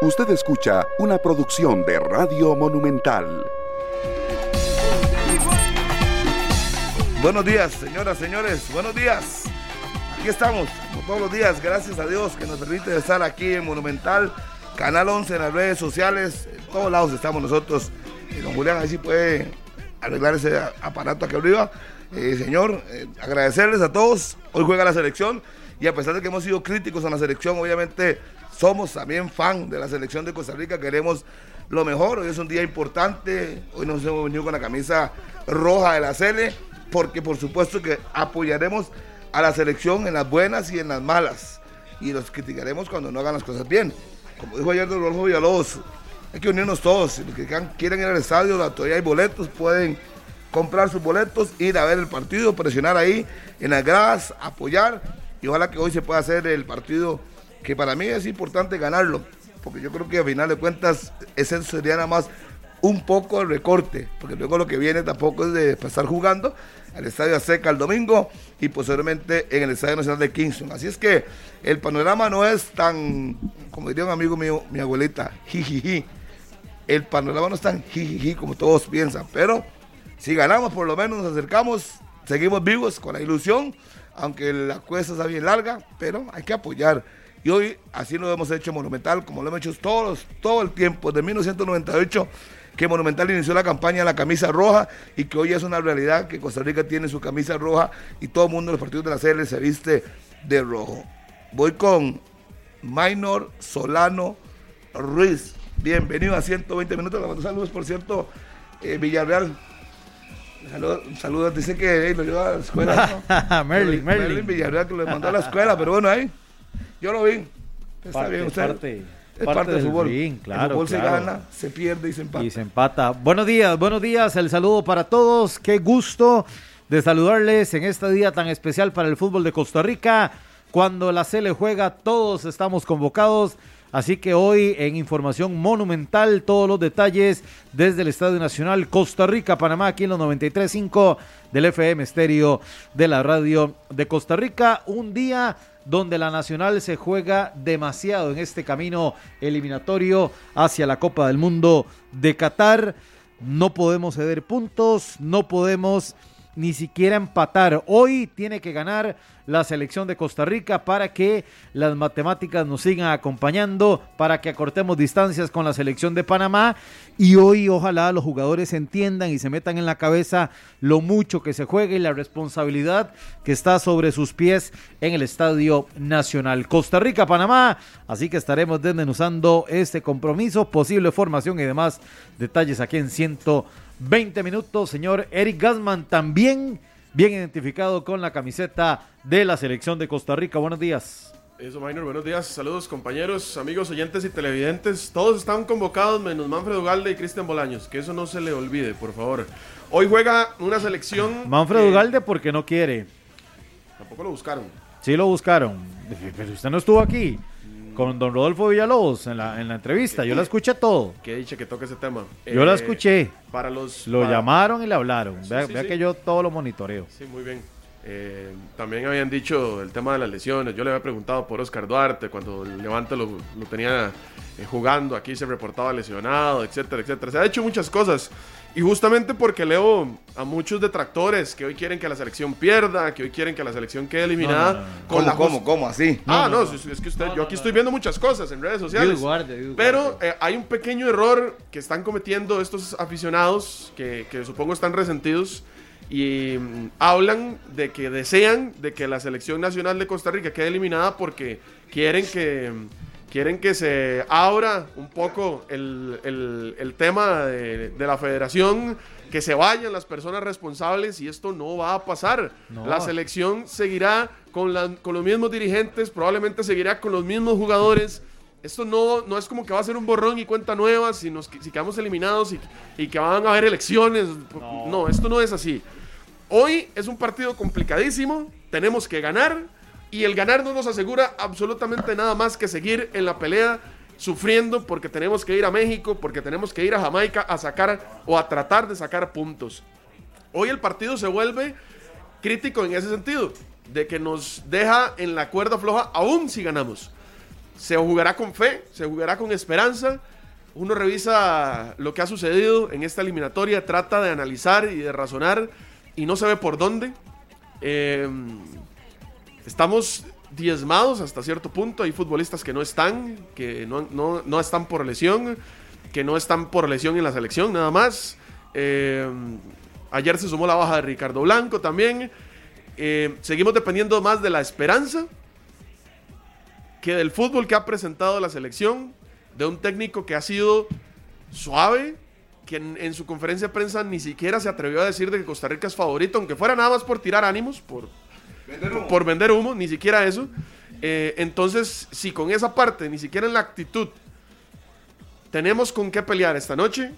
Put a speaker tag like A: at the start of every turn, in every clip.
A: Usted escucha una producción de Radio Monumental.
B: Buenos días, señoras, señores. Buenos días. Aquí estamos, como todos los días. Gracias a Dios que nos permite estar aquí en Monumental, Canal 11 en las redes sociales. En todos lados estamos nosotros. Y don Julián, ahí sí puede arreglar ese aparato aquí arriba. Eh, señor, eh, agradecerles a todos. Hoy juega la selección y a pesar de que hemos sido críticos en la selección, obviamente somos también fan de la selección de Costa Rica, queremos lo mejor. Hoy es un día importante, hoy nos hemos venido con la camisa roja de la Cele, porque por supuesto que apoyaremos a la selección en las buenas y en las malas, y los criticaremos cuando no hagan las cosas bien. Como dijo ayer Don Rodolfo Villalobos, hay que unirnos todos. Si los que quieren ir al estadio, todavía hay boletos, pueden comprar sus boletos, ir a ver el partido, presionar ahí en las gradas, apoyar, y ojalá que hoy se pueda hacer el partido que para mí es importante ganarlo, porque yo creo que a final de cuentas ese sería nada más un poco el recorte, porque luego lo que viene tampoco es de estar jugando al Estadio Azteca el domingo y posiblemente en el Estadio Nacional de Kingston. Así es que el panorama no es tan, como diría un amigo mío, mi abuelita, jijiji. El panorama no es tan jijiji como todos piensan, pero si ganamos por lo menos nos acercamos, seguimos vivos con la ilusión, aunque la cuesta está bien larga, pero hay que apoyar y hoy así lo hemos hecho Monumental, como lo hemos hecho todos, todo el tiempo, desde 1998 que Monumental inició la campaña La Camisa Roja y que hoy es una realidad que Costa Rica tiene su camisa roja y todo el mundo en los partidos de la serie se viste de rojo. Voy con Minor Solano Ruiz. Bienvenido a 120 minutos. Le mando saludos, por cierto, eh, Villarreal. Saludos, saludos, dice que lo lleva a la escuela. Merlin, Merlin. Villarreal que lo mandó a la escuela, pero bueno, ahí. Yo lo vi. Está bien, usted.
C: Parte, es parte, del fútbol. claro, el
B: fútbol se gana, se pierde y se empata.
C: Y se empata. Buenos días, buenos días. El saludo para todos. Qué gusto de saludarles en este día tan especial para el fútbol de Costa Rica. Cuando la le juega, todos estamos convocados. Así que hoy en información monumental, todos los detalles desde el Estadio Nacional Costa Rica, Panamá, aquí en los 93.5 del FM Estéreo de la Radio de Costa Rica. Un día donde la Nacional se juega demasiado en este camino eliminatorio hacia la Copa del Mundo de Qatar. No podemos ceder puntos, no podemos ni siquiera empatar. Hoy tiene que ganar la selección de Costa Rica para que las matemáticas nos sigan acompañando, para que acortemos distancias con la selección de Panamá y hoy ojalá los jugadores entiendan y se metan en la cabeza lo mucho que se juega y la responsabilidad que está sobre sus pies en el Estadio Nacional. Costa Rica, Panamá, así que estaremos desmenuzando este compromiso, posible formación y demás detalles aquí en 120 minutos. Señor Eric Gasman también bien identificado con la camiseta de la selección de Costa Rica. Buenos días.
D: Eso, Minor, buenos días. Saludos, compañeros, amigos, oyentes y televidentes. Todos están convocados, menos Manfredo Galde y Cristian Bolaños. Que eso no se le olvide, por favor. Hoy juega una selección.
C: Manfredo Galde porque no quiere.
D: Tampoco lo buscaron.
C: Sí lo buscaron. Pero usted no estuvo aquí con don Rodolfo Villalobos en la, en la entrevista. Yo la escuché todo.
D: Que dicho que toque ese tema.
C: Yo la eh, escuché.
D: Para los.
C: Lo llamaron y le hablaron. vea, que yo todo lo monitoreo.
D: Sí, muy bien. Eh, también habían dicho el tema de las lesiones. Yo le había preguntado por Oscar Duarte cuando el Levante lo, lo tenía eh, jugando. Aquí se reportaba lesionado, etcétera, etcétera. Se ha hecho muchas cosas. Y justamente porque leo a muchos detractores que hoy quieren que la selección pierda, que hoy quieren que la selección quede eliminada.
B: ¿Cómo, cómo, cómo, así?
D: Ah, no, es, que usted, yo aquí estoy viendo muchas cosas en redes sociales. pero eh, hay un pequeño error que están cometiendo estos aficionados que, que supongo están resentidos y mm, hablan de que desean de que la selección nacional de Costa Rica quede eliminada porque quieren que quieren que se abra un poco el, el, tema de, de, la federación, que se vayan las personas responsables y esto no va a pasar. La selección seguirá con, la, con los mismos dirigentes, probablemente seguirá con los mismos jugadores. Esto no, no es como que va a ser un borrón y cuenta nueva si, nos, si quedamos eliminados y, y que van a haber elecciones. no, esto no es así. Hoy es un partido complicadísimo, tenemos que ganar y el ganar no nos asegura absolutamente nada más que seguir en la pelea sufriendo porque tenemos que ir a México, porque tenemos que ir a Jamaica a sacar o a tratar de sacar puntos. Hoy el partido se vuelve crítico en ese sentido, de que nos deja en la cuerda floja aún si ganamos. se jugará con fe, se jugará con esperanza. Uno revisa lo que ha sucedido en esta eliminatoria, trata de analizar y de razonar y no sabe por dónde. Em, estamos diezmados hasta cierto punto. Hay futbolistas que no están, que no, están por lesión, que no están por lesión en la selección, nada más. Em, ayer se sumó la baja de Ricardo Blanco también. Em, seguimos dependiendo más de la esperanza que del fútbol que ha presentado la selección, de un técnico que ha sido suave, que en, su conferencia de prensa ni siquiera se atrevió a decir de que Costa Rica es favorito, aunque fuera nada más por tirar ánimos, por vender por, vender humo ni siquiera eso. Eh, entonces, si con esa parte, ni siquiera en la actitud, tenemos con qué pelear esta noche,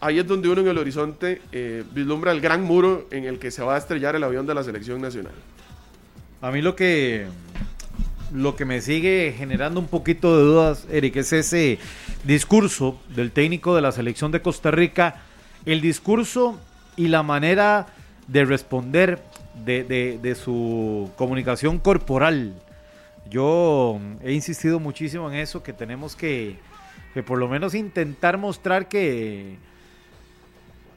D: ahí es donde uno en el horizonte eh, vislumbra el gran muro en el que se va a estrellar el avión de la selección nacional.
C: A mí lo que lo que me sigue generando un poquito de dudas, Eric, es ese discurso del técnico de la selección de Costa Rica, el discurso y la manera de responder de, su comunicación corporal. Yo he insistido muchísimo en eso, que tenemos que, por lo menos intentar mostrar que,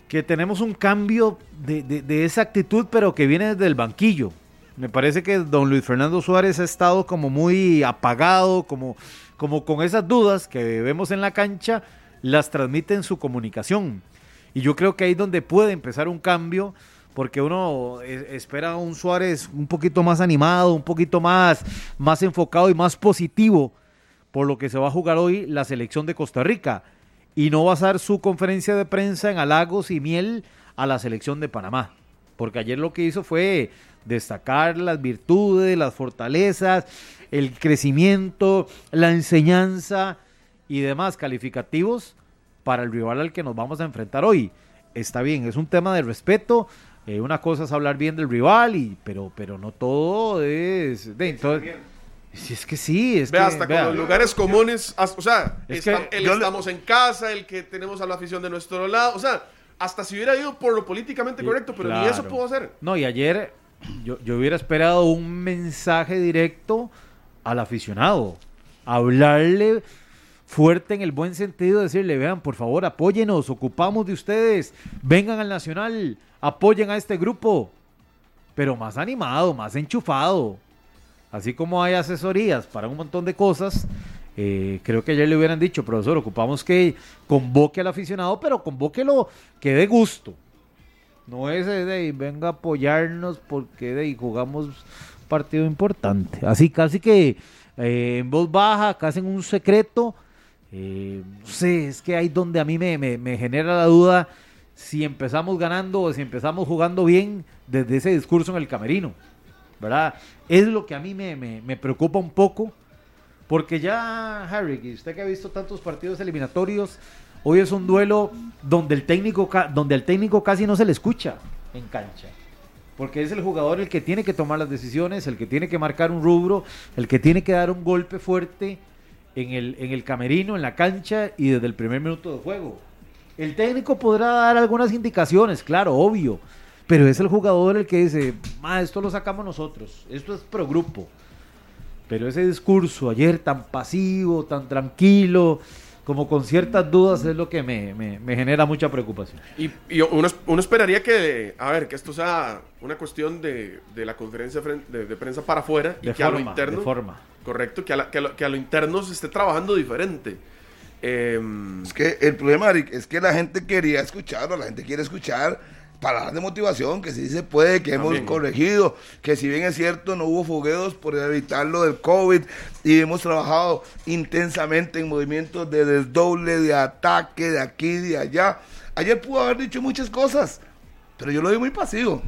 C: que tenemos un cambio de, de, esa actitud, pero que viene desde el banquillo. Me parece que don Luis Fernando Suárez ha estado como muy apagado, como, como con esas dudas que vemos en la cancha, las transmite en su comunicación. Y yo creo que ahí es donde puede empezar un cambio, porque uno e, espera un Suárez un poquito más animado, un poquito más, más enfocado y más positivo por lo que se va a jugar hoy la selección de Costa Rica. Y no basar su conferencia de prensa en halagos y miel a la selección de Panamá. Porque ayer lo que hizo fue destacar las virtudes, las fortalezas, el crecimiento, la enseñanza y demás calificativos para el rival al que nos vamos a enfrentar hoy. Está bien, es un tema de respeto. Eh, una cosa es hablar bien del rival, y, pero, pero no todo es. De, si es que sí, es
D: que, hasta con los lugares comunes, o sea, el estamos en casa, el que tenemos a la afición de nuestro lado, o sea, hasta si hubiera ido por lo políticamente correcto, pero ni eso pudo hacer.
C: No, y ayer yo, hubiera esperado un mensaje directo al aficionado. Hablarle fuerte en el buen sentido, decirle, vean, por favor, apóyenos, ocupamos de ustedes, vengan al Nacional, apoyen a este grupo, pero más animado, más enchufado. Así como hay asesorías para un montón de cosas, eh, creo que ayer le hubieran dicho, profesor, ocupamos que convoque al aficionado, pero convóquelo que dé gusto. No es de venga a apoyarnos porque de jugamos partido importante. Así casi que eh, en voz baja, casi en un secreto. Eh, no sé, es que ahí donde a mí me, me, genera la duda si empezamos ganando o si empezamos jugando bien desde ese discurso en el camerino. ¿Verdad? Es lo que a mí me, me preocupa un poco. Porque ya, Harry, usted que ha visto tantos partidos eliminatorios, Hoy es un duelo donde el técnico, donde el técnico casi no se le escucha en cancha. Porque es el jugador el que tiene que tomar las decisiones, el que tiene que marcar un rubro, el que tiene que dar un golpe fuerte en el, en el camerino, en la cancha y desde el primer minuto de juego. El técnico podrá dar algunas indicaciones, claro, obvio, pero es el jugador el que dice, esto lo sacamos nosotros, esto es pro grupo. Pero ese discurso ayer tan pasivo, tan tranquilo, como con ciertas dudas es lo que me, genera mucha preocupación.
D: Y, uno, esperaría que, a ver, que esto sea una cuestión de, la conferencia de, prensa para afuera y que a lo interno.
C: forma.
D: Correcto, que a, que, a lo, interno se esté trabajando diferente.
B: Em, es que el problema, es que la gente quería escucharlo, la gente quiere escuchar palabras de motivación, que sí se puede, que hemos corregido, que si bien es cierto no hubo fogueos por evitar lo del COVID y hemos trabajado intensamente en movimientos de desdoble, de ataque, de aquí, de allá. Ayer pudo haber dicho muchas cosas, pero yo lo vi muy pasivo.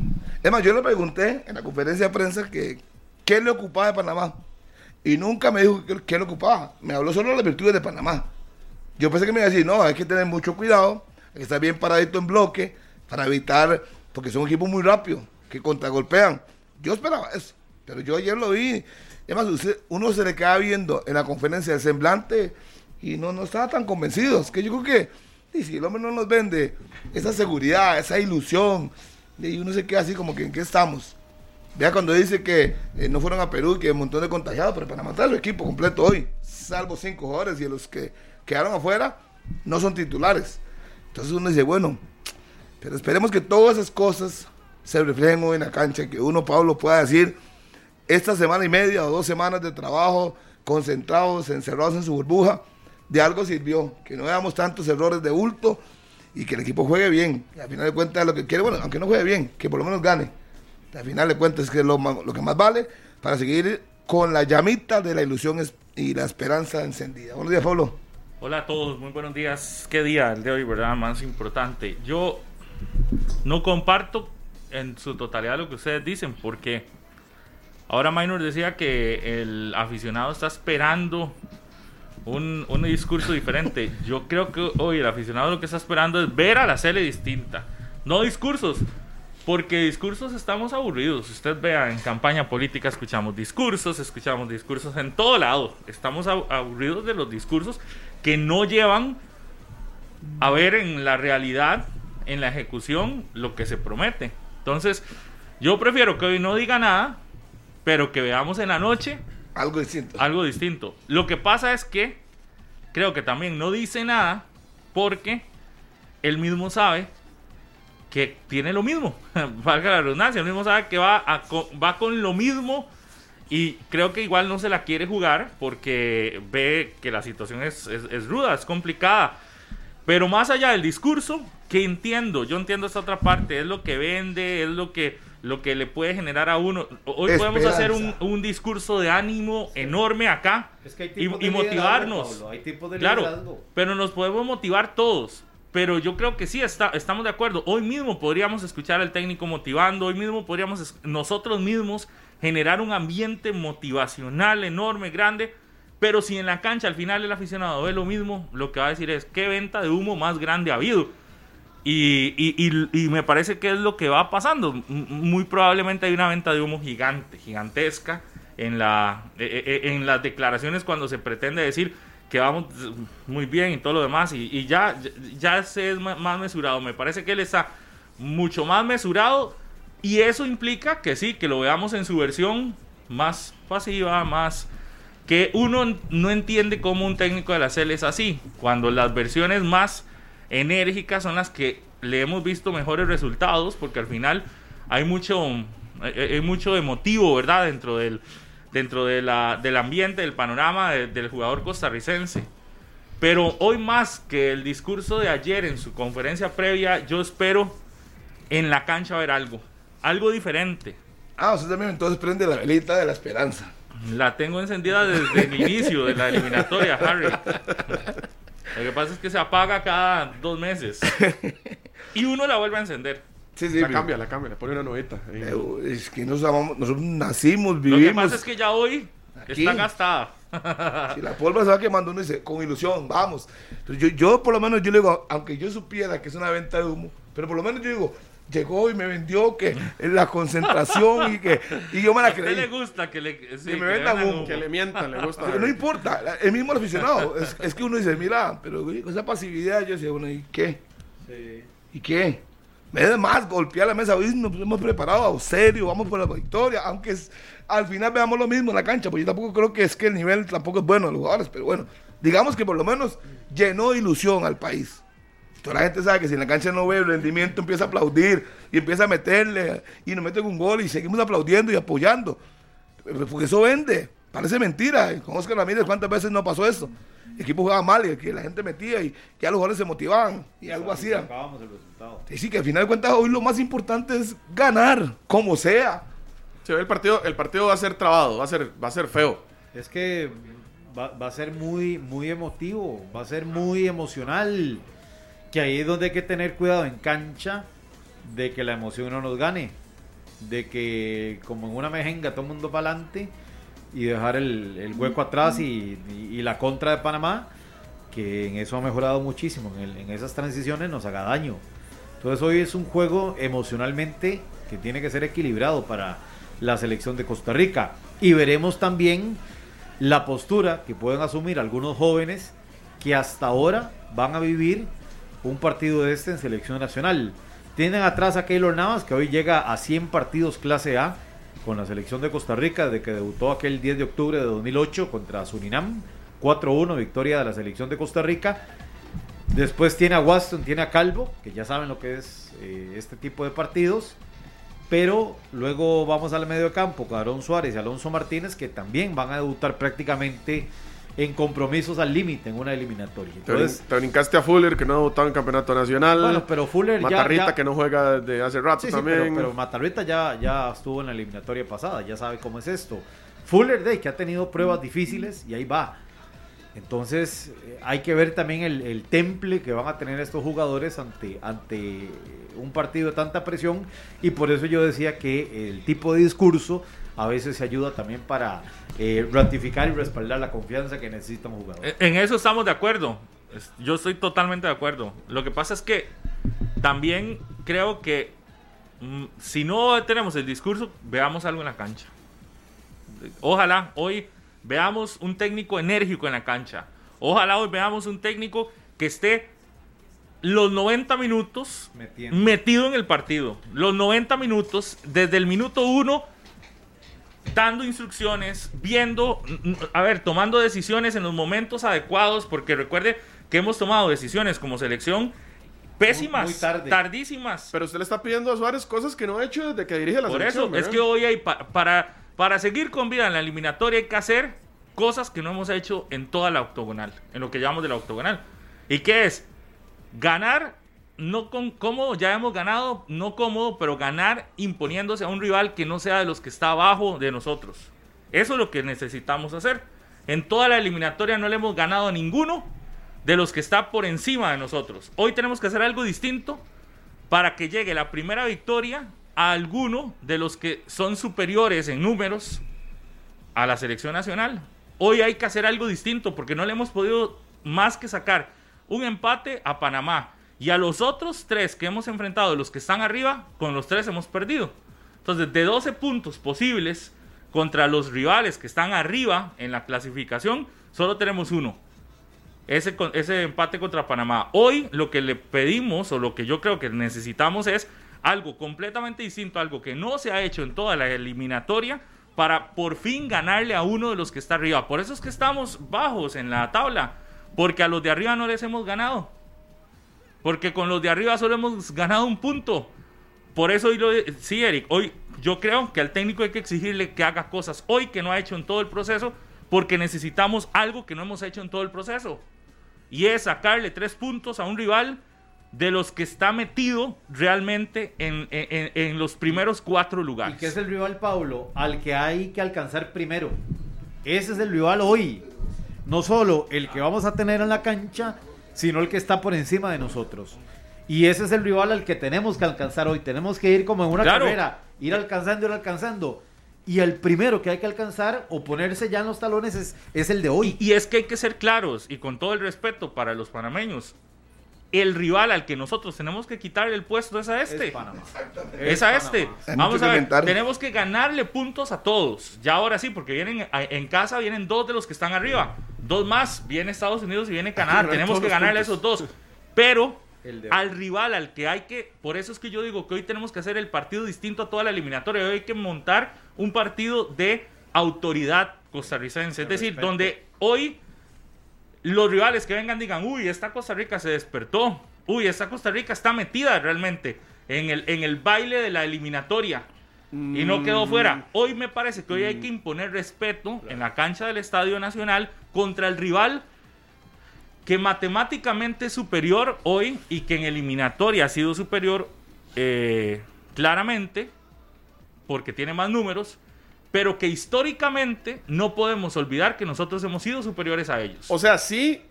B: Es más, yo le pregunté en la conferencia de prensa que qué le ocupaba de Panamá. Y nunca me dijo qué le ocupaba. Me habló solo de las virtudes de Panamá. Yo pensé que me iba a decir, no, hay que tener mucho cuidado, hay que estar bien paradito en bloque, para evitar, porque son equipos muy rápidos, que contragolpean. Yo esperaba eso, pero yo ayer lo vi. Además, uno se le queda viendo en la conferencia el semblante y no, no estaba tan convencido. Es que yo creo que, si el hombre no nos vende esa seguridad, esa ilusión, y uno se queda así como que en qué estamos. Vea cuando dice que eh, no fueron a Perú y que un montón de contagiados, pero para matar el equipo completo hoy. salvo cinco jugadores y los que quedaron afuera no son titulares. Entonces uno dice, bueno, pero esperemos que todas esas cosas se reflejen hoy en la cancha, que uno, Pablo, pueda decir, esta semana y media o dos semanas de trabajo concentrados, encerrados en su burbuja, de algo sirvió, que no veamos tantos errores de bulto y que el equipo juegue bien. Y al final de cuentas lo que quiere, bueno, aunque no juegue bien, que por lo menos gane. Al final de cuentas es que lo, lo que más vale para seguir con la llamita de la ilusión y la esperanza encendida. Buenos días, Pablo.
E: Hola a todos, muy buenos días. ¿Qué día el de hoy, verdad? Más importante. Yo no comparto en su totalidad lo que ustedes dicen, porque ahora Minor decía que el aficionado está esperando un, un, discurso diferente. Yo creo que hoy el aficionado lo que está esperando es ver a la Cele distinta. No discursos, porque discursos estamos aburridos. Usted vea, en campaña política escuchamos discursos, escuchamos discursos en todo lado. Estamos aburridos de los discursos que no llevan a ver en la realidad, en la ejecución, lo que se promete. Entonces, yo prefiero que hoy no diga nada, pero que veamos en la noche
B: algo distinto.
E: Algo distinto. Lo que pasa es que creo que también no dice nada porque él mismo sabe que tiene lo mismo. Valga la redundancia, él mismo sabe que va, va con lo mismo y creo que igual no se la quiere jugar porque ve que la situación es, es ruda, es complicada. Pero más allá del discurso, que entiendo, yo entiendo esta otra parte, es lo que vende, es lo que lo que le puede generar a uno. Hoy podemos hacer un, discurso de ánimo enorme acá y, motivarnos. claro, pero nos podemos motivar todos. Pero yo creo que sí, está, estamos de acuerdo. Hoy mismo podríamos escuchar al técnico motivando, hoy mismo podríamos nosotros mismos generar un ambiente motivacional enorme, grande. Pero si en la cancha al final el aficionado ve lo mismo, lo que va a decir es qué venta de humo más grande ha habido. Y, y, y, me parece que es lo que va pasando. Muy probablemente hay una venta de humo gigante, gigantesca en, la, e, e, e, en las declaraciones cuando se pretende decir que vamos muy bien y todo lo demás. Y, ya, ya se es más mesurado. Me parece que él está mucho más mesurado. Y eso implica que sí, que lo veamos en su versión más pasiva, más que uno no entiende cómo un técnico de la CL es así. Cuando las versiones más enérgicas son las que le hemos visto mejores resultados, porque al final hay mucho, hay mucho emotivo, ¿verdad? Dentro del, dentro de la, del ambiente, del panorama del jugador costarricense. Pero hoy más que el discurso de ayer en su conferencia previa, yo espero en la cancha ver algo, algo diferente.
B: Ah, usted también entonces prende la velita de la esperanza.
E: La tengo encendida desde el inicio de la eliminatoria, Harry. Lo que pasa es que se apaga cada dos meses. y uno la vuelve a encender.
D: Sí, sí, la cambia, la cambia, le pone una noveta.
B: Eh, es que nosotros, nacimos, vivimos. Lo que
E: pasa es que ya hoy está gastada.
B: si la pólvora se va quemando, uno dice, con ilusión, vamos. yo, yo, por lo menos, yo le digo, aunque yo supiera que es una venta de humo, pero por lo menos yo digo, llegó y me vendió que la concentración y que y yo me la creí.
E: le gusta que le
D: que me vendan un, que le mientan, le gusta.
B: no importa, el mismo aficionado, es, es, que uno dice, mira, pero esa pasividad yo decía, bueno, ¿y qué? Sí. ¿Y qué? Me da más golpear la mesa, hoy nos hemos preparado serio, vamos por la victoria, aunque es, al final veamos lo mismo en la cancha, pues yo tampoco creo que es que el nivel tampoco es bueno de los jugadores, pero bueno, digamos que por lo menos llenó de ilusión al país. Toda la gente sabe que si en la cancha no ve el rendimiento, empieza a aplaudir y empieza a meterle y nos meten un gol y seguimos aplaudiendo y apoyando. Porque eso vende. Parece mentira. Con Oscar Ramírez, ¿cuántas veces no pasó eso? El equipo jugaba mal y que la gente metía y ya los jugadores se motivaban y algo hacían. Y sí, que al final de cuentas hoy lo más importante es ganar, como sea.
D: Sí, el partido, el partido va a ser trabado, va a ser, va a ser feo.
C: Es que va, va a ser muy, muy emotivo, va a ser muy emocional que ahí es donde hay que tener cuidado en cancha de que la emoción no nos gane, de que como en una mejenga todo el mundo para adelante y dejar el, hueco atrás y, la contra de Panamá, que en eso ha mejorado muchísimo, en, en esas transiciones nos haga daño. Entonces hoy es un juego emocionalmente que tiene que ser equilibrado para la selección de Costa Rica. Y veremos también la postura que pueden asumir algunos jóvenes que hasta ahora van a vivir un partido de este en selección nacional. Tienen atrás a Keylor Navas, que hoy llega a 100 partidos clase A con la selección de Costa Rica, desde que debutó aquel 10 de octubre de 2008 contra Surinam, 4-1, victoria de la selección de Costa Rica. Después tiene a Waston, tiene a Calvo, que ya saben lo que es eh, este tipo de partidos. Pero luego vamos al medio campo con Aarón Suárez y Alonso Martínez, que también van a debutar prácticamente en compromisos al límite en una eliminatoria.
D: Entonces, te brincaste a Fuller, que no ha debutado en campeonato nacional.
C: Bueno, pero Fuller
D: Matarrita, que no juega desde hace rato también.
C: pero, pero, Matarrita ya, ya estuvo en la eliminatoria pasada, ya sabe cómo es esto. Fuller, de que ha tenido pruebas difíciles y ahí va. Entonces eh, hay que ver también el, temple que van a tener estos jugadores ante, ante un partido de tanta presión y por eso yo decía que el tipo de discurso a veces se ayuda también para eh, ratificar y respaldar la confianza que necesita un jugador.
E: En eso estamos de acuerdo. Yo estoy totalmente de acuerdo. Lo que pasa es que también creo que mm, si no tenemos el discurso, veamos algo en la cancha. Ojalá hoy veamos un técnico enérgico en la cancha. Ojalá hoy veamos un técnico que esté los 90 minutos metido en el partido. Los 90 minutos, desde el minuto 1, dando instrucciones, viendo, a ver, tomando decisiones en los momentos adecuados, porque recuerde que hemos tomado decisiones como selección pésimas, tardísimas.
D: Pero usted le está pidiendo a Suárez cosas que no ha hecho desde que dirige la selección.
E: Por eso, es que hoy hay para para seguir con vida en la eliminatoria hay que hacer cosas que no hemos hecho en toda la octogonal, en lo que llamamos de la octogonal. ¿Y qué es? Ganar, no con, cómodo, ya hemos ganado, no cómodo, pero ganar imponiéndose a un rival que no sea de los que está abajo de nosotros. Eso es lo que necesitamos hacer. En toda la eliminatoria no le hemos ganado a ninguno de los que está por encima de nosotros. Hoy tenemos que hacer algo distinto para que llegue la primera victoria a alguno de los que son superiores en números a la selección nacional. Hoy hay que hacer algo distinto porque no le hemos podido más que sacar un empate a Panamá. Y a los otros tres que hemos enfrentado, los que están arriba, con los tres hemos perdido. Entonces, de 12 puntos posibles contra los rivales que están arriba en la clasificación, solo tenemos uno. Ese, ese empate contra Panamá. Hoy lo que le pedimos o lo que yo creo que necesitamos es algo completamente distinto, algo que no se ha hecho en toda la eliminatoria para por fin ganarle a uno de los que está arriba. Por eso es que estamos bajos en la tabla, porque a los de arriba no les hemos ganado. Porque con los de arriba solo hemos ganado un punto. Por eso hoy lo sí, Eric, hoy yo creo que al técnico hay que exigirle que haga cosas hoy que no ha hecho en todo el proceso, porque necesitamos algo que no hemos hecho en todo el proceso. Y es sacarle tres puntos a un rival de los que está metido realmente en, los primeros cuatro lugares.
C: ¿Y qué es el rival, Pablo? Al que hay que alcanzar primero. Ese es el rival hoy. No solo el que vamos a tener en la cancha, sino el que está por encima de nosotros. Y ese es el rival al que tenemos que alcanzar hoy. Tenemos que ir como en una carrera, ir alcanzando, ir alcanzando. Y el primero que hay que alcanzar o ponerse ya en los talones es, es el de hoy.
E: y, es que hay que ser claros y con todo el respeto para los panameños el rival al que nosotros tenemos que quitarle el puesto es a este. Es, a este. Vamos a ver, tenemos que ganarle puntos a todos. Ya ahora sí, porque vienen en casa vienen dos de los que están arriba. Dos más, viene Estados Unidos y viene Canadá. Tenemos que ganarle a esos dos. Pero al rival al que hay que, por eso es que yo digo que hoy tenemos que hacer el partido distinto a toda la eliminatoria. Hoy hay que montar un partido de autoridad costarricense. Es decir, donde hoy los rivales que vengan digan, uy, esta Costa Rica se despertó, uy, esta Costa Rica está metida realmente en el, en el baile de la eliminatoria y no quedó fuera. Mm. Hoy me parece que hoy hay que imponer respeto en la cancha del Estadio Nacional contra el rival que matemáticamente es superior hoy y que en eliminatoria ha sido superior eh, claramente porque tiene más números pero que históricamente no podemos olvidar que nosotros hemos sido superiores a ellos.
D: O sea, sí,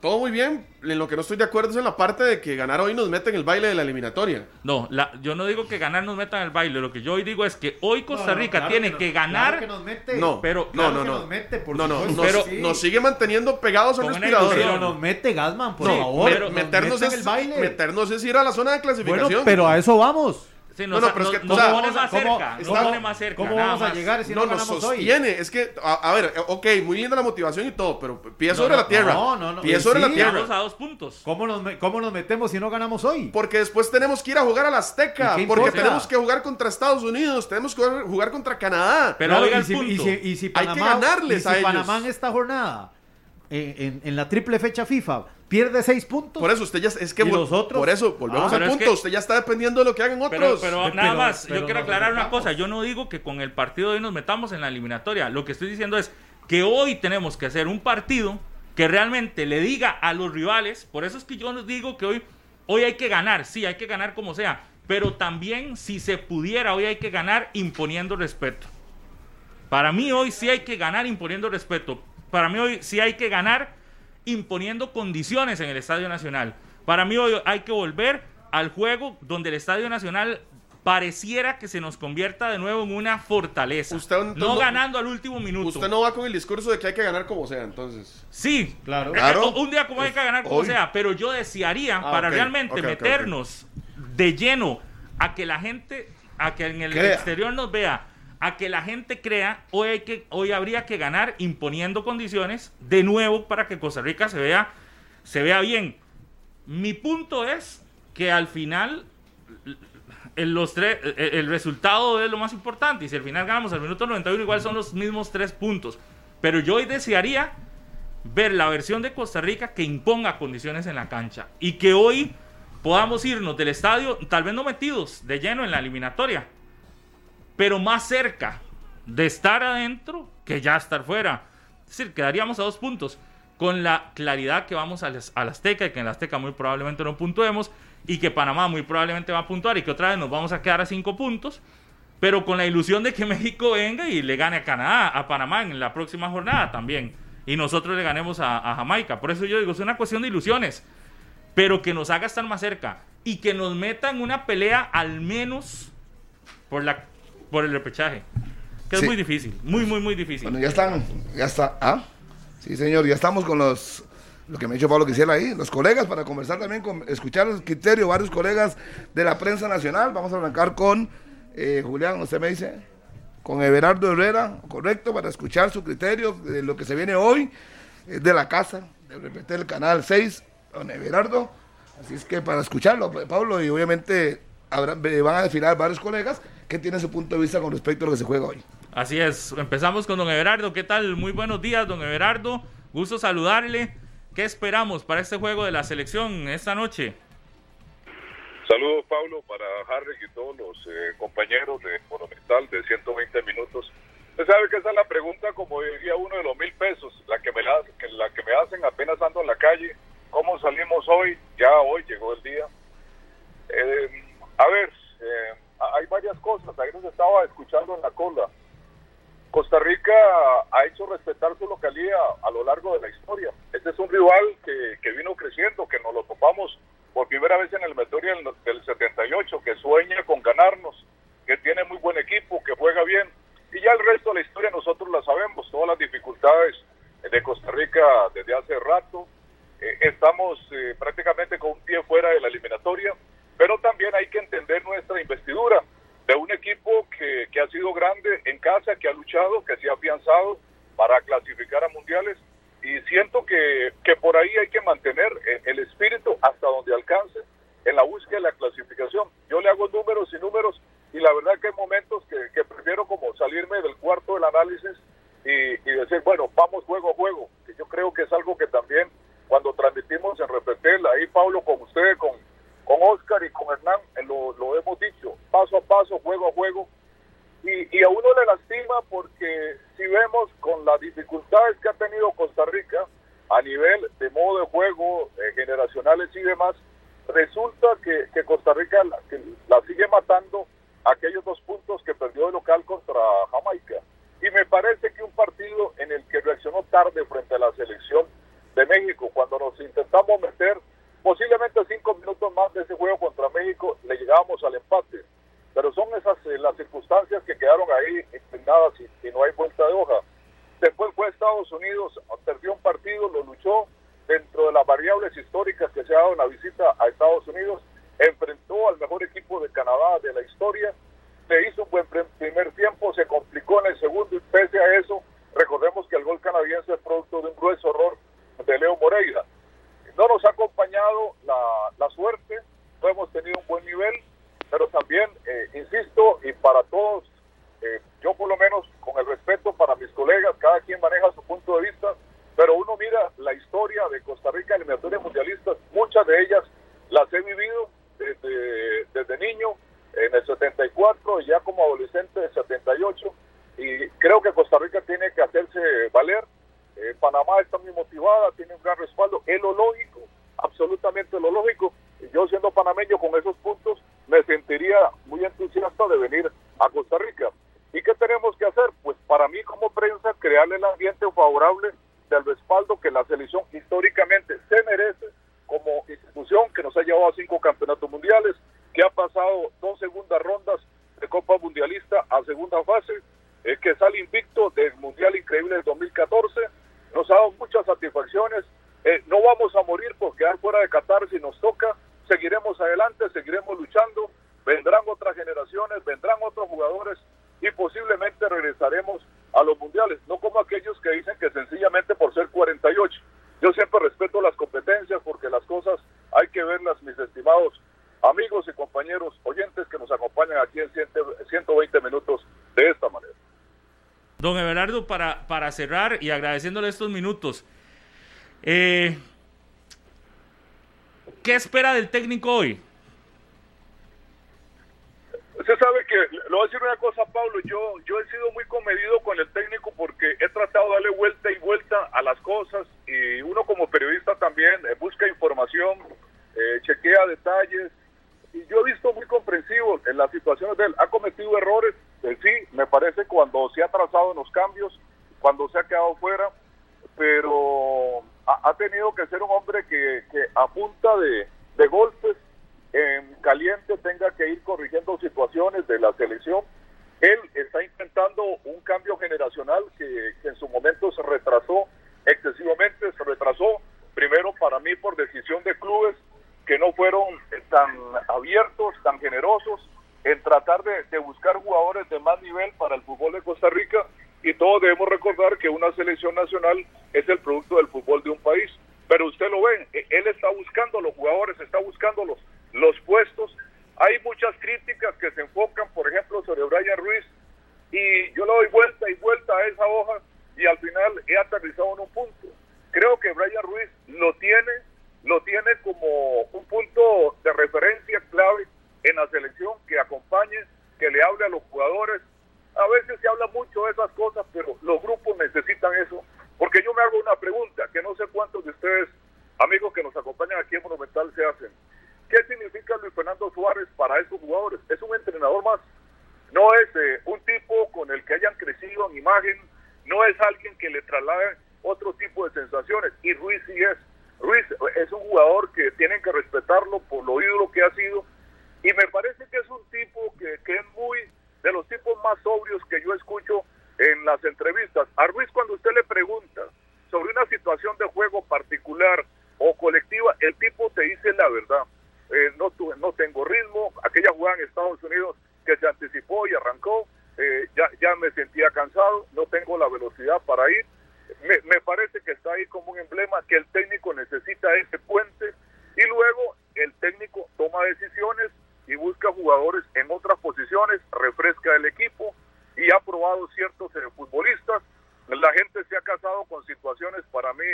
D: todo muy bien. En lo que no estoy de acuerdo es en la parte de que ganar hoy nos mete en el baile de la eliminatoria.
E: No, yo no digo que ganar nos meta en el baile. Lo que yo hoy digo es que hoy Costa Rica tiene que, ganar.
C: que nos mete.
D: No,
E: pero
D: no, no, no. Nos mete, por no, no, pero nos sigue manteniendo pegados al respirador.
C: Pero nos mete Gasman, por favor.
D: meternos, en el baile. meternos es ir a la zona de clasificación. Bueno,
C: pero a eso vamos
E: no, no, pero es que, nos, pone más cerca, nos pone más cerca.
C: ¿Cómo vamos a llegar si no, no ganamos
D: sostiene. Hoy? Es que, a, ver, ok, muy linda la motivación y todo, pero pie sobre la tierra. No, no, no. Pie sobre la tierra.
E: a dos puntos.
C: ¿Cómo nos, ¿Cómo nos metemos si no ganamos hoy?
D: Porque después tenemos que ir a jugar a la Azteca. Porque tenemos que jugar contra Estados Unidos. Tenemos que jugar, contra Canadá.
E: Pero
C: oiga el punto. Y si, Panamá, Hay que ganarles a ellos. Panamá en esta jornada en, en, la triple fecha FIFA pierde seis puntos.
D: Por eso usted ya es que por eso volvemos ah, al punto. usted ya está dependiendo de lo que hagan otros.
E: Pero, nada más, yo quiero aclarar una cosa. Yo no digo que con el partido de hoy nos metamos en la eliminatoria. Lo que estoy diciendo es que hoy tenemos que hacer un partido que realmente le diga a los rivales. Por eso es que yo les digo que hoy, hoy hay que ganar. Sí, hay que ganar como sea. Pero también, si se pudiera, hoy hay que ganar imponiendo respeto. Para mí hoy sí hay que ganar imponiendo respeto. Para mí hoy sí hay que ganar imponiendo condiciones en el Estadio Nacional. Para mí hoy hay que volver al juego donde el Estadio Nacional pareciera que se nos convierta de nuevo en una fortaleza. no ganando al último minuto.
D: Usted no va con el discurso de que hay que ganar como sea, entonces.
E: Sí, claro. claro. Un día como hay que ganar como sea, pero yo desearía ah, para realmente meternos de lleno a que la gente, a que en el exterior nos vea a que la gente crea, hoy, hay que, hoy habría que ganar imponiendo condiciones de nuevo para que Costa Rica se vea, se vea bien. Mi punto es que al final el, los tres, el resultado es lo más importante y si al final ganamos al minuto 91 igual son los mismos tres puntos. Pero yo hoy desearía ver la versión de Costa Rica que imponga condiciones en la cancha y que hoy podamos irnos del estadio, tal vez no metidos de lleno en la eliminatoria, pero más cerca de estar adentro que ya estar fuera. Es decir, quedaríamos a dos puntos con la claridad que vamos al, Azteca y que en la Azteca muy probablemente no puntuemos y que Panamá muy probablemente va a puntuar y que otra vez nos vamos a quedar a cinco puntos, pero con la ilusión de que México venga y le gane a Canadá, a Panamá en la próxima jornada también y nosotros le ganemos a, a Jamaica. Por eso yo digo, es una cuestión de ilusiones, pero que nos haga estar más cerca y que nos meta en una pelea al menos por la por el repechaje. Que es muy difícil, muy, muy, muy difícil.
B: Bueno, ya están, ya está. ¿Ah? Sí, señor, ya estamos con los, lo que me ha dicho Pablo quisiera ahí, los colegas para conversar también, con, escuchar el criterio, varios colegas de la prensa nacional. Vamos a arrancar con eh, Julián, usted me dice, con Everardo Herrera, correcto, para escuchar su criterio de lo que se viene hoy, de la casa, de repetir el canal 6, don Everardo. Así es que para escucharlo, Pablo, y obviamente van a desfilar varios colegas que tienen su punto de vista con respecto a lo que se juega hoy.
E: Así es, empezamos con don Everardo. ¿Qué tal? Muy buenos días, don Everardo. Gusto saludarle. ¿Qué esperamos para este juego de la selección esta noche?
F: Saludos, Pablo, para Harry y todos los eh, compañeros de Monumental de 120 minutos. Usted sabe que esa es la pregunta, como diría uno de los mil pesos, la que me, la, la que me hacen apenas ando en la calle. ¿Cómo salimos hoy? Ya hoy llegó el día. Eh, a ver, eh, hay varias cosas. Ahí nos estaba escuchando en la cola. Costa Rica ha hecho respetar su localía a lo largo de la historia. Este es un rival que, que vino creciendo, que nos lo topamos por primera vez en el Metoria del, del 78, que sueña con ganarnos, que tiene muy buen equipo, que juega bien. Y ya el resto de la historia nosotros la sabemos, todas las dificultades de Costa Rica desde hace rato. Eh, estamos eh, prácticamente con un pie fuera de la eliminatoria pero también hay que entender nuestra investidura de un equipo que, que ha sido grande en casa, que ha luchado, que se ha afianzado para clasificar a mundiales y siento que, que por ahí hay que mantener el espíritu hasta donde alcance en la búsqueda de la clasificación. Yo le hago números y números y la verdad que hay momentos que, que prefiero como salirme del cuarto del análisis y, y, decir, bueno, vamos juego a juego, que yo creo que es algo que también cuando transmitimos en Repetel, ahí Pablo con usted, con, con Oscar y con Hernán, eh, lo, hemos dicho, paso a paso, juego a juego, y, a uno le lastima porque si vemos con las dificultades que ha tenido Costa Rica a nivel de modo de juego, eh, generacionales y demás, resulta que, Costa Rica la, la, sigue matando aquellos dos puntos que perdió de local contra Jamaica. Y me parece que un partido en el que reaccionó tarde frente a la selección de México, cuando nos intentamos meter Posiblemente cinco minutos más de ese juego contra México le llegábamos al empate, pero son esas eh, las circunstancias que quedaron ahí impregnadas y, no hay vuelta de hoja. Después fue Estados Unidos, perdió un partido, lo luchó dentro de las variables históricas que se ha dado en la visita a Estados Unidos, enfrentó al mejor equipo de Canadá de la historia, le hizo un buen primer tiempo, se complicó en el segundo y pese a eso, recordemos que el gol canadiense es producto de un grueso error de Leo Moreira. No nos ha acompañado la, la suerte, no hemos tenido un buen nivel, pero también, eh, insisto, y para todos, eh, yo por lo menos con el respeto para mis colegas, cada quien maneja su punto de vista, pero uno mira historia de Costa Rica eliminatorias mundialistas, muchas de ellas las he vivido desde, desde niño, en el 74 y ya como adolescente en 78. Y creo que Costa Rica tiene que hacerse valer. Eh, Panamá está muy motivada, tiene un gran respaldo. Es lo lógico, absolutamente lo lógico. Yo siendo panameño con esos puntos, me sentiría muy entusiasta de venir a Costa Rica. ¿Y qué tenemos que hacer? Pues para mí como prensa, crearle el ambiente favorable del respaldo que la selección históricamente se merece como institución que nos ha llevado a cinco campeonatos mundiales, que ha pasado dos segundas rondas de Copa Mundialista a segunda fase, eh, que sale invicto del Mundial Increíble del 2014, nos ha dado muchas satisfacciones. Eh, no vamos a morir por quedar fuera de Qatar si nos toca, seguiremos adelante, seguiremos luchando, vendrán otras generaciones, vendrán otros jugadores y posiblemente regresaremos a los mundiales, no como aquellos que dicen que sencillamente por ser 48. Yo siempre respeto las competencias porque las cosas hay que verlas, mis estimados amigos y compañeros oyentes que nos acompañan aquí en 120 minutos de esta manera.
E: Don Everardo, para, para cerrar y agradeciéndole estos minutos, eh, ¿qué espera del técnico hoy?
F: Usted sabe que, le voy a decir una cosa, Pablo, yo, yo he sido muy comedido con el técnico porque he tratado de darle vuelta y vuelta a las cosas y uno como periodista también eh, busca información, eh, chequea detalles yo he visto muy comprensivo en las situaciones de él. Ha cometido errores, eh, sí, me parece cuando se ha trazado en los cambios, cuando se ha quedado fuera, pero ha, tenido que ser un hombre que, que a punta de, golpes en caliente tenga que ir corrigiendo situaciones de la selección. Él está intentando un cambio generacional que, en su momento se retrasó excesivamente, se retrasó primero para mí por decisión de clubes que no fueron tan abiertos, tan generosos en tratar de, buscar jugadores de más nivel para el fútbol de Costa Rica y todos debemos recordar que una selección nacional es el producto del fútbol de un país. Pero usted lo ve, él está buscando los jugadores, está buscando los, los puestos. Hay muchas críticas que se enfocan, por ejemplo, sobre Brian Ruiz, y yo le doy vuelta y vuelta a esa hoja y al final he aterrizado en un punto. Creo que Brian Ruiz lo tiene, lo tiene como un punto de referencia clave en la selección que acompañe, que le hable a los jugadores. A veces se habla mucho de esas cosas, pero los grupos necesitan eso. Porque yo me hago una pregunta que no sé cuántos de ustedes, amigos que nos acompañan aquí en Monumental, se hacen. ¿Qué significa Luis Fernando Suárez para esos jugadores? Es un entrenador más. No es eh, un tipo con el que hayan crecido en imagen, no es alguien que le traslade otro tipo de sensaciones. Y Ruiz sí es. Ruiz es un jugador que tienen que respetarlo por lo ídolo que ha sido. Y me parece que es un tipo que, es muy de los tipos más sobrios que yo escucho en las entrevistas. A Ruiz cuando usted le pregunta sobre una situación de juego particular o colectiva, el tipo te dice la verdad. Eh, no, no tengo ritmo, aquella jugada en Estados Unidos que se anticipó y arrancó, eh, ya, ya me sentía cansado, no tengo la velocidad para ir. Me, me parece que está ahí como un emblema que el técnico necesita ese puente y luego el técnico toma decisiones y busca jugadores en otras posiciones, refresca el equipo y ha probado ciertos eh, futbolistas. La gente se ha casado con situaciones para mí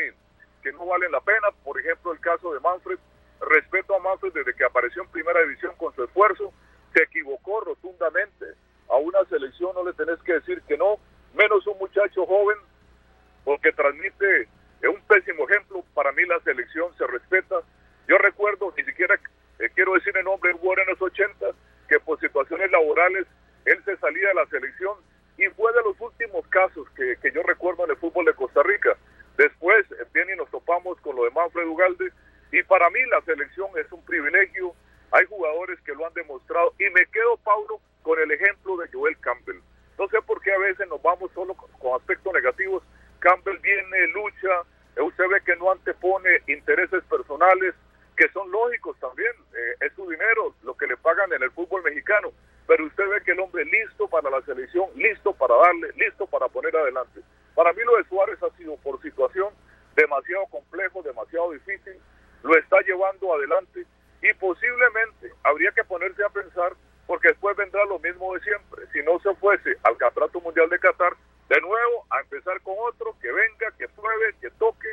F: que no valen la pena, por ejemplo el caso de Manfred, respeto a Manfred desde que apareció en primera división con su esfuerzo, se equivocó rotundamente. A una selección no le tenés que decir que no, menos un muchacho joven, porque transmite un pésimo ejemplo. Para mí la selección se respeta. Yo recuerdo, ni siquiera eh, quiero decir el nombre, hubo en los 80, que por situaciones laborales él se salía de la selección y fue de los últimos casos que, que yo recuerdo en el fútbol de Costa Rica. Después eh, viene y nos topamos con lo de Manfred Ugalde y para mí la selección es un privilegio. Hay jugadores que lo han demostrado. Y me quedo, Paulo, con el ejemplo de Joel Campbell. No sé por qué a veces nos vamos solo con, aspectos negativos. Campbell viene, lucha. Eh, usted ve que no antepone intereses personales, que son lógicos también. Eh, es su dinero, lo que le pagan en el fútbol mexicano. Pero usted ve que el hombre listo para la selección, listo para darle, listo para poner adelante. Para mí lo de Suárez ha sido por situación demasiado complejo, demasiado difícil lo está llevando adelante y posiblemente habría que ponerse a pensar porque después vendrá lo mismo de siempre. Si no se fuese al Campeonato Mundial de Qatar, de nuevo a empezar con otro, que venga, que pruebe, que toque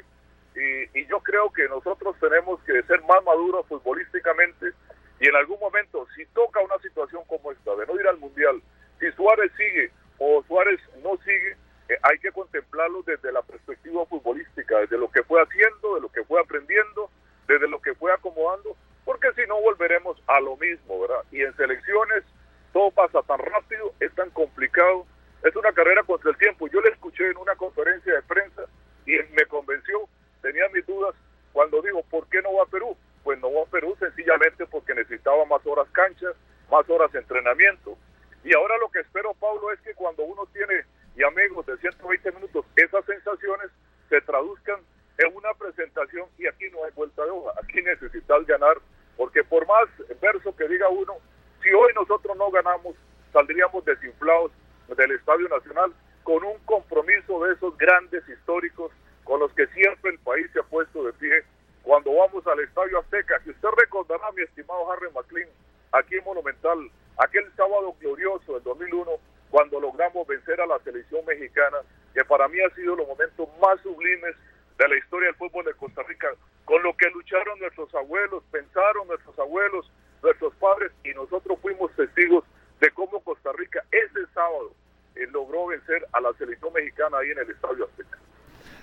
F: y, yo creo que nosotros tenemos que ser más maduros futbolísticamente y en algún momento, si toca una situación como esta, de no ir al Mundial, si Suárez sigue o Suárez no sigue, eh, hay que contemplarlo desde la perspectiva futbolística, desde lo que fue haciendo, de lo que fue aprendiendo, desde lo que fue acomodando, porque si no volveremos a lo mismo, ¿verdad? Y en selecciones todo pasa tan rápido, es tan complicado, es una carrera contra el tiempo. Yo le escuché en una conferencia de prensa y me convenció, tenía mis dudas cuando digo, ¿por qué no va a Perú? Pues no va a Perú sencillamente porque necesitaba más horas canchas, más horas de entrenamiento. Y ahora lo que espero, Pablo, es que cuando uno tiene y amigos de 120 minutos, esas sensaciones se traduzcan en una presentación y aquí no hay vuelta de hoja, aquí necesitas ganar, porque por más verso que diga uno, si hoy nosotros no ganamos, saldríamos desinflados del Estadio Nacional con un compromiso de esos grandes históricos con los que siempre el país se ha puesto de pie cuando vamos al Estadio Azteca. Si usted recordará, mi estimado Harry McLean, aquí en Monumental, aquel sábado glorioso del 2001, cuando logramos vencer a la selección mexicana, que para mí ha sido los momentos más sublimes de la historia del fútbol de Costa Rica, con lo que lucharon nuestros abuelos, pensaron nuestros abuelos, nuestros padres, y nosotros fuimos testigos de cómo Costa Rica ese sábado eh, logró vencer a la selección mexicana ahí en el Estadio Azteca.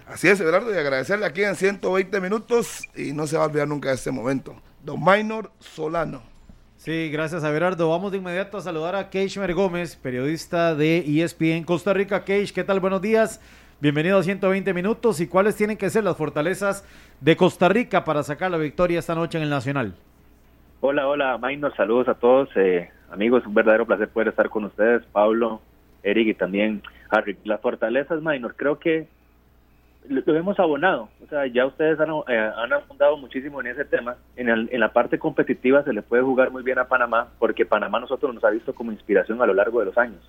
B: Así es, Eduardo, y agradecerle aquí en 120 minutos y no se va a olvidar nunca de este momento. Don Minor Solano.
C: Sí, gracias a Berardo. Vamos de inmediato a saludar a Keishmer Gómez, periodista de ESPN Costa Rica. Keish, ¿qué tal? Buenos días. Bienvenido a 120 minutos. ¿Y cuáles tienen que ser las fortalezas de Costa Rica para sacar la victoria esta noche en el Nacional?
G: Hola, hola, Minor. Saludos a todos. Eh, amigos, un verdadero placer poder estar con ustedes. Pablo, Eric y también Harry. Las fortalezas, Minor, creo que lo, hemos abonado. O sea, ya ustedes han, eh, han muchísimo en ese tema. En, en, la parte competitiva se le puede jugar muy bien a Panamá, porque Panamá nosotros nos ha visto como inspiración a lo largo de los años.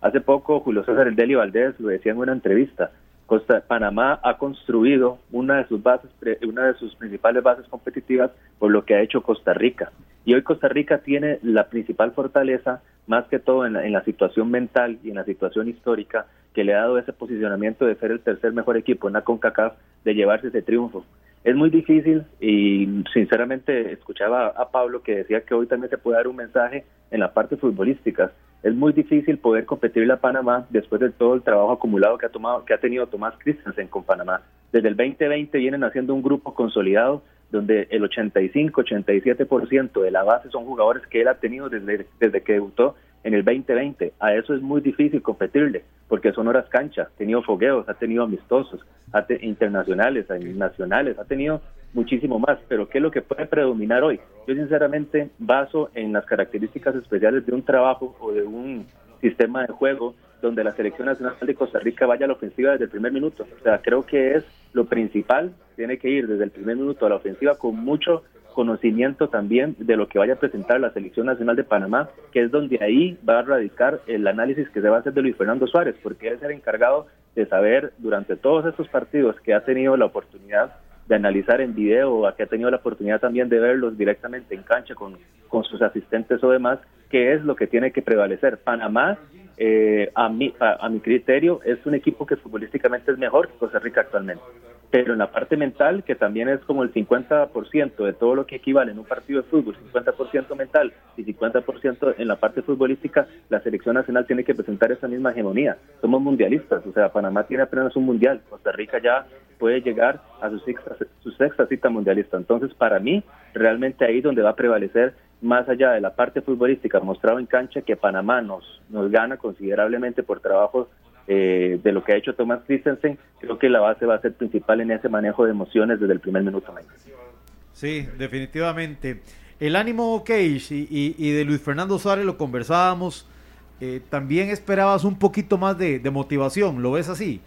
G: Hace poco Julio César Deli Valdés lo decía en una entrevista. Costa, Panamá ha construido una de sus bases, una de sus principales bases competitivas por lo que ha hecho Costa Rica. Y hoy Costa Rica tiene la principal fortaleza, más que todo en la, la situación mental y en la situación histórica, que le ha dado ese posicionamiento de ser el tercer mejor equipo en la CONCACAF, de llevarse ese triunfo. Es muy difícil y sinceramente escuchaba a Pablo que decía que hoy también se puede dar un mensaje en la parte futbolística. Es muy difícil poder competirle a Panamá después de todo el trabajo acumulado que ha tomado, que ha tenido Tomás Christensen con Panamá. Desde el 2020 vienen haciendo un grupo consolidado donde el 85-87% de la base son jugadores que él ha tenido desde, desde que debutó en el 2020. A eso es muy difícil competirle, porque son horas cancha, ha tenido fogueos, ha tenido amistosos, ha internacionales, nacionales, ha tenido muchísimo más. Pero ¿qué es lo que puede predominar hoy? Yo sinceramente baso en las características especiales de un trabajo o de un sistema de juego donde la selección nacional de Costa Rica vaya a la ofensiva desde el primer minuto. O sea, creo que es lo principal, tiene que ir desde el primer minuto a la ofensiva con mucho conocimiento también de lo que vaya a presentar la Selección Nacional de Panamá, que es donde ahí va a radicar el análisis que se va a hacer de Luis Fernando Suárez, porque él es el encargado de saber durante todos estos partidos que ha tenido la oportunidad de analizar en video, que ha tenido la oportunidad también de verlos directamente en cancha con, con sus asistentes o demás, qué es lo que tiene que prevalecer. Panamá, eh, a, mi, a mi criterio, es un equipo que futbolísticamente es mejor que Costa Rica actualmente pero en la parte mental, que también es como el 50% de todo lo que equivale en un partido de fútbol, 50% mental y 50% en la parte futbolística, la selección nacional tiene que presentar esa misma hegemonía. Somos mundialistas, o sea, Panamá tiene apenas un mundial, Costa Rica ya puede llegar a su sexta, su sexta cita mundialista. Entonces, para mí, realmente ahí donde va a prevalecer más allá de la parte futbolística mostrado en cancha que Panamá nos, nos gana considerablemente por trabajo eh, de lo que ha hecho Thomas Christensen, creo que la base va a ser principal en ese manejo de emociones desde el primer minuto.
C: Sí, definitivamente. El ánimo Cage y, de Luis Fernando Suárez lo conversábamos. Eh, también esperabas un poquito más de, motivación, ¿lo ves así?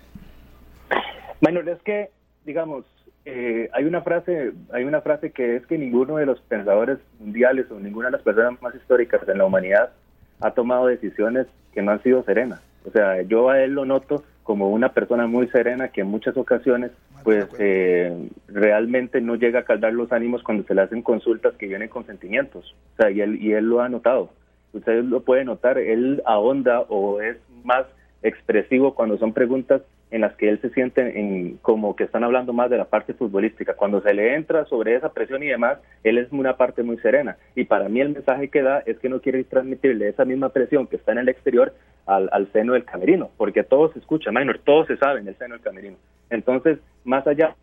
G: Bueno, es que, digamos, eh, hay una frase, hay una frase que es que ninguno de los pensadores mundiales o ninguna de las personas más históricas en la humanidad ha tomado decisiones que no han sido serenas. O sea, yo a él lo noto como una persona muy serena que en muchas ocasiones pues eh, realmente no llega a calmar los ánimos cuando se le hacen consultas que vienen con sentimientos. O sea, y él, y él lo ha notado. Usted lo puede notar, él ahonda o es más expresivo cuando son preguntas en las que él se siente en, como que están hablando más de la parte futbolística. Cuando se le entra sobre esa presión y demás, él es una parte muy serena. Y para mí el mensaje que da es que no quiere transmitirle esa misma presión que está en el exterior al, al seno del camerino, porque todo se escucha, minor, todo se sabe en el seno del camerino. Entonces, más allá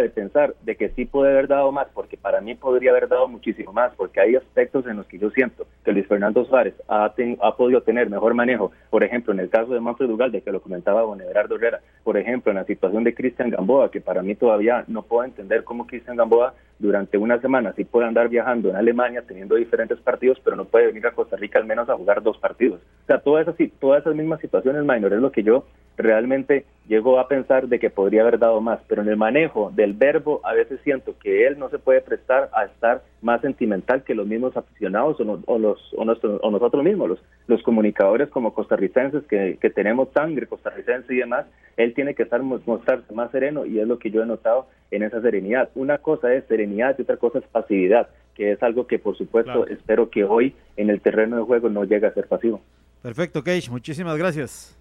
G: de pensar de que sí puede haber dado más, porque para mí podría haber dado muchísimo más, porque hay aspectos en los que yo siento que Luis Fernando Suárez ha, ha podido tener mejor manejo, por ejemplo, en el caso de Manfred de que lo comentaba Don Everardo Herrera, por ejemplo, en la situación de Cristian Gamboa, que para mí todavía no puedo entender cómo Cristian Gamboa durante una semana sí puede andar viajando en Alemania teniendo diferentes partidos, pero no puede venir a Costa Rica al menos a jugar dos partidos. O sea, todas esas, todas esas mismas situaciones, Minor, es lo que yo realmente llego a pensar de que podría haber dado más, pero en el manejo del verbo a veces siento que él no se puede prestar a estar más sentimental que los mismos aficionados o, o los, o, nosotros mismos, los, los comunicadores como costarricenses que, que tenemos sangre costarricense y demás, él tiene que estar mostrarse más sereno y es lo que yo he notado en esa serenidad. Una cosa es serenidad y otra cosa es pasividad, que es algo que por supuesto espero que hoy en el terreno de juego no llegue a ser pasivo.
C: Perfecto, Cage, muchísimas gracias.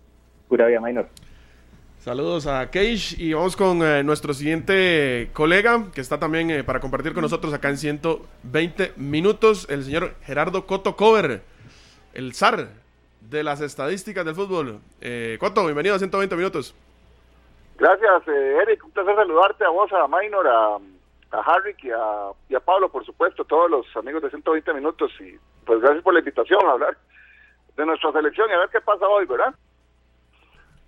G: Pura vida, Minor.
D: Saludos a Cage y vamos con eh, nuestro siguiente colega que está también eh, para compartir con nosotros acá en 120 minutos, el señor Gerardo Coto Cover, el zar de las estadísticas del fútbol. Eh, Coto, bienvenido a 120 minutos.
H: Gracias, Eric. Un placer saludarte a vos, a Minor, a, a Harry y a, y a Pablo, por supuesto, todos los amigos de 120 minutos. Y pues gracias por la invitación a hablar de nuestra selección y a ver qué pasa hoy, ¿verdad?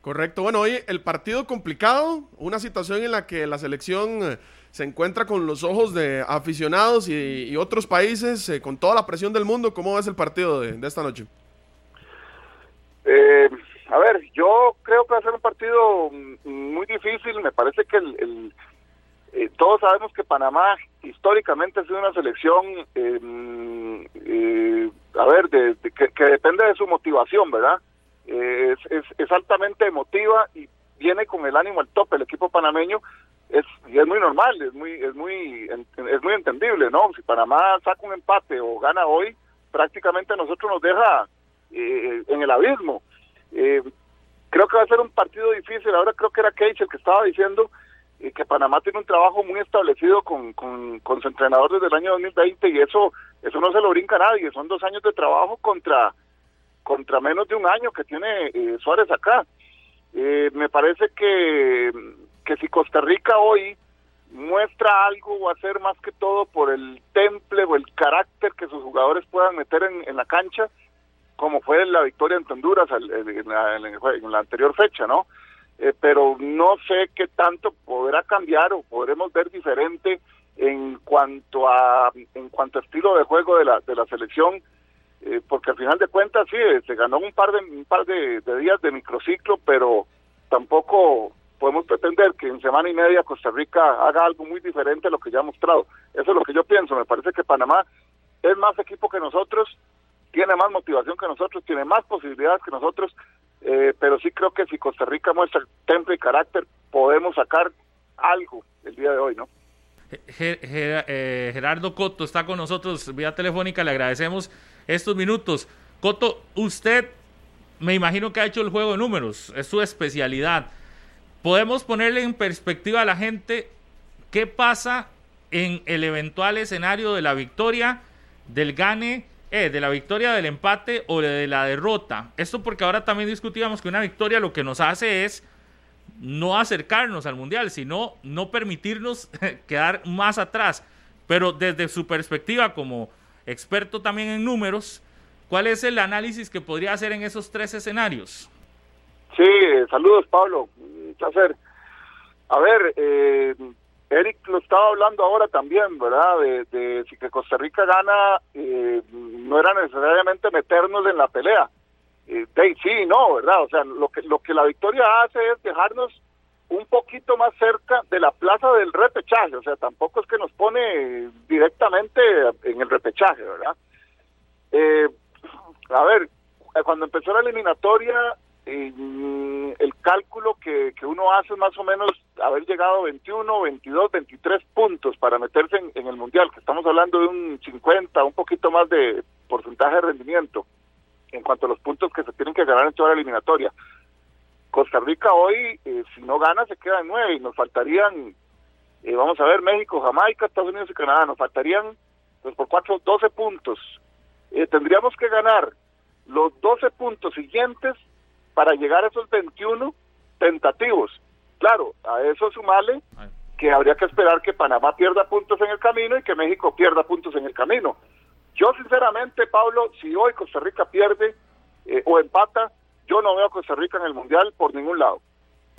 D: Correcto. Bueno, hoy el partido complicado, una situación en la que la selección eh, se encuentra con los ojos de aficionados y, otros países, eh, con toda la presión del mundo. ¿Cómo ves el partido de, esta noche?
H: Eh, a ver, yo creo que va a ser un partido mm, muy difícil. Me parece que el, todos sabemos que Panamá históricamente ha sido una selección, mm, a ver, que depende de su motivación, ¿verdad? Es, es, altamente emotiva y viene con el ánimo al tope. El equipo panameño es y es muy normal es muy es muy es muy entendible no si Panamá saca un empate o gana hoy prácticamente a nosotros nos deja eh, en el abismo. Eh, creo que va a ser un partido difícil. Ahora creo que era Cage el que estaba diciendo eh, que Panamá tiene un trabajo muy establecido con, con, con su entrenador desde el año 2020 y eso eso no se lo brinca nadie. Son dos años de trabajo contra contra menos de un año que tiene eh, Suárez acá. Eh, me parece que, que si Costa Rica hoy muestra algo va a más que todo por el temple o el carácter que sus jugadores puedan meter en, la cancha, como fue la victoria en Honduras en, la, anterior fecha, ¿no? Eh, pero no sé qué tanto podrá cambiar o podremos ver diferente en cuanto a en cuanto a estilo de juego de la de la selección eh, porque al final de cuentas sí, se ganó un par de un par de, días de microciclo, pero tampoco podemos pretender que en semana y media Costa Rica haga algo muy diferente a lo que ya ha mostrado. Eso es lo que yo pienso. Me parece que Panamá es más equipo que nosotros, tiene más motivación que nosotros, tiene más posibilidades que nosotros, eh, pero sí creo que si Costa Rica muestra temple y carácter, podemos sacar algo el día de hoy, ¿no?
E: Eh, Gerardo Coto está con nosotros vía telefónica, le agradecemos estos minutos. Coto, usted me imagino que ha hecho el juego de números, es su especialidad. Podemos ponerle en perspectiva a la gente qué pasa en el eventual escenario de la victoria, del gane, eh, de la victoria, del empate o de la derrota. Esto porque ahora también discutíamos que una victoria lo que nos hace es no acercarnos al mundial, sino no permitirnos quedar más atrás. Pero desde su perspectiva como experto también en números, ¿cuál es el análisis que podría hacer en esos tres escenarios?
H: Sí, saludos Pablo, un placer. A ver, eh, Eric lo estaba hablando ahora también, ¿verdad? De, si que Costa Rica gana, eh, no era necesariamente meternos en la pelea. Eh, sí, no, ¿verdad? O sea, lo que, lo que la victoria hace es dejarnos un poquito más cerca de la plaza del repechaje, o sea, tampoco es que nos pone directamente en el repechaje, ¿verdad? Eh, a ver, cuando empezó la eliminatoria, el cálculo que, que, uno hace es más o menos haber llegado a 21, 22, 23 puntos para meterse en, en, el Mundial, que estamos hablando de un 50, un poquito más de porcentaje de rendimiento en cuanto a los puntos que se tienen que ganar en toda la eliminatoria. Costa Rica hoy, si no gana, se queda en nueve y nos faltarían, vamos a ver, México, Jamaica, Estados Unidos y Canadá, nos faltarían pues por cuatro, 12 puntos. tendríamos que ganar los 12 puntos siguientes para llegar a esos 21 tentativos. Claro, a eso sumale que habría que esperar que Panamá pierda puntos en el camino y que México pierda puntos en el camino. Yo sinceramente, Pablo, si hoy Costa Rica pierde eh, o empata, yo no veo a Costa Rica en el Mundial por ningún lado.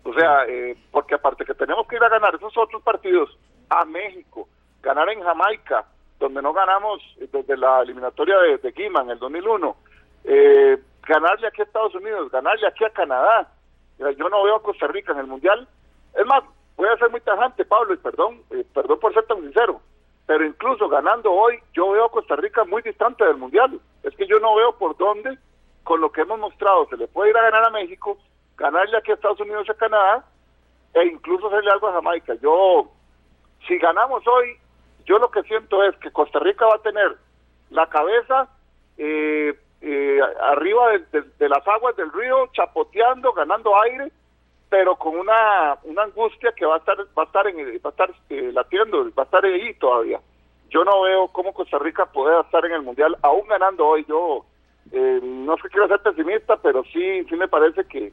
H: O sea, eh, porque aparte que tenemos que ir a ganar esos otros partidos a México, ganar en Jamaica, donde no ganamos desde la eliminatoria de, de Guima en el 2001, eh, ganarle aquí a Estados Unidos, ganarle aquí a Canadá. Yo no veo a Costa Rica en el Mundial. Es más, voy a ser muy tajante, Pablo, y perdón, eh, perdón por ser tan sincero, pero incluso ganando hoy, yo veo a Costa Rica muy distante del Mundial. Es que yo no veo por dónde, con lo que hemos mostrado, se le puede ir a ganar a México, ganarle aquí a Estados Unidos y a Canadá, e incluso hacerle algo a Jamaica. Yo, si ganamos hoy, yo lo que siento es que Costa Rica va a tener la cabeza eh, eh, arriba de, las aguas del río, chapoteando, ganando aire, pero con una, una angustia que va a estar va a estar en, va a estar eh, latiendo, va a estar ahí todavía. Yo no veo cómo Costa Rica puede estar en el mundial, aún ganando hoy. Yo eh, no sé que quiero ser pesimista, pero sí sí me parece que,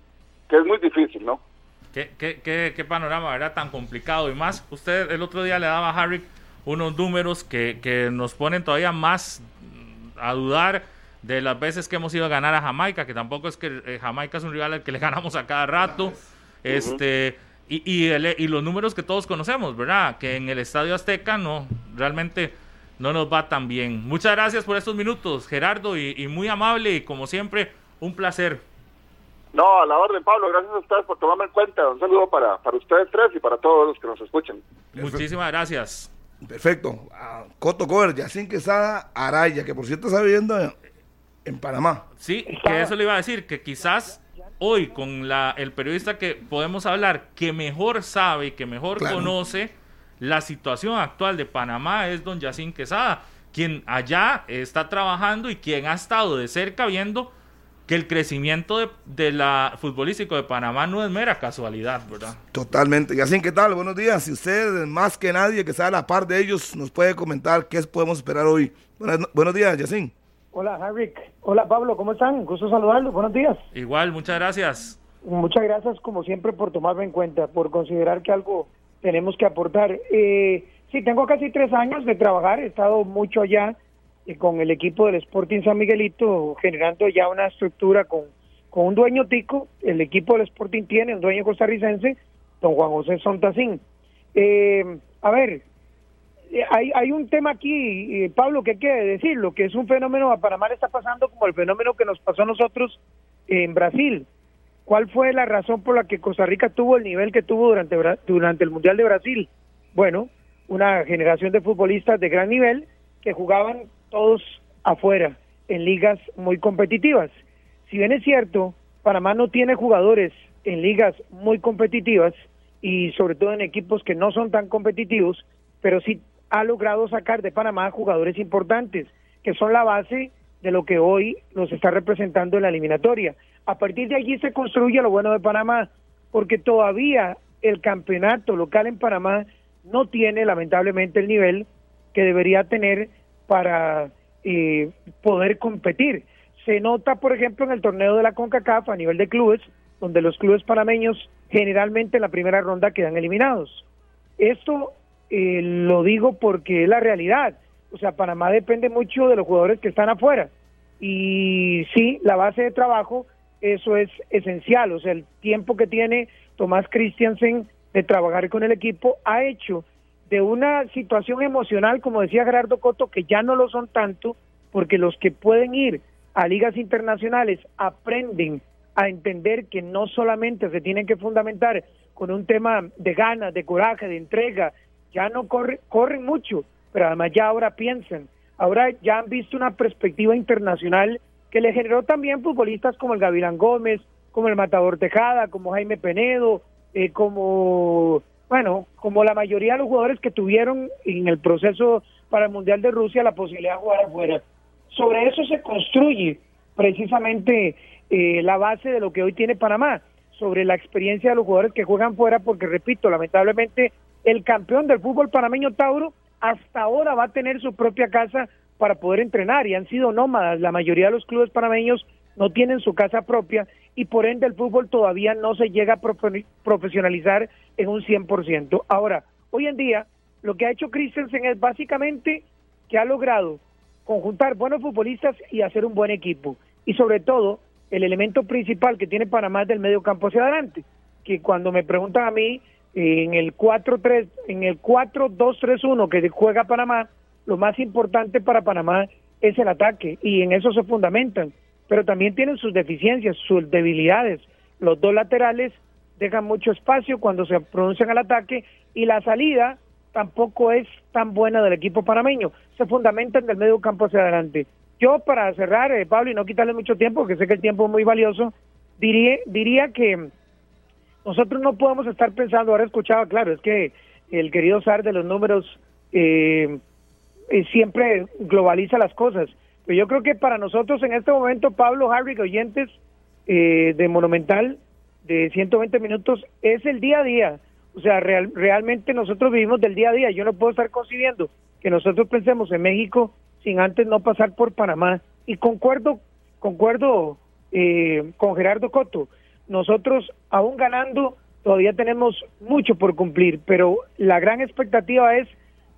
H: que es muy difícil, ¿no?
E: ¿Qué, qué, qué, qué panorama era tan complicado y más? Usted el otro día le daba a Harry unos números que, que nos ponen todavía más a dudar de las veces que hemos ido a ganar a Jamaica, que tampoco es que eh, Jamaica es un rival al que le ganamos a cada rato. Este, y, y, los números que todos conocemos, ¿verdad? Que en el Estadio Azteca no, realmente no nos va tan bien. Muchas gracias por estos minutos, Gerardo, y, muy amable y como siempre, un placer.
H: No, a la orden, Pablo, gracias a ustedes por tomarme en cuenta. Un saludo para, para ustedes tres y para todos los que nos escuchan.
E: Muchísimas gracias.
B: Perfecto. Coto Cover, Yacine Quesada, Araya, que por cierto está viviendo en Panamá.
E: Sí, que eso le iba a decir, que quizás hoy con la, el periodista que podemos hablar, que mejor sabe y que mejor conoce la situación actual de Panamá es don Yacín Quesada, quien allá está trabajando y quien ha estado de cerca viendo que el crecimiento de, de, la futbolístico de Panamá no es mera casualidad, ¿verdad?
B: Totalmente. Yacín, ¿qué tal? Buenos días. Si usted, más que nadie que sabe a la par de ellos, nos puede comentar qué podemos esperar hoy. buenos días, Yacín.
I: Hola, Harry. Hola, Pablo. ¿Cómo están? Gusto saludarlos. Buenos días.
E: Igual, muchas gracias.
I: Muchas gracias, como siempre, por tomarme en cuenta, por considerar que algo tenemos que aportar. Eh, sí, tengo casi tres años de trabajar. He estado mucho allá eh, con el equipo del Sporting San Miguelito, generando ya una estructura con, con un dueño tico. El equipo del Sporting tiene un dueño costarricense, don Juan José Sontacín. Eh, a ver, eh, hay, hay un tema aquí, eh, Pablo, que hay que decirlo, que es un fenómeno a Panamá está pasando como el fenómeno que nos pasó a nosotros en Brasil. ¿Cuál fue la razón por la que Costa Rica tuvo el nivel que tuvo durante, durante el Mundial de Brasil? Bueno, una generación de futbolistas de gran nivel que jugaban todos afuera, en ligas muy competitivas. Si bien es cierto, Panamá no tiene jugadores en ligas muy competitivas y sobre todo en equipos que no son tan competitivos, pero sí ha logrado sacar de Panamá jugadores importantes, que son la base de lo que hoy nos está representando en la eliminatoria. A partir de allí se construye lo bueno de Panamá, porque todavía el campeonato local en Panamá no tiene lamentablemente el nivel que debería tener para eh, poder competir. Se nota, por ejemplo, en el torneo de la CONCACAF a nivel de clubes, donde los clubes panameños generalmente en la primera ronda quedan eliminados. Esto eh, lo digo porque es la realidad. O sea, Panamá depende mucho de los jugadores que están afuera. Y sí, la base de trabajo, eso es esencial. O sea, el tiempo que tiene Tomás Christiansen de trabajar con el equipo ha hecho de una situación emocional, como decía Gerardo Coto, que ya no lo son tanto, porque los que pueden ir a ligas internacionales aprenden a entender que no solamente se tienen que fundamentar con un tema de ganas, de coraje, de entrega, ya no corre, corren mucho, pero además ya ahora piensan, ahora ya han visto una perspectiva internacional que le generó también futbolistas como el Gavilán Gómez, como el Matador Tejada, como Jaime Penedo, eh, como, bueno, como la mayoría de los jugadores que tuvieron en el proceso para el Mundial de Rusia la posibilidad de jugar afuera. Sobre eso se construye precisamente eh, la base de lo que hoy tiene Panamá. sobre la experiencia de los jugadores que juegan fuera, porque repito, lamentablemente el campeón del fútbol panameño Tauro hasta ahora va a tener su propia casa para poder entrenar y han sido nómadas. La mayoría de los clubes panameños no tienen su casa propia y por ende el fútbol todavía no se llega a profesionalizar en un 100%. Ahora, hoy en día, lo que ha hecho Christensen es básicamente que ha logrado conjuntar buenos futbolistas y hacer un buen equipo. Y sobre todo, el elemento principal que tiene Panamá es del medio campo hacia adelante, que cuando me preguntan a mí, en el 4-3, en el 4-2-3-1 que juega Panamá, lo más importante para Panamá es el ataque y en eso se fundamentan, pero también tienen sus deficiencias, sus debilidades. Los dos laterales dejan mucho espacio cuando se pronuncian al ataque y la salida tampoco es tan buena del equipo panameño. Se fundamentan del medio campo hacia adelante. Yo para cerrar, eh, Pablo, y no quitarle mucho tiempo, porque sé que el tiempo es muy valioso, diría, diría que nosotros no podemos estar pensando, ahora escuchaba, claro, es que el querido Sar de los números eh, eh, siempre globaliza las cosas. Pero yo creo que para nosotros en este momento, Pablo, Harry, oyentes eh, de Monumental, de 120 minutos, es el día a día. O sea, real, realmente nosotros vivimos del día a día. Yo no puedo estar concibiendo que nosotros pensemos en México sin antes no pasar por Panamá. Y concuerdo, concuerdo eh, con Gerardo Coto. Nosotros, aún ganando, todavía tenemos mucho por cumplir, pero la gran expectativa es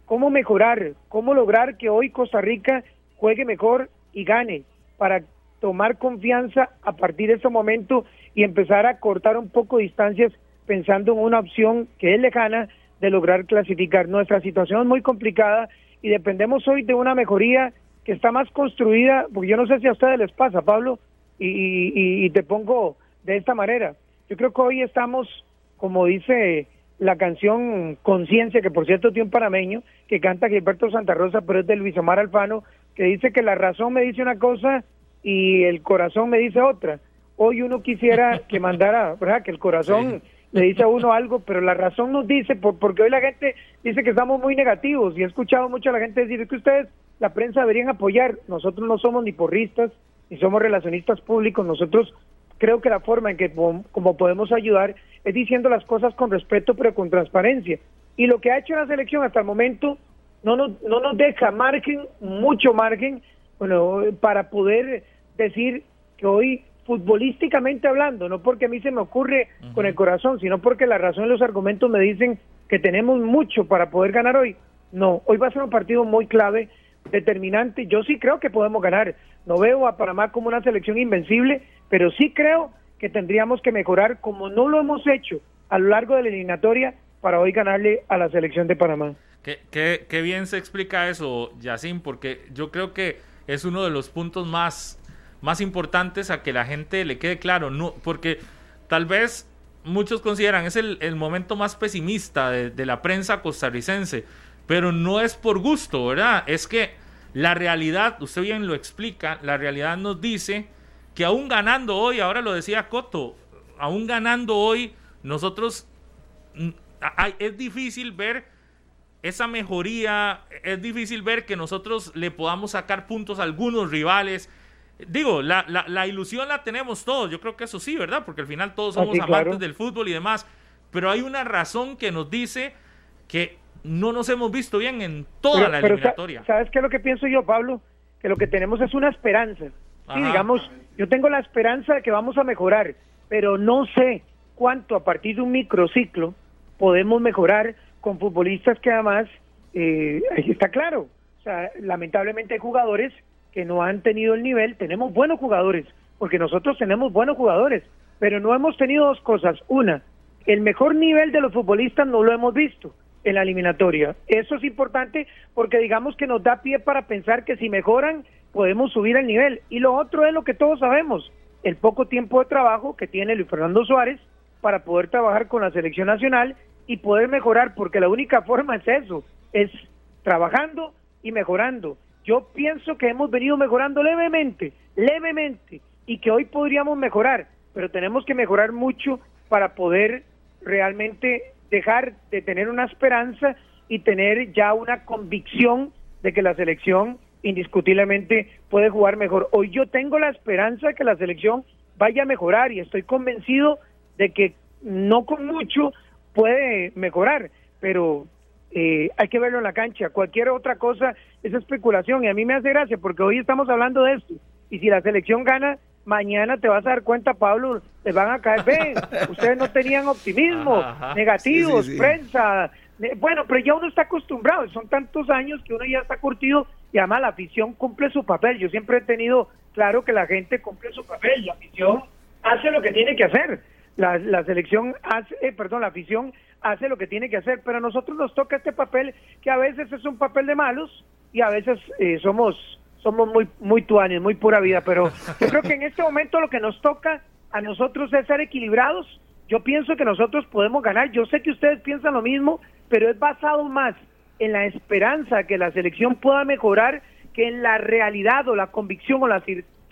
I: cómo mejorar, cómo lograr que hoy Costa Rica juegue mejor y gane para tomar confianza a partir de ese momento y empezar a cortar un poco distancias pensando en una opción que es lejana de lograr clasificar. Nuestra situación es muy complicada y dependemos hoy de una mejoría que está más construida, porque yo no sé si a ustedes les pasa, Pablo, y, y te pongo de esta manera. Yo creo que hoy estamos, como dice la canción Conciencia, que por cierto tiene un panameño, que canta Gilberto Santa Rosa, pero es de Luis Omar Alfano, que dice que la razón me dice una cosa y el corazón me dice otra. Hoy uno quisiera que mandara, ¿verdad? Que el corazón le dice a uno algo, pero la razón nos dice, por, porque hoy la gente dice que estamos muy negativos y he escuchado mucho a la gente decir que ustedes, la prensa, deberían apoyar. Nosotros no somos ni porristas, ni somos relacionistas públicos, nosotros creo que la forma en que como podemos ayudar es diciendo las cosas con respeto pero con transparencia. Y lo que ha hecho la selección hasta el momento no nos, no nos deja margen, mucho margen, bueno, para poder decir que hoy futbolísticamente hablando, no porque a mí se me ocurre con el corazón, sino porque la razón y los argumentos me dicen que tenemos mucho para poder ganar hoy. No, hoy va a ser un partido muy clave, determinante. Yo sí creo que podemos ganar. No veo a Panamá como una selección invencible, pero sí creo que tendríamos que mejorar como no lo hemos hecho a lo largo de la eliminatoria para hoy ganarle a la selección de Panamá.
E: Qué, qué, qué bien se explica eso, Yacine, porque yo creo que es uno de los puntos más, más importantes a que la gente le quede claro, no, porque tal vez muchos consideran es el, el momento más pesimista de, de, la prensa costarricense, pero no es por gusto, ¿verdad? Es que la realidad, usted bien lo explica, la realidad nos dice que aún ganando hoy, ahora lo decía Coto, aún ganando hoy, nosotros es difícil ver esa mejoría, es difícil ver que nosotros le podamos sacar puntos a algunos rivales. Digo, la, la, ilusión la tenemos todos, yo creo que eso sí, ¿verdad? Porque al final todos somos amantes del fútbol y demás, pero hay una razón que nos dice que no nos hemos visto bien en toda la eliminatoria.
I: ¿Sabes qué es lo que pienso yo, Pablo? Que lo que tenemos es una esperanza. Sí, digamos, yo tengo la esperanza de que vamos a mejorar, pero no sé cuánto a partir de un microciclo podemos mejorar con futbolistas que además, eh, está claro, o sea, lamentablemente hay jugadores que no han tenido el nivel, tenemos buenos jugadores, porque nosotros tenemos buenos jugadores, pero no hemos tenido dos cosas. Una, el mejor nivel de los futbolistas no lo hemos visto en la eliminatoria. Eso es importante porque digamos que nos da pie para pensar que si mejoran podemos subir el nivel. Y lo otro es lo que todos sabemos, el poco tiempo de trabajo que tiene Luis Fernando Suárez para poder trabajar con la selección nacional y poder mejorar, porque la única forma es eso, es trabajando y mejorando. Yo pienso que hemos venido mejorando levemente, levemente, y que hoy podríamos mejorar, pero tenemos que mejorar mucho para poder realmente dejar de tener una esperanza y tener ya una convicción de que la selección indiscutiblemente puede jugar mejor. Hoy yo tengo la esperanza de que la selección vaya a mejorar y estoy convencido de que no con mucho puede mejorar, pero eh, hay que verlo en la cancha. Cualquier otra cosa es especulación y a mí me hace gracia porque hoy estamos hablando de esto. Y si la selección gana, mañana te vas a dar cuenta, Pablo, te van a caer. Ven, ustedes no tenían optimismo, negativos, prensa. Bueno, pero ya uno está acostumbrado, son tantos años que uno ya está curtido y además la afición cumple su papel. Yo siempre he tenido claro que la gente cumple su papel, la afición hace lo que tiene que hacer. La, la selección hace, eh, perdón, la afición hace lo que tiene que hacer, pero a nosotros nos toca este papel que a veces es un papel de malos y a veces eh, somos somos muy muy tuanes, muy pura vida, pero yo creo que en este momento lo que nos toca a nosotros es ser equilibrados. Yo pienso que nosotros podemos ganar. Yo sé que ustedes piensan lo mismo, pero es basado más en la esperanza que la selección pueda mejorar que en la realidad o la convicción o la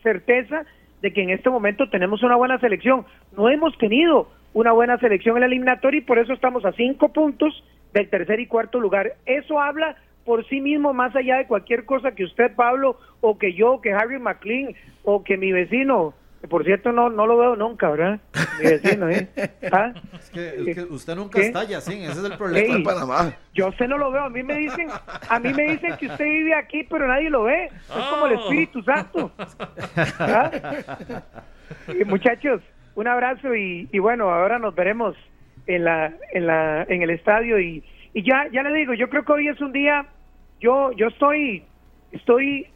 I: certeza de que en este momento tenemos una buena selección. No hemos tenido una buena selección en la eliminatoria y por eso estamos a cinco puntos del tercer y cuarto lugar. Eso habla por sí mismo más allá de cualquier cosa que usted, Pablo, o que yo, que Harry McLean, o que mi vecino, por cierto no, no lo veo nunca, ¿verdad? Mi vecino, ¿eh?
C: ¿Ah? Es, que, usted nunca está ya, sí, ese es el problema.
I: Panamá. Yo usted no lo veo, a mí me dicen, a mí me dicen que usted vive aquí, pero nadie lo ve. Es como el oh. Espíritu Santo. ¿Ah? muchachos, un abrazo y, bueno, ahora nos veremos en la en la en el estadio y, y ya ya le digo, yo creo que hoy es un día yo yo estoy estoy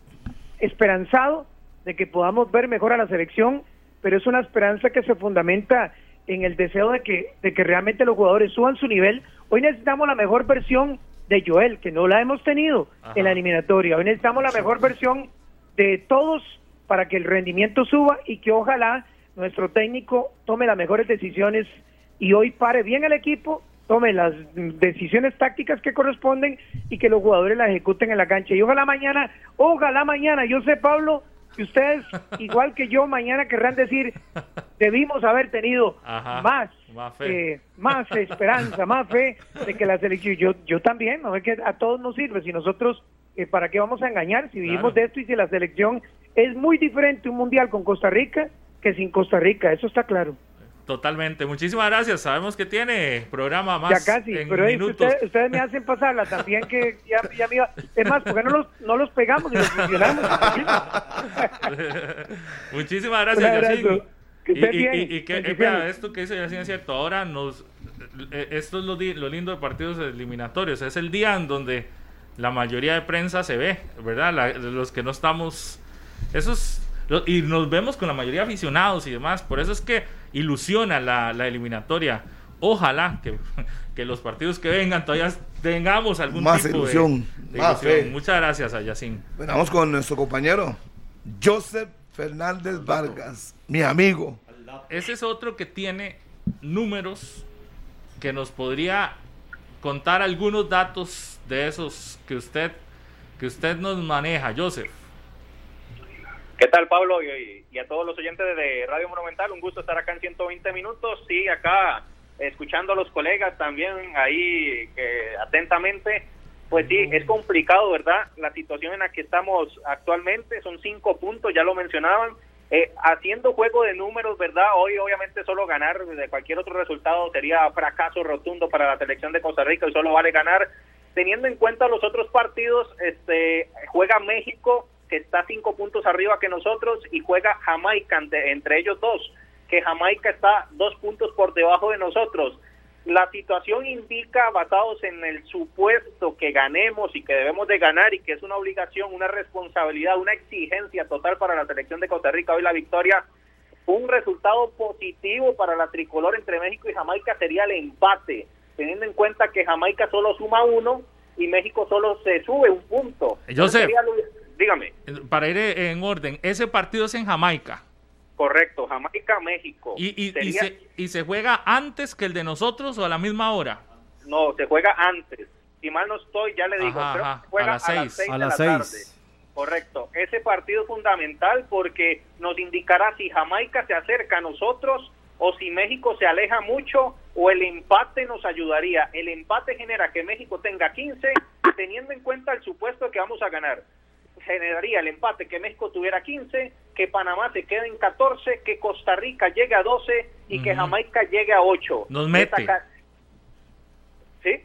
I: esperanzado de que podamos ver mejor a la selección, pero es una esperanza que se fundamenta en el deseo de que de que realmente los jugadores suban su nivel. Hoy necesitamos la mejor versión de Joel, que no la hemos tenido en la eliminatoria. Hoy necesitamos la mejor versión de todos para que el rendimiento suba y que ojalá nuestro técnico tome las mejores decisiones y hoy pare bien el equipo, tome las decisiones tácticas que corresponden y que los jugadores la ejecuten en la cancha. Y ojalá mañana, ojalá mañana, yo sé Pablo, que ustedes, igual que yo, mañana querrán decir, debimos haber tenido más, eh, más, esperanza, más fe de que la selección, yo, yo también, no es que a todos nos sirve, si nosotros, eh, ¿para qué vamos a engañar? Si vivimos de esto y si la selección es muy diferente un mundial con Costa Rica, que sin Costa Rica, eso está claro.
E: Totalmente. Muchísimas gracias. Sabemos que tiene programa más.
I: Ya casi, pero Ustedes, me hacen pasarla también que ya, ya me iba. Es más, porque no los, no los pegamos y los funcionamos?
E: Muchísimas gracias, y, y, y, que eh, esto que dice Yacine es cierto. Ahora nos. Eh, esto es lo, lo lindo de partidos eliminatorios. Es el día en donde la mayoría de prensa se ve, ¿verdad? los que no estamos. Esos y nos vemos con la mayoría de aficionados y demás. Por eso es que ilusiona la, eliminatoria. Ojalá que, que, los partidos que vengan todavía tengamos algún
B: más tipo ilusión,
E: de, más ilusión. Muchas gracias a Yacine.
B: Bueno, vamos con nuestro compañero Joseph Fernández Vargas, mi amigo.
E: Ese es otro que tiene números que nos podría contar algunos datos de esos que usted que usted nos maneja, Joseph.
J: ¿Qué tal, Pablo? Y, a todos los oyentes de Radio Monumental, un gusto estar acá en 120 minutos. Sí, acá escuchando a los colegas también ahí atentamente. Pues sí, es complicado, ¿verdad? La situación en la que estamos actualmente son cinco puntos, ya lo mencionaban. Eh, haciendo juego de números, ¿verdad? Hoy obviamente solo ganar de cualquier otro resultado sería fracaso rotundo para la selección de Costa Rica y solo vale ganar. Teniendo en cuenta los otros partidos, este juega México, que está cinco puntos arriba que nosotros y juega Jamaica entre, ellos dos, que Jamaica está dos puntos por debajo de nosotros. La situación indica, basados en el supuesto que ganemos y que debemos de ganar y que es una obligación, una responsabilidad, una exigencia total para la selección de Costa Rica hoy la victoria, un resultado positivo para la tricolor entre México y Jamaica sería el empate, teniendo en cuenta que Jamaica solo suma uno y México solo se sube un punto. Dígame.
E: Para ir en orden, ese partido es en Jamaica.
J: Correcto, Jamaica, México.
E: ¿Y, y, se, juega antes que el de nosotros o a la misma hora?
J: No, se juega antes. Si mal no estoy, ya le digo, juega a las seis, a las seis de la tarde. Correcto. Ese partido es fundamental porque nos indicará si Jamaica se acerca a nosotros o si México se aleja mucho o el empate nos ayudaría. El empate genera que México tenga 15 teniendo en cuenta el supuesto que vamos a ganar generaría el empate que México tuviera 15, que Panamá se quede en 14, que Costa Rica llegue a 12 y que Jamaica llegue a 8.
E: Nos mete.
J: ¿Sí?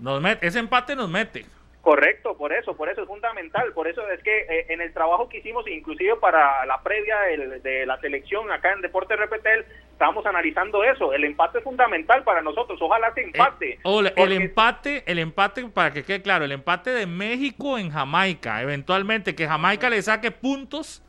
E: Nos mete. Ese empate nos mete.
J: Correcto, por eso, por eso es fundamental, por eso es que eh, en el trabajo que hicimos, inclusive para la previa de, la selección acá en Deporte Repetel, estábamos analizando eso, el empate es fundamental para nosotros, ojalá se empate.
E: Eh, el, empate, el empate, para que quede claro, el empate de México en Jamaica, eventualmente que Jamaica le saque puntos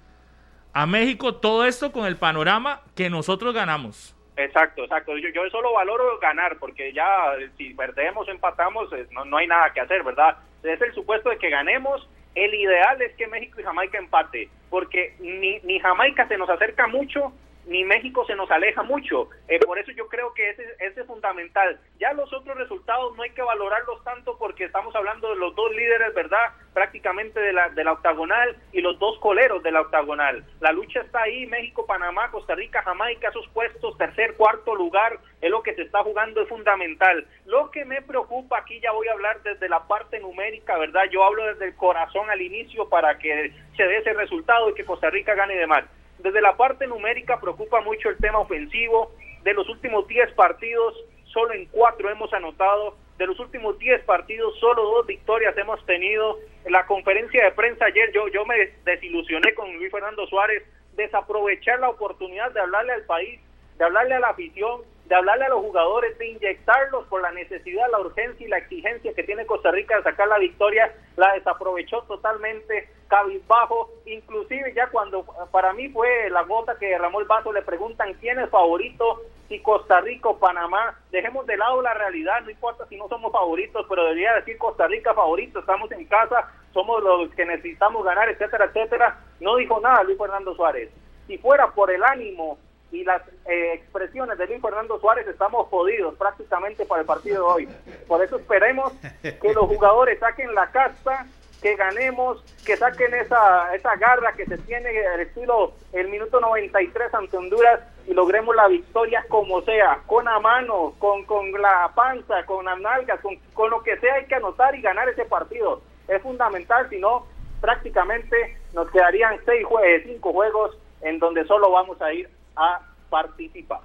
E: a México, todo esto con el panorama que nosotros ganamos.
J: Exacto, exacto. Yo, yo solo valoro ganar, porque ya si perdemos, empatamos, no, no hay nada que hacer, ¿verdad? Es el supuesto de que ganemos. El ideal es que México y Jamaica empate, porque ni, ni Jamaica se nos acerca mucho, ni México se nos aleja mucho. Eh, por eso yo creo que ese, ese, es fundamental. Ya los otros resultados no hay que valorarlos tanto porque estamos hablando de los dos líderes, ¿verdad? Prácticamente de la, de la octagonal y los dos coleros de la octagonal. La lucha está ahí, México, Panamá, Costa Rica, Jamaica, esos puestos, tercer, cuarto lugar, es lo que se está jugando, es fundamental. Lo que me preocupa, aquí ya voy a hablar desde la parte numérica, ¿verdad? Yo hablo desde el corazón al inicio para que se dé ese resultado y que Costa Rica gane de mal. Desde la parte numérica preocupa mucho el tema ofensivo. De los últimos 10 partidos, solo en 4 hemos anotado. De los últimos 10 partidos, solo dos victorias hemos tenido. En la conferencia de prensa ayer yo, yo me desilusioné con Luis Fernando Suárez, desaprovechar la oportunidad de hablarle al país, de hablarle a la afición, de hablarle a los jugadores, de inyectarlos por la necesidad, la urgencia y la exigencia que tiene Costa Rica de sacar la victoria, la desaprovechó totalmente, cabizbajo, inclusive ya cuando para mí fue la gota que derramó el vaso, le preguntan quién es favorito, si Costa Rica o Panamá, dejemos de lado la realidad, no importa si no somos favoritos, pero debería decir Costa Rica favorito, estamos en casa, somos los que necesitamos ganar, etcétera, etcétera, no dijo nada Luis Fernando Suárez. Si fuera por el ánimo y las eh, expresiones de Luis Fernando Suárez estamos jodidos prácticamente para el partido de hoy. Por eso esperemos que los jugadores saquen la casta, que ganemos, que saquen esa, esa garra que se tiene el estilo el minuto 93 ante Honduras y logremos la victoria como sea, con a mano, con, con la panza, con las nalgas, con, con lo que sea hay que anotar y ganar ese partido. Es fundamental, si no prácticamente nos quedarían seis juegos, cinco juegos en donde solo vamos a ir a participar.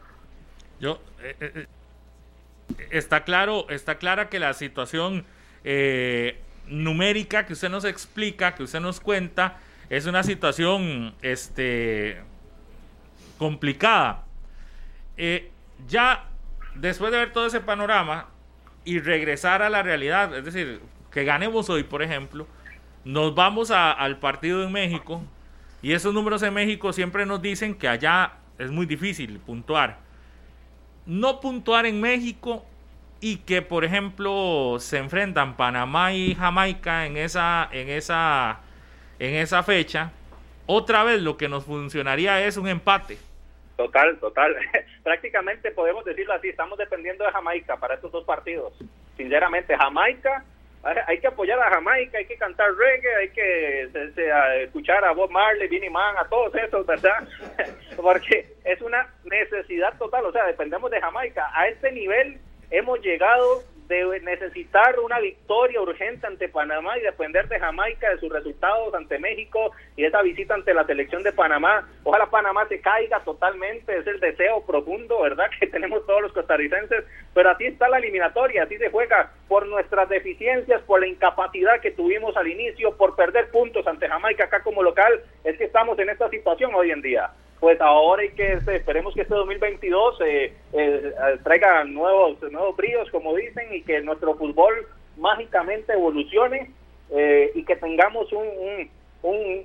E: Yo eh, eh, eh, está claro, está clara que la situación numérica que usted nos explica, que usted nos cuenta, es una situación este complicada. ya después de ver todo ese panorama y regresar a la realidad, es decir, que ganemos hoy, por ejemplo, nos vamos al partido en México y esos números en México siempre nos dicen que allá es muy difícil puntuar. No puntuar en México y que, por ejemplo, se enfrentan Panamá y Jamaica en esa, en esa, en esa fecha, otra vez lo que nos funcionaría es un empate.
J: Total, total. Prácticamente podemos decirlo así, estamos dependiendo de Jamaica para estos dos partidos. Sinceramente, Jamaica hay que apoyar a Jamaica, hay que cantar reggae, hay que escuchar a Bob Marley, Vinnie Man, a todos esos, ¿verdad? Porque es una necesidad total, o sea, dependemos de Jamaica. A este nivel hemos llegado de necesitar una victoria urgente ante Panamá y depender de Jamaica, de sus resultados ante México y esa visita ante la selección de Panamá. Ojalá Panamá se caiga totalmente, es el deseo profundo, ¿verdad?, que tenemos todos los costarricenses, pero así está la eliminatoria, así se juega por nuestras deficiencias, por la incapacidad que tuvimos al inicio, por perder puntos ante Jamaica acá como local, es que estamos en esta situación hoy en día pues ahora hay que esperemos que este 2022 eh, eh, traiga nuevos nuevos bríos como dicen y que nuestro fútbol mágicamente evolucione eh, y que tengamos un,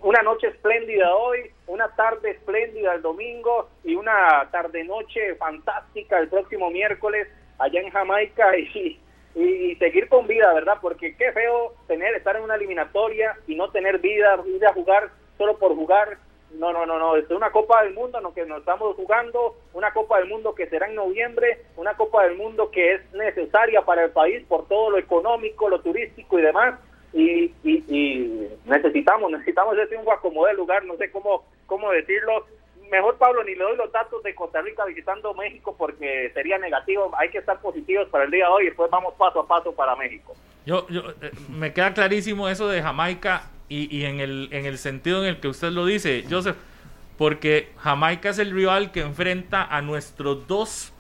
J: una noche espléndida hoy una tarde espléndida el domingo y una tarde noche fantástica el próximo miércoles allá en Jamaica y, y, seguir con vida verdad porque qué feo tener estar en una eliminatoria y no tener vida ir a jugar solo por jugar no, no, no, no, es una Copa del Mundo en que nos estamos jugando, una Copa del Mundo que será en noviembre, una Copa del Mundo que es necesaria para el país por todo lo económico, lo turístico y demás, y, y, necesitamos, necesitamos ese un de lugar, no sé cómo, cómo decirlo. Mejor, Pablo, ni le doy los datos de Costa Rica visitando México porque sería negativo. Hay que estar positivos para el día de hoy y después vamos paso a paso para México.
E: Yo, yo eh, me queda clarísimo eso de Jamaica y, en, el, en el sentido en el que usted lo dice, Joseph, porque Jamaica es el rival que enfrenta a nuestros dos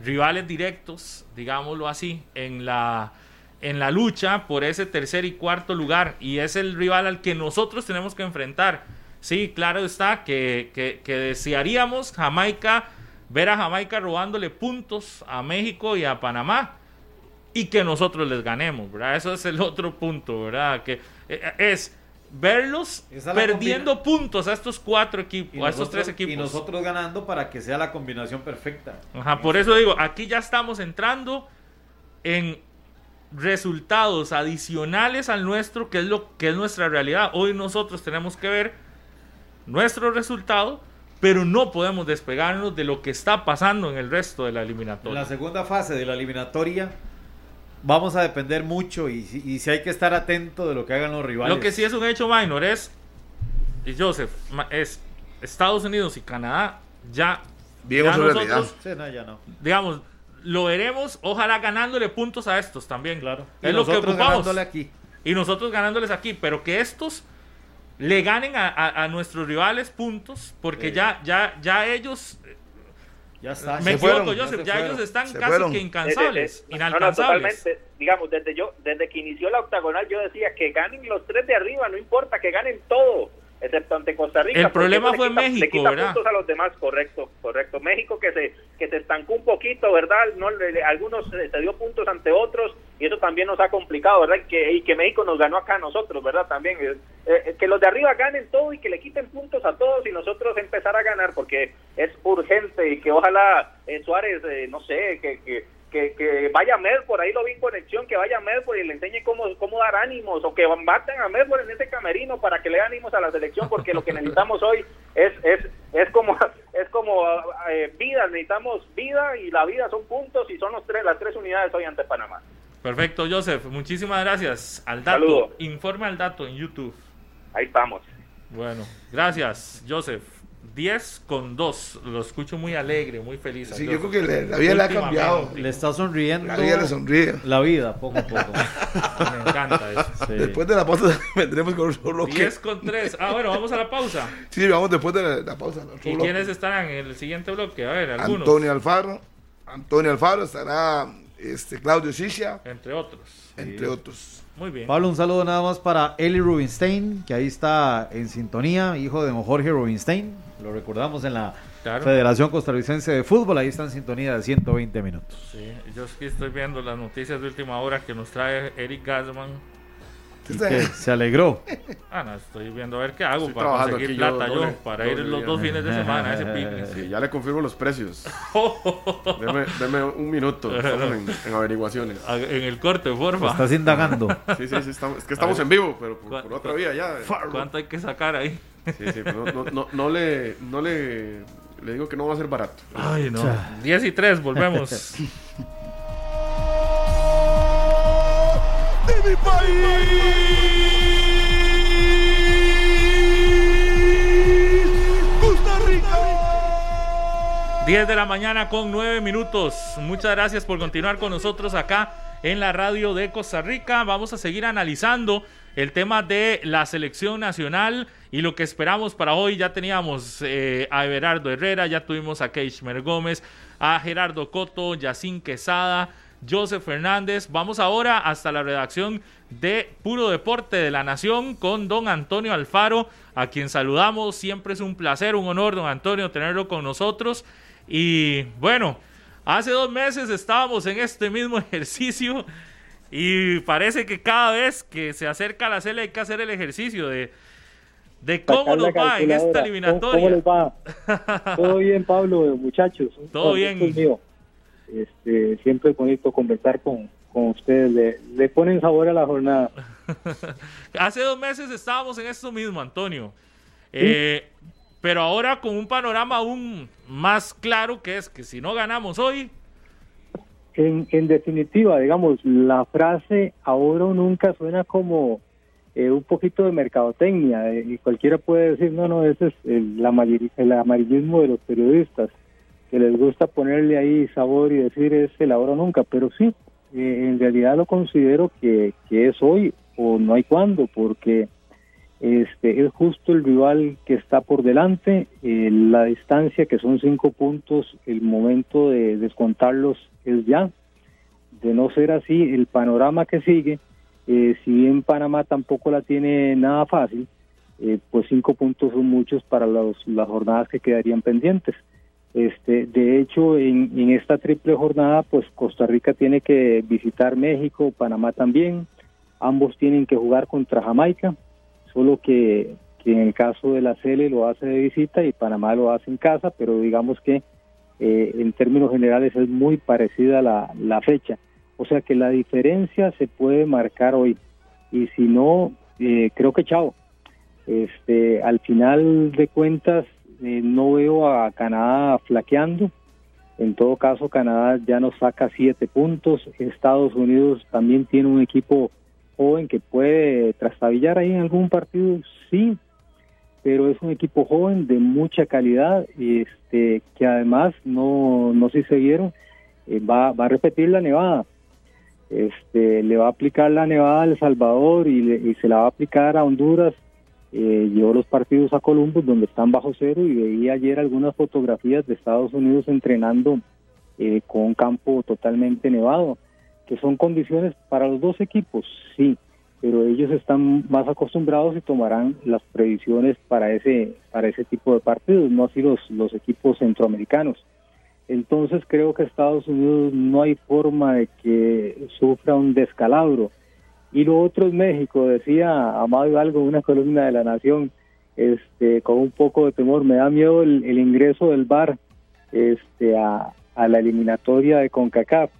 E: rivales directos, digámoslo así, en la, en la lucha por ese tercer y cuarto lugar. Y es el rival al que nosotros tenemos que enfrentar. Sí, claro está que, que, desearíamos Jamaica, ver a Jamaica robándole puntos a México y a Panamá y que nosotros les ganemos, ¿verdad? Eso es el otro punto, ¿verdad? Que eh, es verlos perdiendo puntos a estos cuatro equipos, a estos tres equipos.
C: Y nosotros ganando para que sea la combinación perfecta.
E: Ajá, por eso digo, aquí ya estamos entrando en resultados adicionales al nuestro, que es lo que es nuestra realidad. Hoy nosotros tenemos que ver nuestro resultado, pero no podemos despegarnos de lo que está pasando en el resto de la eliminatoria.
C: En la segunda fase de la eliminatoria vamos a depender mucho y, si hay que estar atento de lo que hagan los rivales.
E: Lo que sí es un hecho minor es, y Joseph, es Estados Unidos y Canadá ya,
B: ya nosotros,
E: digamos, lo veremos, ojalá ganándole puntos a estos también. Claro. Es lo que ocupamos.
C: Aquí.
E: Y nosotros ganándoles aquí, pero que estos le ganen a, nuestros rivales puntos, porque ya, ya, ya ellos
C: ya está.
E: Me equivoco, Joseph, ya, ellos están casi que incansables, inalcanzables.
J: Digamos, desde yo, desde que inició la octagonal, yo decía que ganen los tres de arriba, no importa, que ganen todo excepto ante Costa Rica.
E: El problema fue México, le quita
J: puntos a los demás, correcto, correcto. México que se que se estancó un poquito, ¿verdad? No, algunos se, dio puntos ante otros y eso también nos ha complicado, ¿verdad? Que, y que México nos ganó acá a nosotros, ¿verdad? También eh, eh, que los de arriba ganen todo y que le quiten puntos a todos y nosotros empezar a ganar porque es urgente y que ojalá eh, Suárez, no sé, que, que que, que vaya Medford, ahí lo vi en conexión, que vaya Medford y le enseñe cómo, cómo dar ánimos, o que baten a Medford en ese camerino para que le dé ánimos a la selección, porque lo que necesitamos hoy es, es, es como, es como eh, vida, necesitamos vida y la vida son puntos y son los tres, las tres unidades hoy ante Panamá.
E: Perfecto, Joseph, muchísimas gracias. Al dato, informe al dato en YouTube.
J: Ahí estamos.
E: Bueno, gracias, Joseph. 10 con 2. Lo escucho muy alegre, muy feliz.
B: Sí, yo creo que la vida le ha cambiado.
C: Le está sonriendo.
B: La vida le sonríe.
C: La vida, poco a poco.
E: Me encanta eso.
B: Después de la pausa vendremos con otro bloque.
E: 10 con 3. Ah, bueno, vamos a la pausa.
B: Sí, vamos después de la, pausa.
E: ¿Y quiénes estarán en el siguiente bloque? A ver, algunos.
B: Antonio Alfaro. Antonio Alfaro estará este, Claudio Sisha.
E: Entre otros.
B: Entre otros.
E: Muy bien.
C: Pablo, un saludo nada más para Eli Rubinstein, que ahí está en sintonía, hijo de don Jorge Rubinstein. Lo recordamos en la Federación Costarricense de Fútbol, ahí está en sintonía de 120 minutos.
E: Sí, yo estoy viendo las noticias de última hora que nos trae Eric Gasman
C: se alegró.
E: Ah, no, estoy viendo a ver qué hago para conseguir plata yo, para ir los dos fines de semana a ese picnic.
D: ya le confirmo los precios. deme, un minuto, en, averiguaciones.
E: En el corte, porfa.
C: Estás indagando.
D: Sí, sí, sí, estamos, es que estamos en vivo, pero por, otra vía ya.
E: ¿Cuánto hay que sacar ahí?
D: Sí, sí, pero no, no, no, le, no le, le digo que no va a ser barato.
E: Ay, no. 10 y 3, volvemos.
A: Mi país. Costa Rica.
E: 10 de la mañana con 9 minutos. Muchas gracias por continuar con nosotros acá en la radio de Costa Rica. Vamos a seguir analizando el tema de la selección nacional y lo que esperamos para hoy. Ya teníamos eh, a Everardo Herrera, ya tuvimos a Keishmer Gómez, a Gerardo Coto, Yacín Quesada. Joseph Fernández. Vamos ahora hasta la redacción de Puro Deporte de la Nación con don Antonio Alfaro, a quien saludamos. Siempre es un placer, un honor, don Antonio, tenerlo con nosotros. Y bueno, hace dos meses estábamos en este mismo ejercicio y parece que cada vez que se acerca la cele hay que hacer el ejercicio de, de cómo nos va en esta eliminatoria.
K: Todo bien, Pablo, muchachos.
E: Todo bien.
K: Este, siempre es bonito conversar con, con ustedes, le, ponen sabor a la jornada.
E: Hace dos meses estábamos en esto mismo, Antonio. Eh, pero ahora con un panorama aún más claro que es que si no ganamos hoy...
K: En, en definitiva, digamos, la frase ahora o nunca suena como eh, un poquito de mercadotecnia eh, y cualquiera puede decir, no, no, ese es el, el amarillismo de los periodistas que les gusta ponerle ahí sabor y decir es el ahora o nunca, pero sí, eh, en realidad lo considero que, que, es hoy o no hay cuándo, porque Este, es justo el rival que está por delante, eh, la distancia que son cinco puntos, el momento de descontarlos es ya. De no ser así, el panorama que sigue, eh, si bien Panamá tampoco la tiene nada fácil, pues cinco puntos son muchos para los, las jornadas que quedarían pendientes. Este, de hecho, en, en esta triple jornada, pues Costa Rica tiene que visitar México, Panamá también, ambos tienen que jugar contra Jamaica, solo que, en el caso de la CL lo hace de visita y Panamá lo hace en casa, pero digamos que eh, en términos generales es muy parecida la, la fecha. O sea que la diferencia se puede marcar hoy. Y si no, eh, creo que chao. Este, al final de cuentas, eh, no veo a Canadá flaqueando. En todo caso, Canadá ya nos saca siete puntos. Estados Unidos también tiene un equipo joven que puede trastabillar ahí en algún partido, sí, pero es un equipo joven de mucha calidad y este que además no no sé si se vieron eh, va, va a repetir la nevada este le va a aplicar la nevada a El Salvador y, se la va a aplicar a Honduras eh, llevó los partidos a Columbus donde están bajo cero y veía ayer algunas fotografías de Estados Unidos entrenando eh, con un campo totalmente nevado que son condiciones para los dos equipos, sí, pero ellos están más acostumbrados y tomarán las previsiones para ese para ese tipo de partidos, no así los los equipos centroamericanos. Entonces creo que Estados Unidos no hay forma de que sufra un descalabro. Y lo otro es México, decía Amado Hidalgo, una columna de la Nación, este, con un poco de temor, me da miedo el, ingreso del VAR este, a, la eliminatoria de CONCACAF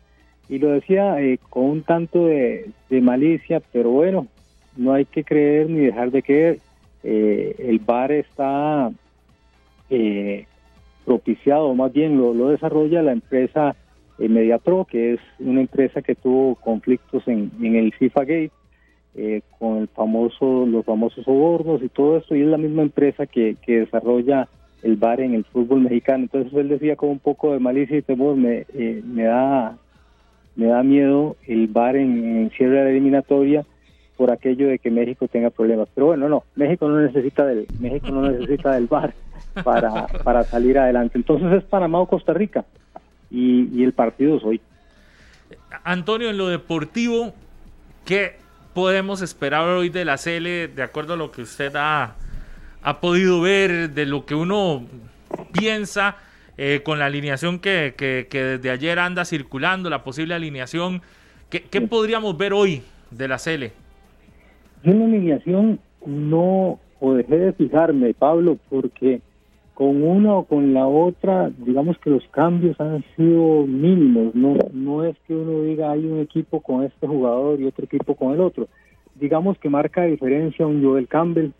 K: y lo decía eh, con un tanto de, malicia, pero bueno, no hay que creer ni dejar de creer. Eh, el bar está eh, propiciado, más bien lo, lo desarrolla la empresa MediaPro, que es una empresa que tuvo conflictos en, en el FIFA Gate, con el famoso, los famosos sobornos y todo esto, y es la misma empresa que, que desarrolla el bar en el fútbol mexicano. Entonces él decía con un poco de malicia y temor, me, me da me da miedo el bar en, cierre de la eliminatoria por aquello de que México tenga problemas. Pero bueno, no, México no necesita del México no necesita del bar para, para salir adelante. Entonces es Panamá o Costa Rica y, el partido es hoy.
E: Antonio, en lo deportivo, ¿qué podemos esperar hoy de la CL de acuerdo a lo que usted ha, ha podido ver, de lo que uno piensa? Eh, con la alineación que, desde ayer anda circulando, la posible alineación. ¿Qué, podríamos ver hoy de la Cele?
K: Yo en la alineación no, o dejé de fijarme, Pablo, porque con una o con la otra, digamos que los cambios han sido mínimos. No, no es que uno diga hay un equipo con este jugador y otro equipo con el otro. Digamos que marca diferencia un Joel Campbell,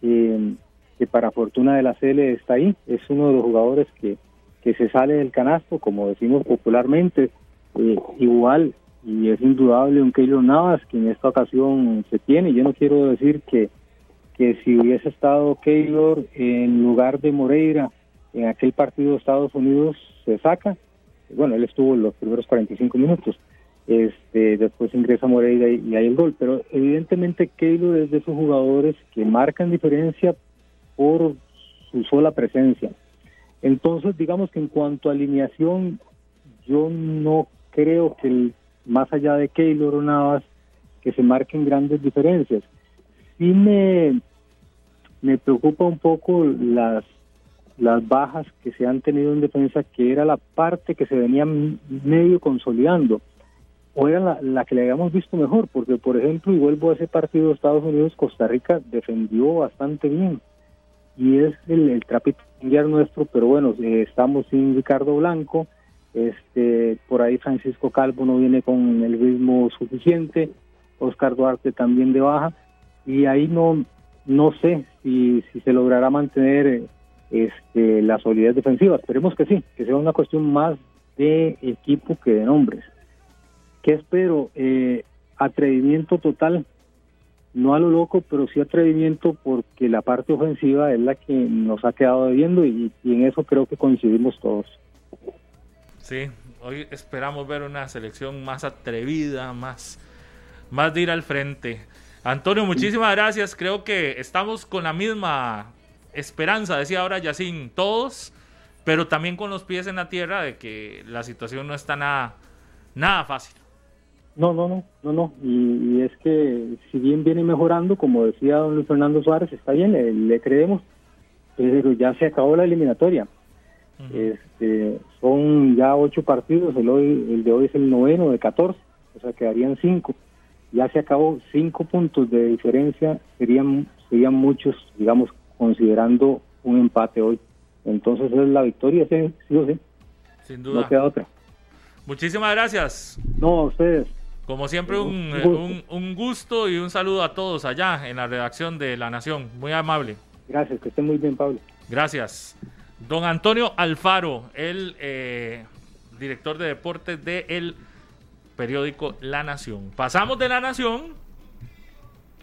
K: que que para fortuna de la Cele está ahí, es uno de los jugadores que, que se sale del canasto, como decimos popularmente, eh, igual, y es indudable un Keylor Navas que en esta ocasión se tiene. Yo no quiero decir que, que si hubiese estado Keylor en lugar de Moreira en aquel partido de Estados Unidos, se saca. Bueno, él estuvo los primeros 45 minutos. Este, después ingresa Moreira y, y hay el gol, pero evidentemente Keylor es de esos jugadores que marcan diferencia por su sola presencia. Entonces, digamos que en cuanto a alineación, yo no creo que más allá de Keylor o Navas, que se marquen grandes diferencias. Sí me, me preocupa un poco las, las bajas que se han tenido en defensa, que era la parte que se venía medio consolidando, o era la, la que le habíamos visto mejor, porque por ejemplo, y vuelvo a ese partido de Estados Unidos, Costa Rica defendió bastante bien y es el, el trapito nuestro, pero bueno, eh, estamos sin Ricardo Blanco, este por ahí Francisco Calvo no viene con el ritmo suficiente, Oscar Duarte también de baja, y ahí no no sé si, si se logrará mantener este la solidez defensiva, esperemos que sí, que sea una cuestión más de equipo que de nombres. ¿Qué espero? Eh, atrevimiento total no a lo loco, pero sí atrevimiento porque la parte ofensiva es la que nos ha quedado debiendo y, en eso creo que coincidimos todos.
E: Sí, hoy esperamos ver una selección más atrevida, más, más de ir al frente. Antonio, muchísimas gracias. Creo que estamos con la misma esperanza, decía ahora Yacín, todos, pero también con los pies en la tierra de que la situación no está nada, nada fácil.
K: No, no, no, no, no. Y, es que si bien viene mejorando, como decía don Luis Fernando Suárez, está bien, le, creemos, pero ya se acabó la eliminatoria. este, son ya ocho partidos, el, hoy, el de hoy es el noveno de 14, o sea, quedarían cinco. Ya se acabó, cinco puntos de diferencia serían, serían muchos, digamos, considerando un empate hoy. Entonces es la victoria, sí, sí o sí.
E: Sin duda.
K: No queda otra.
E: Muchísimas gracias.
K: No, a ustedes.
E: Como siempre, un, un, gusto y un saludo a todos allá en la redacción de La Nación. Muy amable.
K: Gracias, que esté muy bien, Pablo.
E: Gracias. Don Antonio Alfaro, el eh, director de deportes del periódico La Nación. Pasamos de La Nación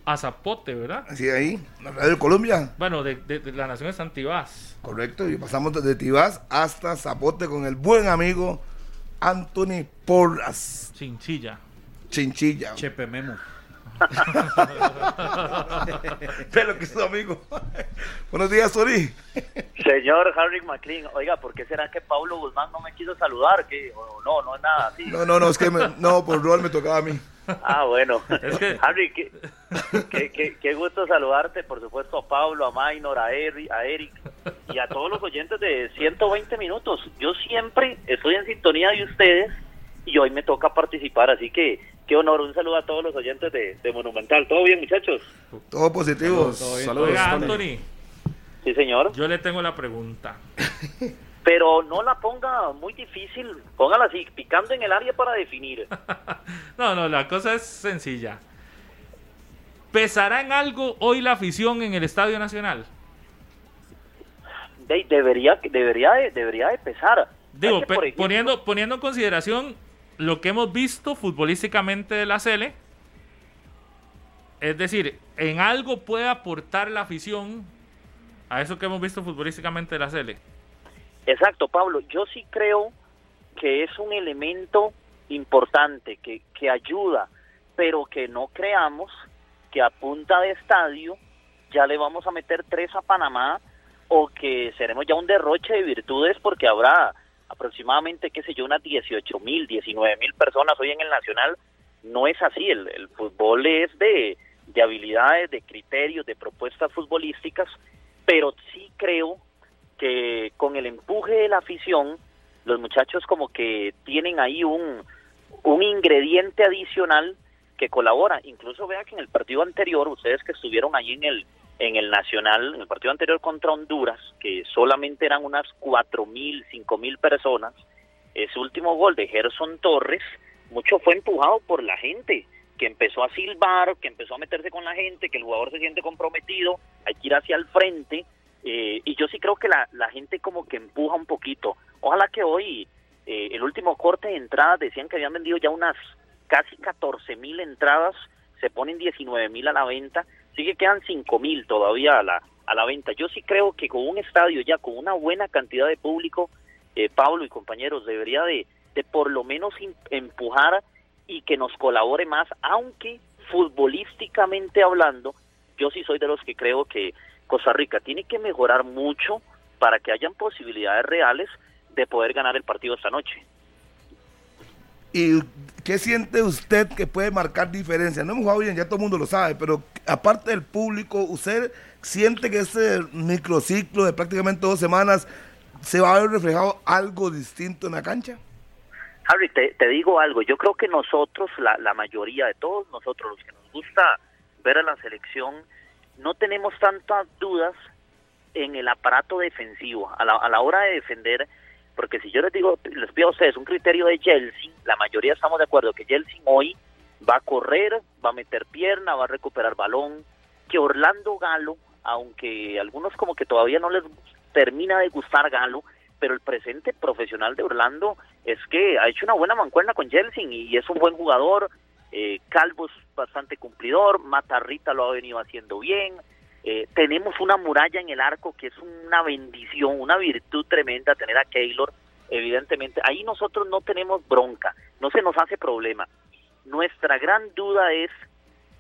E: a Zapote, ¿verdad?
B: Sí, ahí, la radio de Colombia.
E: Bueno, de, La Nación es Tibás.
B: Correcto, y pasamos desde Tibás hasta Zapote con el buen amigo Anthony Porras.
E: Chinchilla.
B: Chinchilla.
C: Chepe Memo.
B: Pero que es su amigo. Buenos días, Sori.
L: Señor Harry McLean, oiga, ¿por qué será que Pablo Guzmán no me quiso saludar? que No, no es nada así.
B: No, no, no, es que no, por rol me tocaba a mí.
L: Ah, bueno. Harry, qué, qué, gusto saludarte, por supuesto, a Pablo, a Maynor, a Eric, a Eric y a todos los oyentes de 120 minutos. Yo siempre estoy en sintonía de ustedes y hoy me toca participar, así que qué honor. Un saludo a todos los oyentes de, Monumental. ¿Todo bien, muchachos?
B: Todo positivo.
E: Saludos, Anthony.
L: Sí, señor.
E: Yo le tengo la pregunta.
L: Pero no la ponga muy difícil, póngala así, picando en el área para definir.
E: no, no, la cosa es sencilla. ¿Pesará en algo hoy la afición en el Estadio Nacional?
L: debería, debería, debería de pesar.
E: Digo, poniendo, poniendo en consideración lo que hemos visto futbolísticamente de la Sele, es decir, en algo puede aportar la afición a eso que hemos visto futbolísticamente de la Sele.
L: Exacto, Pablo. Yo sí creo que es un elemento importante, que, que ayuda, pero que no creamos que a punta de estadio ya le vamos a meter tres a Panamá o que seremos ya un derroche de virtudes porque habrá aproximadamente, qué sé yo, unas 18 mil, 19 mil personas hoy en el Nacional. No es así, el, el fútbol es de, de habilidades, de criterios, de propuestas futbolísticas, pero sí creo que con el empuje de la afición, los muchachos como que tienen ahí un, un ingrediente adicional que colabora. Incluso vea que en el partido anterior, ustedes que estuvieron ahí en el en el Nacional, en el partido anterior contra Honduras, que solamente eran unas cuatro mil, cinco mil personas, ese último gol de Gerson Torres, mucho fue empujado por la gente, que empezó a silbar, que empezó a meterse con la gente, que el jugador se siente comprometido, hay que ir hacia el frente, eh, y yo sí creo que la, la gente como que empuja un poquito. Ojalá que hoy, eh, el último corte de entradas, decían que habían vendido ya unas casi 14 mil entradas, se ponen 19 mil a la venta, sí que quedan cinco mil todavía a la, a la venta. Yo sí creo que con un estadio ya con una buena cantidad de público, eh, Pablo y compañeros, debería de, de por lo menos empujar y que nos colabore más, aunque futbolísticamente hablando, yo sí soy de los que creo que Costa Rica tiene que mejorar mucho para que hayan posibilidades reales de poder ganar el partido esta noche.
B: ¿Y qué siente usted que puede marcar diferencia? No hemos jugado bien, ya todo el mundo lo sabe, pero aparte del público, ¿usted siente que ese microciclo de prácticamente dos semanas se va a ver reflejado algo distinto en la cancha?
L: Harry, te, digo algo, yo creo que nosotros, la, la mayoría de todos nosotros, los que nos gusta ver a la selección, no tenemos tantas dudas en el aparato defensivo. A la, a la hora de defender, porque si yo les digo, les pido a ustedes un criterio de Jelsin, la mayoría estamos de acuerdo que Jelsin hoy va a correr, va a meter pierna, va a recuperar balón, que Orlando Galo, aunque algunos como que todavía no les termina de gustar Galo, pero el presente profesional de Orlando es que ha hecho una buena mancuerna con Jelsin y es un buen jugador, eh, Calvo es bastante cumplidor, Matarrita lo ha venido haciendo bien, eh, tenemos una muralla en el arco que es una bendición, una virtud tremenda tener a Keylor, evidentemente. Ahí nosotros no tenemos bronca, no se nos hace problema. Nuestra gran duda es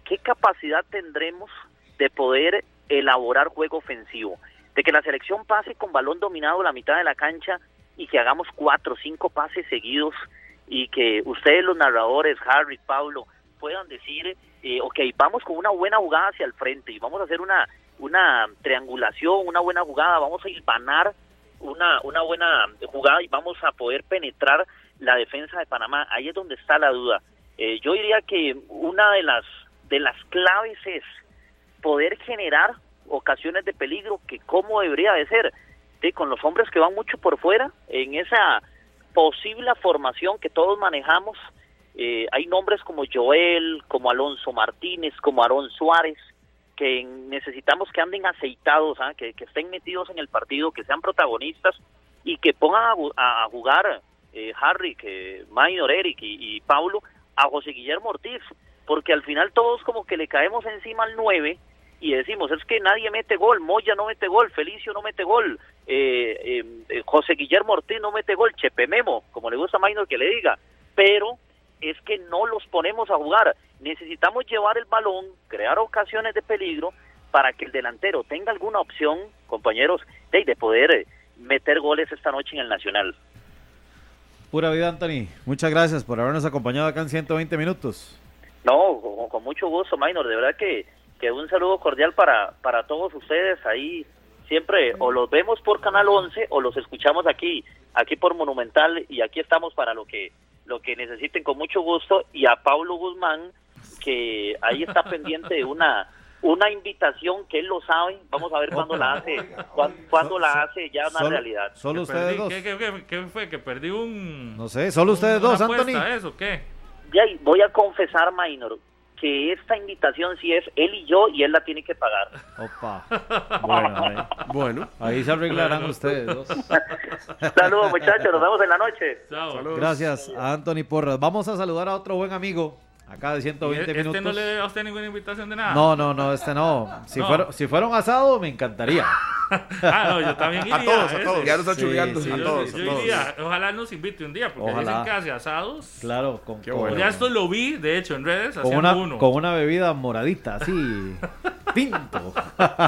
L: qué capacidad tendremos de poder elaborar juego ofensivo, de que la selección pase con balón dominado la mitad de la cancha y que hagamos cuatro o cinco pases seguidos y que ustedes los narradores, Harry, Pablo, puedan decir, eh, ok, vamos con una buena jugada hacia el frente y vamos a hacer una, una triangulación, una buena jugada, vamos a hilvanar una, una buena jugada y vamos a poder penetrar la defensa de Panamá. Ahí es donde está la duda. Eh, yo diría que una de las, de las claves es poder generar ocasiones de peligro que como debería de ser, con los hombres que van mucho por fuera, en esa posible formación que todos manejamos, eh, hay nombres como Joel, como Alonso Martínez, como Aarón Suárez, que necesitamos que anden aceitados, ¿ah? que, estén metidos en el partido, que sean protagonistas y que pongan a, jugar eh, Harry, que Minor, Eric y, y Paulo a José Guillermo Ortiz, porque al final todos como que le caemos encima al 9 y decimos, es que nadie mete gol, Moya no mete gol, Felicio no mete gol, eh, eh, José Guillermo Ortiz no mete gol, Chepe Memo, como le gusta a Minor que le diga, pero es que no los ponemos a jugar. Necesitamos llevar el balón, crear ocasiones de peligro para que el delantero tenga alguna opción, compañeros, de, de poder meter goles esta noche en el Nacional.
C: Pura vida, Anthony. Muchas gracias por habernos acompañado acá en 120 minutos.
L: No, con, mucho gusto, Minor. De verdad que, que un saludo cordial para, para todos ustedes ahí siempre o los vemos por Canal 11 o los escuchamos aquí, aquí por Monumental y aquí estamos para lo que lo que necesiten con mucho gusto y a Pablo Guzmán que ahí está pendiente de una una invitación que él lo sabe, vamos a ver cuándo la hace, cuándo, la hace ya una realidad.
C: Solo ustedes dos.
E: ¿Qué, fue? ¿Que perdí un...?
C: No sé, solo ustedes dos, Anthony.
E: eso, ¿qué?
L: Ya, voy a confesar, Minor, que esta invitación sí es él y yo y él la tiene que pagar.
C: Opa. Bueno, ahí, bueno. ahí se arreglarán ustedes dos.
L: Saludos muchachos, nos vemos en la noche.
C: Chao. Gracias a Anthony Porras. Vamos a saludar a otro buen amigo Acá de 120 este minutos.
E: ¿Este no le debe a usted ninguna invitación de nada?
C: No, no, no, este no. Si, Fuera, si fuera un asado, me encantaría.
E: ah, no, yo también iría.
B: A todos, a, todos. Ya nos está chuleando.
E: a todos, yo, iría. Ojalá nos invite un día, porque Ojalá. dicen que hace asados.
C: Claro, con,
E: Qué bueno. Ya esto lo vi, de hecho, en redes,
C: con una, uno. Con una bebida moradita, así. Pinto.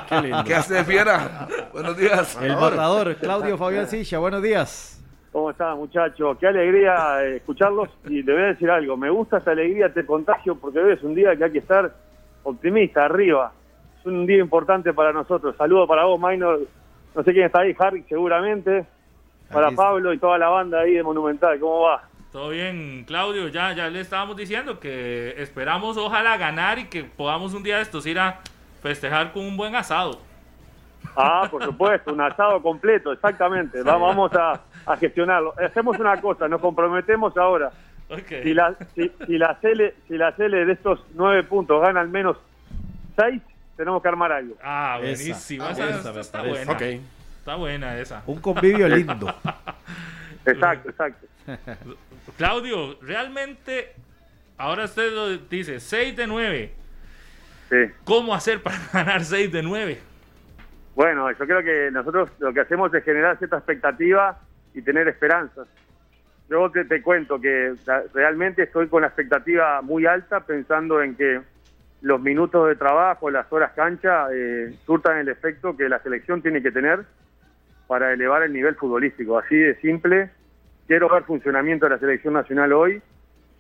B: Qué lindo. ¿Qué hace, fiera? Buenos días.
C: El matador, Claudio Fabián Silla, buenos días.
M: ¿Cómo están, muchachos? Qué alegría eh, escucharlos. Y le voy a decir algo. Me gusta esa alegría, te contagio, porque hoy es un día que hay que estar optimista, arriba. Es un día importante para nosotros. Saludo para vos, Minor. No sé quién está ahí, Harry, seguramente. Para Pablo y toda la banda ahí de Monumental. ¿Cómo va?
E: Todo bien, Claudio. Ya, ya le estábamos diciendo que esperamos, ojalá, ganar y que podamos un día de estos ir a festejar con un buen asado.
M: Ah, por supuesto, un asado completo, exactamente. Vamos a, gestionarlo. Hacemos una cosa, nos comprometemos ahora. Si, la, si, la Cele, si la Cele de estos nueve puntos gana al menos seis, tenemos que armar algo.
E: Ah, buenísima. Esa, está buena. Está buena esa.
C: Un convivio lindo.
M: exacto, exacto.
E: Claudio, realmente, ahora usted lo dice, 6 de 9.
M: Sí.
E: ¿Cómo hacer para ganar 6 de 9?
M: Bueno, yo creo que nosotros lo que hacemos es generar cierta expectativa y tener esperanzas. Yo te, cuento que realmente estoy con la expectativa muy alta pensando en que los minutos de trabajo, las horas cancha, eh, surtan el efecto que la selección tiene que tener para elevar el nivel futbolístico. Así de simple, quiero ver funcionamiento de la selección nacional hoy,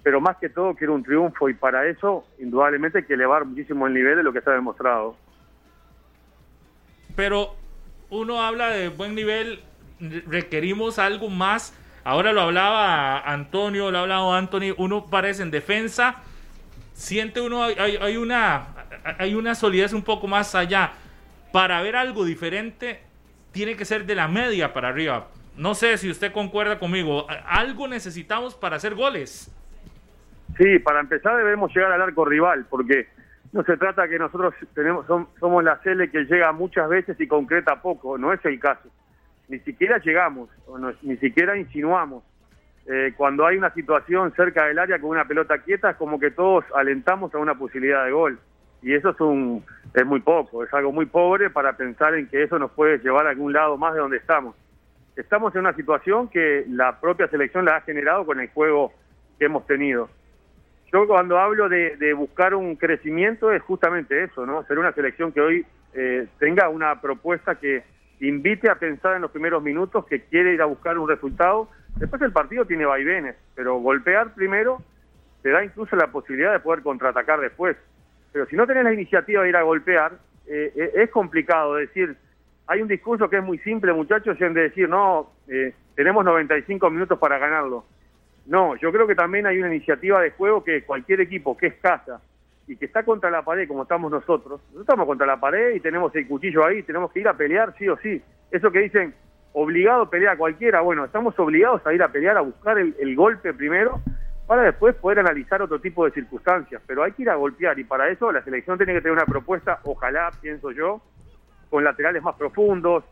M: pero más que todo quiero un triunfo y para eso indudablemente hay que elevar muchísimo el nivel de lo que está demostrado
E: pero uno habla de buen nivel, requerimos algo más. Ahora lo hablaba Antonio, lo ha hablado Anthony, uno parece en defensa, siente uno, hay, una, hay una solidez un poco más allá. Para ver algo diferente, tiene que ser de la media para arriba. No sé si usted concuerda conmigo, algo necesitamos para hacer goles.
M: Sí, para empezar debemos llegar al arco rival, porque no se trata que nosotros tenemos somos la Cele que llega muchas veces y concreta poco, no es el caso. Ni siquiera llegamos, ni siquiera insinuamos. Eh, cuando hay una situación cerca del área con una pelota quieta, es como que todos alentamos a una posibilidad de gol. Y eso es, un, es muy poco, es algo muy pobre para pensar en que eso nos puede llevar a algún lado más de donde estamos. Estamos en una situación que la propia selección la ha generado con el juego que hemos tenido yo cuando hablo de, buscar un crecimiento es justamente eso, ¿no? Ser una selección que hoy eh, tenga una propuesta que invite a pensar en los primeros minutos, que quiere ir a buscar un resultado. Después el partido tiene vaivenes, pero golpear primero te da incluso la posibilidad de poder contraatacar después. Pero si no tenés la iniciativa de ir a golpear, eh, eh, es complicado decir, hay un discurso que es muy simple, muchachos, en de decir, no, tenemos 95 minutos para ganarlo. No, yo creo que también hay una iniciativa de juego que cualquier equipo que es casa y que está contra la pared como estamos nosotros, nosotros estamos contra la pared y tenemos el cuchillo ahí, tenemos que ir a pelear sí o sí. Eso que dicen, obligado a pelear a cualquiera, bueno, estamos obligados a ir a pelear, a buscar el, golpe primero para después poder analizar otro tipo de circunstancias, pero hay que ir a golpear y para eso la selección tiene que tener una propuesta, ojalá, pienso yo, con laterales más profundos,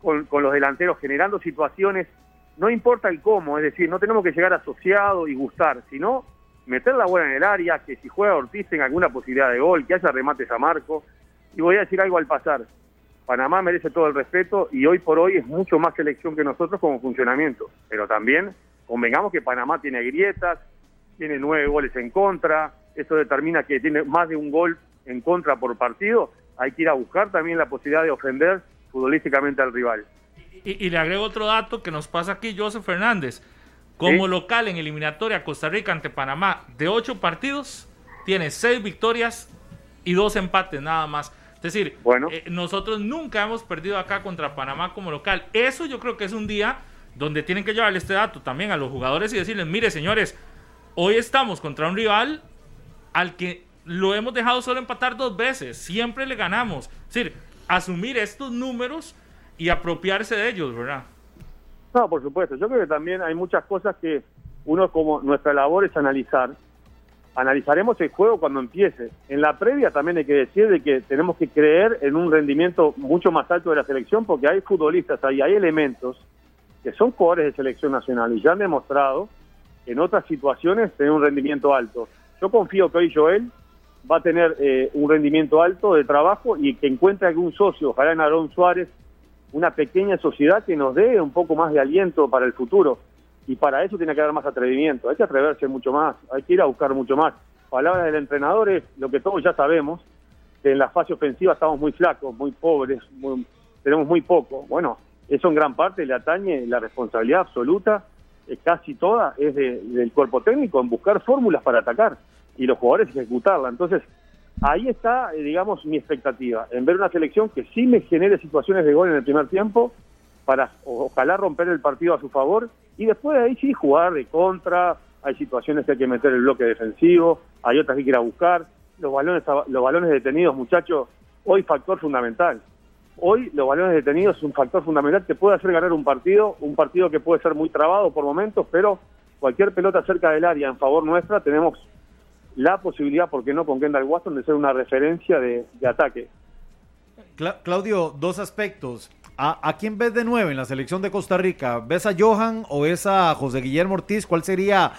M: con, con los delanteros generando situaciones no importa el cómo, es decir, no tenemos que llegar asociado y gustar, sino meter la bola en el área, que si juega Ortiz tenga alguna posibilidad de gol, que haya remates a Marco. Y voy a decir algo al pasar. Panamá merece todo el respeto y hoy por hoy es mucho más selección que nosotros como funcionamiento. Pero también convengamos que Panamá tiene grietas, tiene nueve goles en contra, eso determina que tiene más de un gol en contra por partido. Hay que ir a buscar también la posibilidad de ofender futbolísticamente al rival.
E: Y, le agrego otro dato que nos pasa aquí Joseph Fernández. Como local en eliminatoria Costa Rica ante Panamá de ocho partidos, tiene seis victorias y dos empates nada más. Es decir, bueno. Eh, nosotros nunca hemos perdido acá contra Panamá como local. Eso yo creo que es un día donde tienen que llevarle este dato también a los jugadores y decirles, mire señores, hoy estamos contra un rival al que lo hemos dejado solo empatar dos veces, siempre le ganamos. Es decir, asumir estos números y apropiarse de ellos, ¿verdad?
M: No, por supuesto. Yo creo que también hay muchas cosas que uno como nuestra labor es analizar. Analizaremos el juego cuando empiece. En la previa también hay que decir de que tenemos que creer en un rendimiento mucho más alto de la selección porque hay futbolistas ahí, hay elementos que son jugadores de selección nacional y ya han demostrado en otras situaciones tener un rendimiento alto. Yo confío que hoy Joel va a tener eh, un rendimiento alto de trabajo y que encuentre algún socio, ojalá en Aarón Suárez, una pequeña sociedad que nos dé un poco más de aliento para el futuro. Y para eso tiene que haber más atrevimiento, hay que atreverse mucho más, hay que ir a buscar mucho más. Palabras del entrenador es lo que todos ya sabemos, que en la fase ofensiva estamos muy flacos, muy pobres, tenemos muy poco. Bueno, eso en gran parte le atañe la responsabilidad absoluta, eh, casi toda, es del cuerpo técnico en buscar fórmulas para atacar y los jugadores ejecutarla. Entonces, Ahí está, eh, digamos, mi expectativa, en ver una selección que sí me genere situaciones de gol en el primer tiempo, para ojalá romper el partido a su favor, y después de ahí sí jugar de contra, hay situaciones que hay que meter el bloque defensivo, hay otras que hay que ir a buscar, los balones, los balones detenidos, muchachos, hoy factor fundamental. Hoy los balones detenidos es un factor fundamental que puede hacer ganar un partido, un partido que puede ser muy trabado por momentos, pero cualquier pelota cerca del área en favor nuestra tenemos la posibilidad, ¿por qué no?, con Kendall Watson de ser una referencia de, ataque.
C: Claudio, dos aspectos. ¿A, quién ves de nueve en la selección de Costa Rica? ¿Ves a Johan o ves a José Guillermo Ortiz? ¿Cuál sería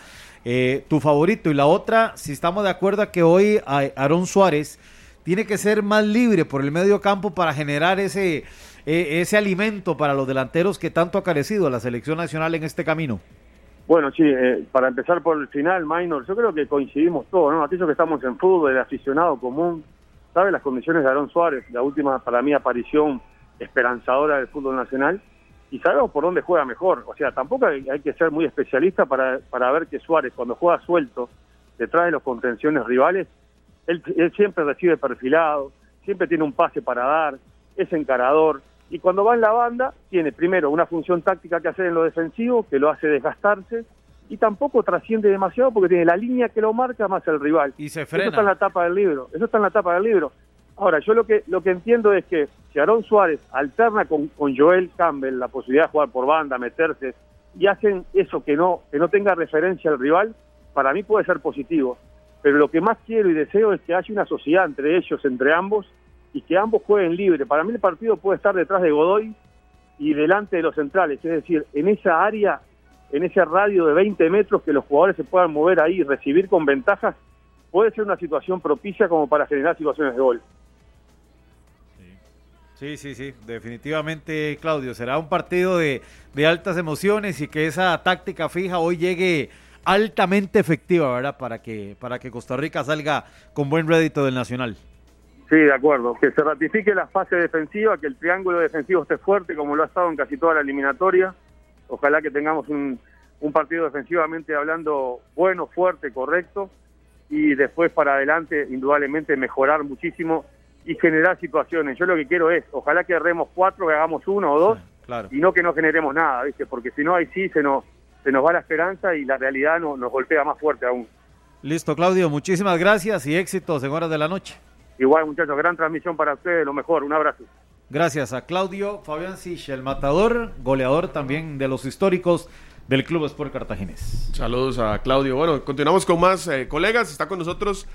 C: eh, tu favorito? Y la otra, si estamos de acuerdo que hoy Aarón Suárez tiene que ser más libre por el medio campo para generar ese, e, ese alimento para los delanteros que tanto ha carecido la selección nacional en este camino.
M: Bueno, sí, eh, para empezar por el final, Minor, yo creo que coincidimos todos, ¿no? Aquellos que estamos en fútbol, el aficionado común, sabe las condiciones de Aarón Suárez, la última para mí aparición esperanzadora del fútbol nacional, y sabemos por dónde juega mejor. O sea, tampoco hay, que ser muy especialista para, para ver que Suárez, cuando juega suelto, detrás de los contenciones rivales, él, él siempre recibe perfilado, siempre tiene un pase para dar, es encarador, y cuando va en la banda, tiene primero una función táctica que hacer en lo defensivo, que lo hace desgastarse, y tampoco trasciende demasiado porque tiene la línea que lo marca más el rival.
C: Y se frena.
M: Eso está en la tapa del libro. Eso está en la tapa del libro. Ahora, yo lo que lo que entiendo es que si Aarón Suárez alterna con, con Joel Campbell la posibilidad de jugar por banda, meterse, y hacen eso que no, que no tenga referencia al rival, para mí puede ser positivo. Pero lo que más quiero y deseo es que haya una sociedad entre ellos, entre ambos, y que ambos jueguen libre. Para mí el partido puede estar detrás de Godoy y delante de los centrales, es decir, en esa área, en ese radio de 20 metros que los jugadores se puedan mover ahí y recibir con ventajas, puede ser una situación propicia como para generar situaciones de gol.
C: Sí, sí, sí, definitivamente, Claudio. Será un partido de, de altas emociones y que esa táctica fija hoy llegue altamente efectiva, ¿verdad? Para que, para que Costa Rica salga con buen rédito del Nacional.
M: Sí, de acuerdo. Que se ratifique la fase defensiva, que el triángulo defensivo esté fuerte como lo ha estado en casi toda la eliminatoria. Ojalá que tengamos un, un partido defensivamente hablando bueno, fuerte, correcto. Y después para adelante, indudablemente, mejorar muchísimo y generar situaciones. Yo lo que quiero es, ojalá que erremos cuatro, que hagamos uno o dos, y no que no generemos nada, ¿viste? Porque si no, ahí sí se nos, se nos va la esperanza y la realidad no, nos golpea más fuerte aún.
C: Listo, Claudio, muchísimas gracias y éxitos en horas de la noche.
M: Igual, muchachos, gran transmisión para ustedes, lo mejor, un abrazo.
C: Gracias a Claudio Fabián Sich, el matador, goleador también de los históricos del Club Sport Cartaginés.
D: Saludos a Claudio. Bueno, continuamos con más eh, colegas. Está con nosotros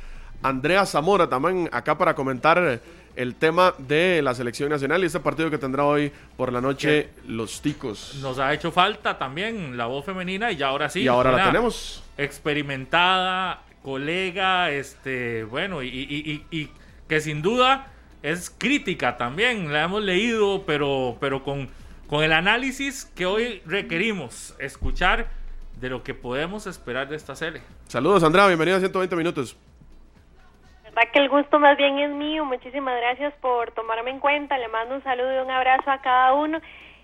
D: Andrea Zamora también acá para comentar el tema de la selección nacional y este partido que tendrá hoy por la noche los ticos.
E: Nos ha hecho falta también la voz femenina y ahora sí.
D: Y ahora la tenemos.
E: Experimentada, colega, este, bueno, y, y, que sin duda es crítica también, la hemos leído, pero, pero con, con el análisis que hoy requerimos escuchar de lo que podemos esperar de esta serie.
D: Saludos, Andrea, bienvenida a 120 minutos
N: que el gusto más bien es mío. Muchísimas gracias por tomarme en cuenta. Le mando un saludo y un abrazo a cada uno.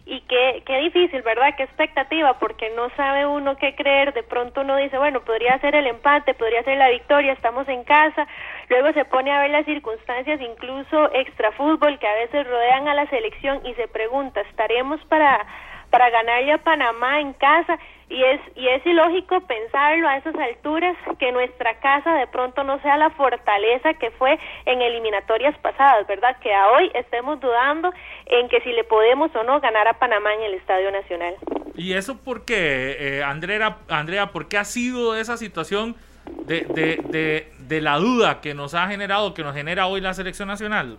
N: Y qué, qué difícil, ¿verdad? Qué expectativa, porque no sabe uno qué creer. De pronto uno dice, bueno, podría ser el empate, podría ser la victoria, estamos en casa. Luego se pone a ver las circunstancias, incluso extra fútbol, que a veces rodean a la selección y se pregunta, ¿estaremos para, para ganarle a Panamá en casa? y es y es ilógico pensarlo a esas alturas que nuestra casa de pronto no sea la fortaleza que fue en eliminatorias pasadas, ¿verdad? Que a hoy estemos dudando en que si le podemos o no ganar a Panamá en el Estadio Nacional.
E: Y eso porque eh, Andrea Andrea, ¿por qué ha sido esa situación de, de, de, de la duda que nos ha generado, que nos genera hoy la selección nacional?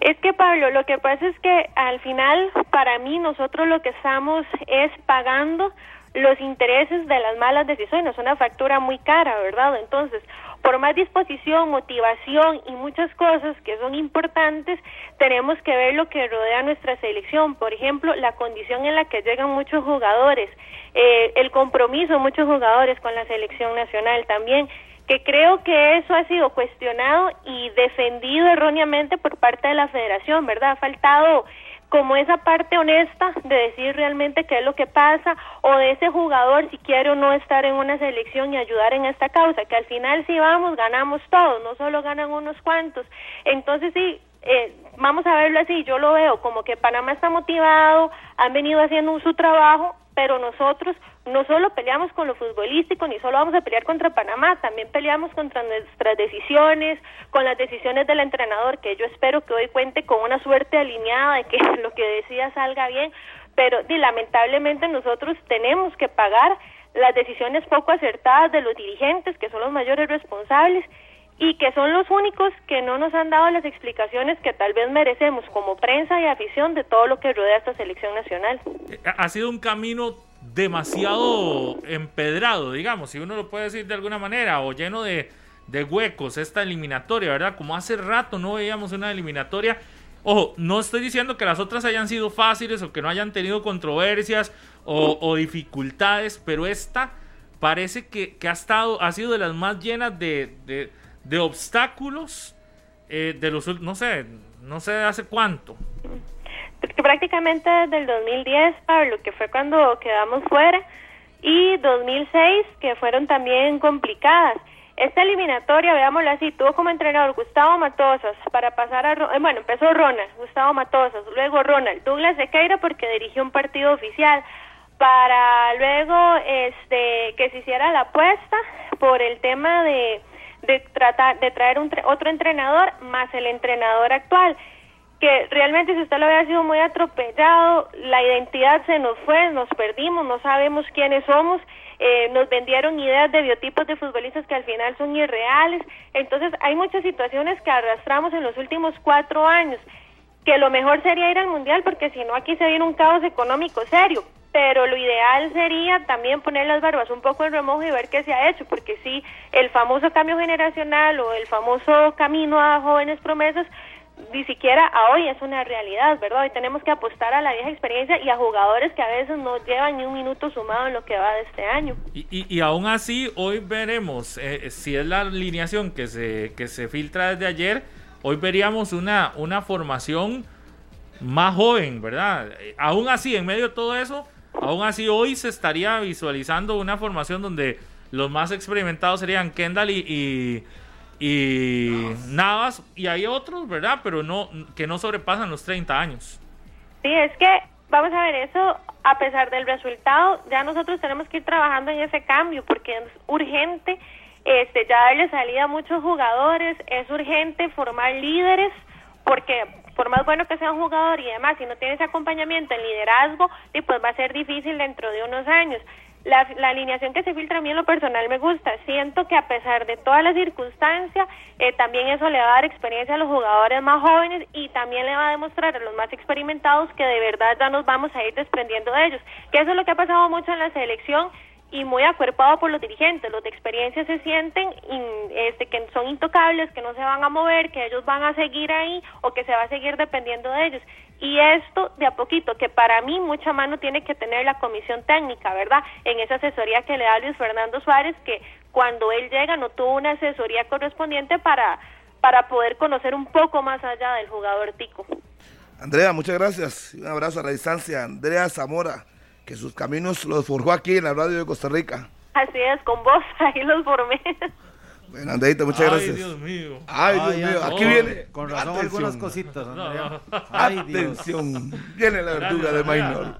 N: Es que Pablo, lo que pasa es que al final, para mí, nosotros lo que estamos es pagando los intereses de las malas decisiones, es una factura muy cara, ¿verdad? Entonces, por más disposición, motivación y muchas cosas que son importantes, tenemos que ver lo que rodea nuestra selección. Por ejemplo, la condición en la que llegan muchos jugadores, eh, el compromiso de muchos jugadores con la selección nacional también que creo que eso ha sido cuestionado y defendido erróneamente por parte de la federación, ¿verdad? Ha faltado como esa parte honesta de decir realmente qué es lo que pasa o de ese jugador si quiere o no estar en una selección y ayudar en esta causa, que al final si vamos ganamos todos, no solo ganan unos cuantos. Entonces sí, eh, vamos a verlo así, yo lo veo como que Panamá está motivado, han venido haciendo su trabajo, pero nosotros no solo peleamos con lo futbolístico, ni solo vamos a pelear contra Panamá, también peleamos contra nuestras decisiones, con las decisiones del entrenador, que yo espero que hoy cuente con una suerte alineada de que lo que decida salga bien, pero lamentablemente nosotros tenemos que pagar las decisiones poco acertadas de los dirigentes, que son los mayores responsables, y que son los únicos que no nos han dado las explicaciones que tal vez merecemos como prensa y afición de todo lo que rodea esta selección nacional.
E: Ha sido un camino demasiado empedrado, digamos, si uno lo puede decir de alguna manera, o lleno de, de huecos esta eliminatoria, ¿verdad? Como hace rato no veíamos una eliminatoria. Ojo, no estoy diciendo que las otras hayan sido fáciles o que no hayan tenido controversias o, dificultades, pero esta parece que, que, ha estado, ha sido de las más llenas de obstáculos eh, de los, no sé, no sé hace cuánto.
N: Prácticamente desde el 2010, Pablo, que fue cuando quedamos fuera, y 2006, que fueron también complicadas. Esta eliminatoria, veámoslo así, tuvo como entrenador Gustavo Matosas para pasar a... Eh, bueno, empezó Ronald, Gustavo Matosas, luego Ronald, Douglas Sequeira porque dirigió un partido oficial, para luego este que se hiciera la apuesta por el tema de de tratar de traer un, otro entrenador más el entrenador actual que realmente si usted lo había sido muy atropellado, la identidad se nos fue, nos perdimos, no sabemos quiénes somos, eh, nos vendieron ideas de biotipos de futbolistas que al final son irreales, entonces hay muchas situaciones que arrastramos en los últimos cuatro años, que lo mejor sería ir al mundial porque si no aquí se viene un caos económico serio, pero lo ideal sería también poner las barbas un poco en remojo y ver qué se ha hecho, porque sí, el famoso cambio generacional o el famoso camino a jóvenes promesas ni siquiera hoy es una realidad, ¿verdad? Hoy tenemos que apostar a la vieja experiencia y a jugadores que a veces no llevan ni un minuto sumado en lo que va de este año.
E: Y, y, aún así, hoy veremos eh, si es la alineación que se, que se filtra desde ayer, hoy veríamos una, una formación más joven, ¿verdad? Aún así, en medio de todo eso, aún así hoy se estaría visualizando una formación donde los más experimentados serían Kendall y y Navas. y hay otros, ¿verdad? Pero no que no sobrepasan los 30 años.
N: Sí, es que vamos a ver eso a pesar del resultado, ya nosotros tenemos que ir trabajando en ese cambio porque es urgente este ya darle salida a muchos jugadores, es urgente formar líderes porque por más bueno que sea un jugador y demás, si no tiene ese acompañamiento en liderazgo, pues va a ser difícil dentro de unos años. La, alineación que se filtra a mí en lo personal me gusta. Siento que a pesar de todas las circunstancias, eh, también eso le va a dar experiencia a los jugadores más jóvenes y también le va a demostrar a los más experimentados que de verdad ya nos vamos a ir desprendiendo de ellos. Que eso es lo que ha pasado mucho en la selección y muy acuerpado por los dirigentes. Los de experiencia se sienten este, que son intocables, que no se van a mover, que ellos van a seguir ahí o que se va a seguir dependiendo de ellos. Y esto de a poquito, que para mí mucha mano tiene que tener la comisión técnica, ¿verdad? En esa asesoría que le da Luis Fernando Suárez, que cuando él llega no tuvo una asesoría correspondiente para, para poder conocer un poco más allá del jugador tico.
B: Andrea, muchas gracias. Un abrazo a la distancia. Andrea Zamora, que sus caminos los forjó aquí en la radio de Costa Rica.
N: Así es, con vos, ahí los formé.
B: Bueno, Andreita, muchas gracias.
E: Ay, Dios mío.
B: Ay, Dios mío. Aquí viene.
C: Con razón, algunas cositas.
B: Ay, Atención. Viene la verduga de Maynor.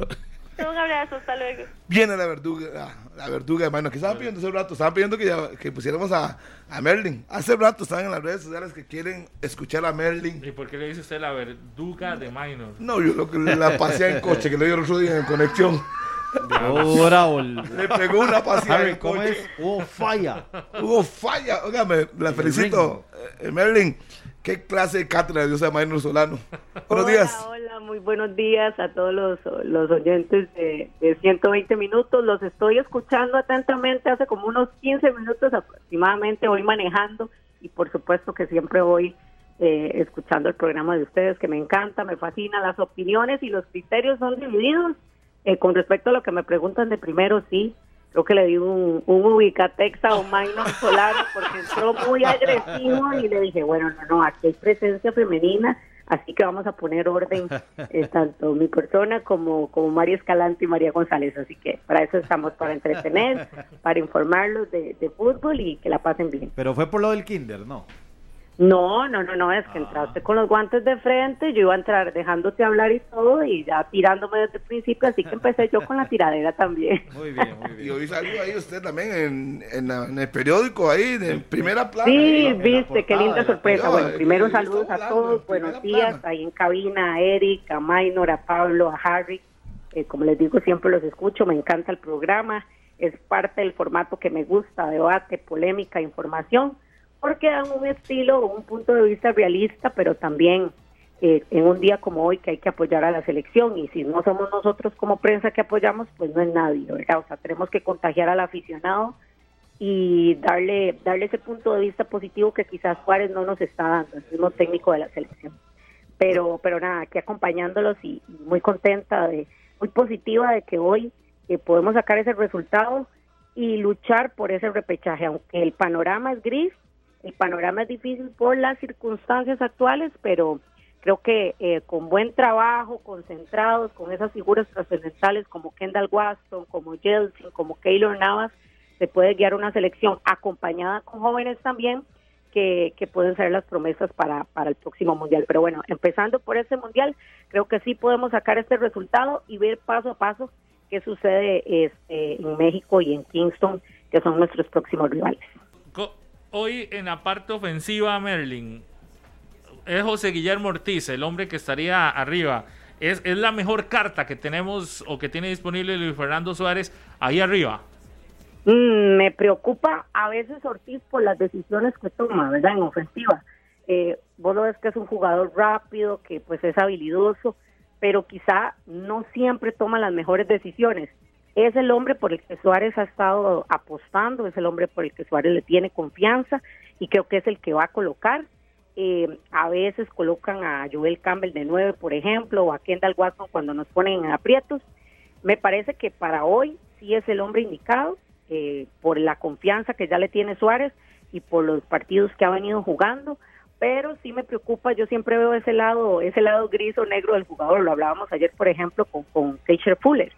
N: Un abrazo, hasta luego.
B: Viene la verduga, la, verduga de Maynor. Que estaban pidiendo hace rato, estaban pidiendo que, ya, que pusiéramos a, a, Merlin. Hace rato estaban en las redes sociales que quieren escuchar a Merlin.
E: ¿Y por qué le dice usted la verduga de Maynor?
B: No, yo lo que la pasé en coche, que le dio el otro día en conexión.
C: Oh,
B: Le pegó una paseada en coche.
C: Hubo falla.
B: Hubo falla. Óigame, la felicito. Eh, Merlin, ¿qué clase de cátedra dio Maynor Solano? Buenos días.
O: Hola, muy buenos días a todos los, los oyentes de, de, 120 minutos. Los estoy escuchando atentamente hace como unos 15 minutos aproximadamente. Voy manejando y por supuesto que siempre voy eh, escuchando el programa de ustedes que me encanta, me fascina. Las opiniones y los criterios son divididos eh, con respecto a lo que me preguntan de primero, sí, creo que le di un, un ubicatex a un minor solar porque entró muy agresivo y le dije, bueno, no, no, aquí hay presencia femenina, así que vamos a poner orden eh, tanto mi persona como, como María Escalante y María González, así que para eso estamos, para entretener, para informarlos de, de fútbol y que la pasen bien.
C: Pero fue por lo del kinder, ¿no?
O: No, no, no, no, es que entraste con los guantes de frente, yo iba a entrar dejándote hablar y todo y ya tirándome desde el principio, así que empecé yo con la tiradera también.
B: Muy bien, muy bien. Y hoy salió ahí usted también en, en, el periódico ahí, de primera plana.
O: Sí, viste, qué linda sorpresa. Bueno, primero saludos a todos, buenos días, ahí en cabina, a Eric, a Maynor, a Pablo, a Harry. Eh, como les digo, siempre los escucho, me encanta el programa, es parte del formato que me gusta, debate, polémica, información porque dan un estilo, un punto de vista realista, pero también eh, en un día como hoy que hay que apoyar a la selección y si no somos nosotros como prensa que apoyamos, pues no es nadie, ¿verdad? O sea, tenemos que contagiar al aficionado y darle darle ese punto de vista positivo que quizás Juárez no nos está dando, el mismo técnico de la selección. Pero pero nada, aquí acompañándolos y, muy contenta de muy positiva de que hoy eh, podemos sacar ese resultado y luchar por ese repechaje, aunque el panorama es gris, el panorama es difícil por las circunstancias actuales, pero creo que eh, con buen trabajo, concentrados, con esas figuras trascendentales como Kendall Waston, como Jelsin, como Keylor Navas, se puede guiar una selección acompañada con jóvenes también que, que pueden ser las promesas para, para el próximo mundial. Pero bueno, empezando por ese mundial, creo que sí podemos sacar este resultado y ver paso a paso qué sucede este, en México y en Kingston, que son nuestros próximos rivales
E: hoy en la parte ofensiva, Merlin, es José Guillermo Ortiz, el hombre que estaría arriba. Es, es la mejor carta que tenemos o que tiene disponible Luis Fernando Suárez ahí arriba.
O: Mm, me preocupa a veces Ortiz por las decisiones que toma, ¿verdad? En ofensiva. Eh, vos lo ves que es un jugador rápido, que pues es habilidoso, pero quizá no siempre toma las mejores decisiones es el hombre por el que Suárez ha estado apostando, es el hombre por el que Suárez le tiene confianza y creo que es el que va a colocar. Eh, a veces colocan a Joel Campbell de nueve, por ejemplo, o a Kendall Watson cuando nos ponen en aprietos. Me parece que para hoy sí es el hombre indicado eh, por la confianza que ya le tiene Suárez y por los partidos que ha venido jugando pero sí me preocupa, yo siempre veo ese lado, ese lado gris o negro del jugador, lo hablábamos ayer por ejemplo con, con Keisher Fuller,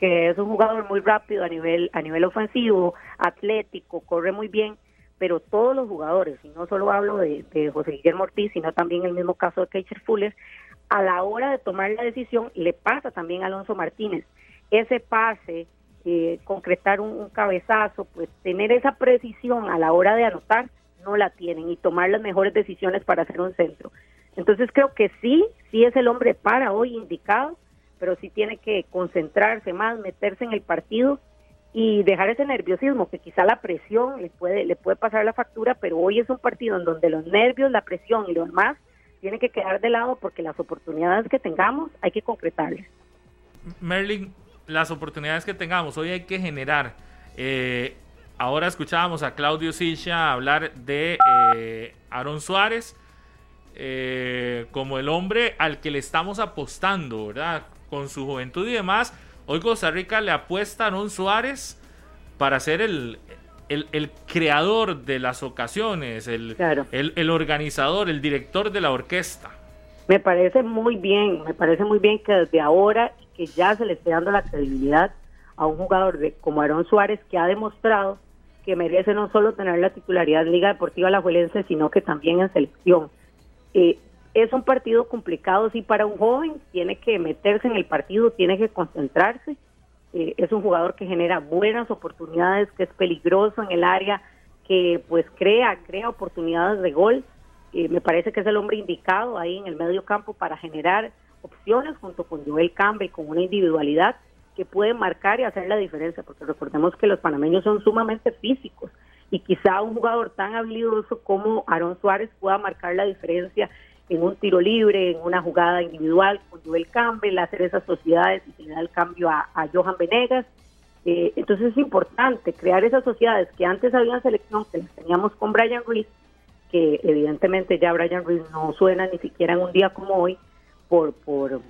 O: que es un jugador muy rápido a nivel, a nivel ofensivo, atlético, corre muy bien, pero todos los jugadores, y no solo hablo de, José Guillermo Ortiz, sino también el mismo caso de Keisher Fuller, a la hora de tomar la decisión le pasa también a Alonso Martínez. Ese pase, eh, concretar un, cabezazo, pues tener esa precisión a la hora de anotar, no la tienen y tomar las mejores decisiones para hacer un centro. Entonces creo que sí, sí es el hombre para hoy indicado, pero sí tiene que concentrarse más, meterse en el partido y dejar ese nerviosismo, que quizá la presión le puede, le puede pasar la factura, pero hoy es un partido en donde los nervios, la presión y lo demás tienen que quedar de lado porque las oportunidades que tengamos hay que concretarlas.
E: Merlin, las oportunidades que tengamos hoy hay que generar. Eh, Ahora escuchábamos a Claudio Silcha hablar de eh, Aaron Suárez eh, como el hombre al que le estamos apostando, ¿verdad? Con su juventud y demás. Hoy Costa Rica le apuesta a Aaron Suárez para ser el, el, creador de las ocasiones, el, el, el organizador, el director de la orquesta.
O: Me parece muy bien, me parece muy bien que desde ahora que ya se le esté dando la credibilidad a un jugador de, como Aaron Suárez que ha demostrado que merece no solo tener la titularidad en Liga Deportiva Alajuelense, sino que también en selección. Eh, es un partido complicado, sí, para un joven, tiene que meterse en el partido, tiene que concentrarse. Eh, es un jugador que genera buenas oportunidades, que es peligroso en el área, que pues crea, crea oportunidades de gol. Eh, me parece que es el hombre indicado ahí en el medio campo para generar opciones junto con Joel Campbell, con una individualidad que puede marcar y hacer la diferencia, porque recordemos que los panameños son sumamente físicos y quizá un jugador tan habilidoso como Aaron Suárez pueda marcar la diferencia en un tiro libre, en una jugada individual con Joel Campbell, hacer esas sociedades y tener el cambio a, Johan Venegas. Eh, entonces es importante crear esas sociedades que antes habían selección, que las teníamos con Brian Ruiz, que evidentemente ya Brian Ruiz no suena ni siquiera en un día como hoy por, por,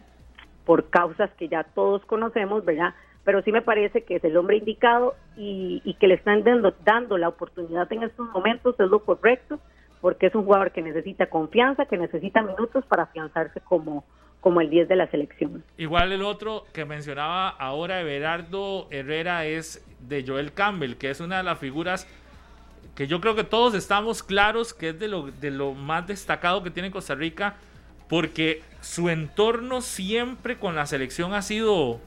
O: por causas que ya todos conocemos, ¿verdad? Pero sí me parece que es el hombre indicado y, que le están dando la oportunidad en estos momentos es lo correcto, porque es un jugador que necesita confianza, que necesita minutos para afianzarse como, como el 10 de la selección.
E: Igual el otro que mencionaba ahora Everardo Herrera es de Joel Campbell, que es una de las figuras que yo creo que todos estamos claros que es de lo, de lo más destacado que tiene Costa Rica porque su entorno siempre con la selección ha sido,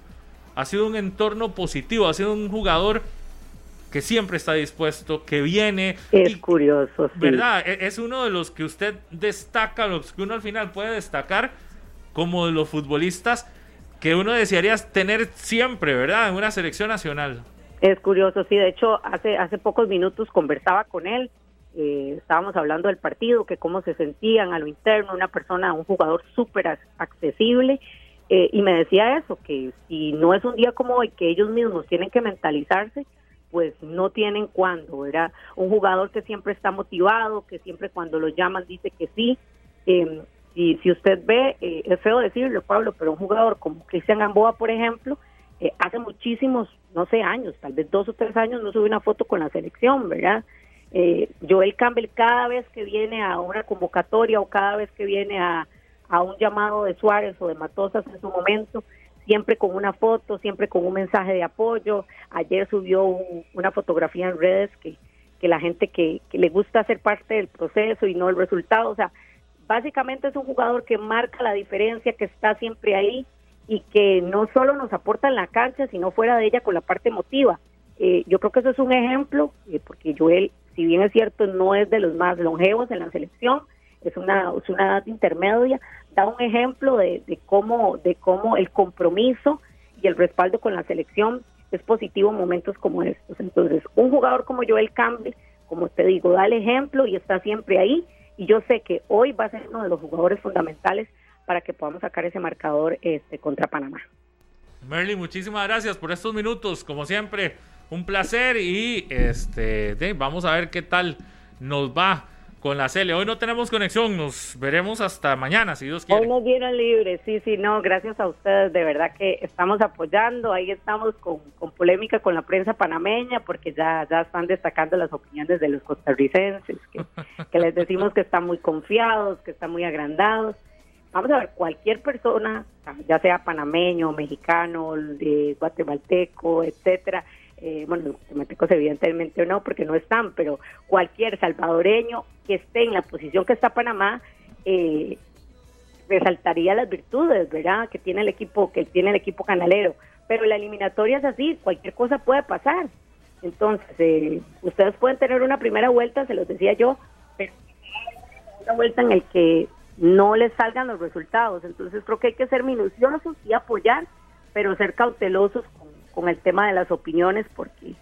E: ha sido un entorno positivo, ha sido un jugador que siempre está dispuesto, que viene.
O: Es curioso, sí.
E: ¿Verdad? E-, es uno de los que usted destaca, los que uno al final puede destacar como de los futbolistas que uno desearía tener siempre, ¿verdad? En una selección nacional.
O: Es curioso, sí. De hecho, hace, hace pocos minutos conversaba con él eh, estábamos hablando del partido, que cómo se sentían a lo interno, una persona, un jugador súper accesible, eh, y me decía eso, que si no es un día como hoy, que ellos mismos tienen que mentalizarse, pues no tienen cuándo, era un jugador que siempre está motivado, que siempre cuando lo llaman dice que sí, eh, y si usted ve, eh, es feo decirlo, Pablo, pero un jugador como Cristian Gamboa, por ejemplo, hace muchísimos, no sé, años, tal vez dos o tres años, no sube una foto con la selección, ¿verdad? Eh, Joel Campbell cada vez que viene a una convocatoria o cada vez que viene a, un llamado de Suárez o de Matosas en su momento, siempre con una foto, siempre con un mensaje de apoyo. Ayer subió una fotografía en redes que, que la gente que, que, le gusta ser parte del proceso y no el resultado. O sea, básicamente es un jugador que marca la diferencia, que está siempre ahí y que no solo nos aporta en la cancha, sino fuera de ella con la parte emotiva. Eh, yo creo que eso es un ejemplo, eh, porque Joel si bien es cierto, no es de los más longevos en la selección, es una, es una edad intermedia, da un ejemplo de, cómo, de cómo el compromiso y el respaldo con la selección es positivo en momentos como estos. Entonces, un jugador como Joel Campbell, como te digo, da el ejemplo y está siempre ahí. Y yo sé que hoy va a ser uno de los jugadores fundamentales para que podamos sacar ese marcador este, contra Panamá.
E: Merly, muchísimas gracias por estos minutos, como siempre un placer y este vamos a ver qué tal nos va con la Cele. Hoy no tenemos conexión, nos veremos hasta mañana, si Dios quiere.
O: Hoy nos dieron libres, sí, sí, no, gracias a ustedes, de verdad que estamos apoyando, ahí estamos con, polémica con la prensa panameña, porque ya, ya están destacando las opiniones de los costarricenses, que, que les decimos que están muy confiados, que están muy agrandados. Vamos a ver, cualquier persona, ya sea panameño, mexicano, de guatemalteco, etcétera, eh, bueno, los evidentemente no, porque no están, pero cualquier salvadoreño que esté en la posición que está Panamá, eh, resaltaría las virtudes, ¿verdad? Que tiene el equipo, que tiene el equipo canalero. Pero la eliminatoria es así, cualquier cosa puede pasar. Entonces, eh, ustedes pueden tener una primera vuelta, se los decía yo, pero una vuelta en el que no les salgan los resultados. Entonces, creo que hay que ser minuciosos y apoyar, pero ser cautelosos con el tema de las opiniones porque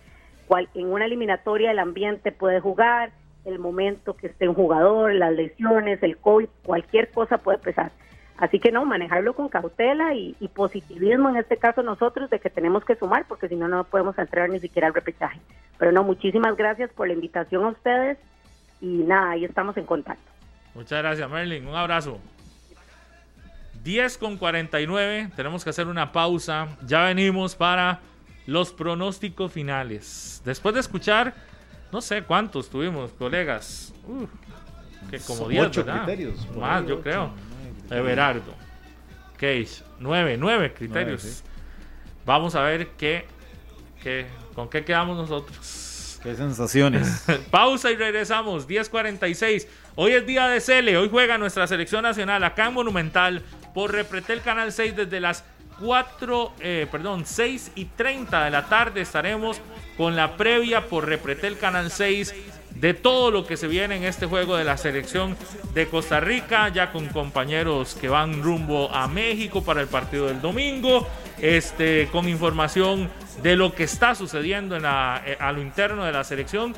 O: cual, en una eliminatoria el ambiente puede jugar, el momento que esté un jugador, las lesiones, el COVID, cualquier cosa puede pesar. Así que no, manejarlo con cautela y, positivismo en este caso nosotros de que tenemos que sumar porque si no, no podemos entrar ni siquiera al repechaje. Pero no, muchísimas gracias por la invitación a ustedes y nada, ahí estamos en contacto.
E: Muchas gracias, Merlin. Un abrazo. 10 con 49. Tenemos que hacer una pausa. Ya venimos para los pronósticos finales. Después de escuchar, no sé cuántos tuvimos, colegas. que como 10, criterios. Más, yo creo. Everardo. Case. 9, 9 criterios. Vamos a ver qué, qué, con qué quedamos nosotros.
C: Qué sensaciones.
E: Pausa y regresamos. 10.46. Hoy es día de Cele. Hoy juega nuestra selección nacional acá en Monumental por Repretel Canal 6 desde las 4, eh, perdón, 6 y 30 de la tarde estaremos con la previa por Repretel Canal 6 de todo lo que se viene en este juego de la selección de Costa Rica, ya con compañeros que van rumbo a México para el partido del domingo, este, con información de lo que está sucediendo en eh, a lo interno de la selección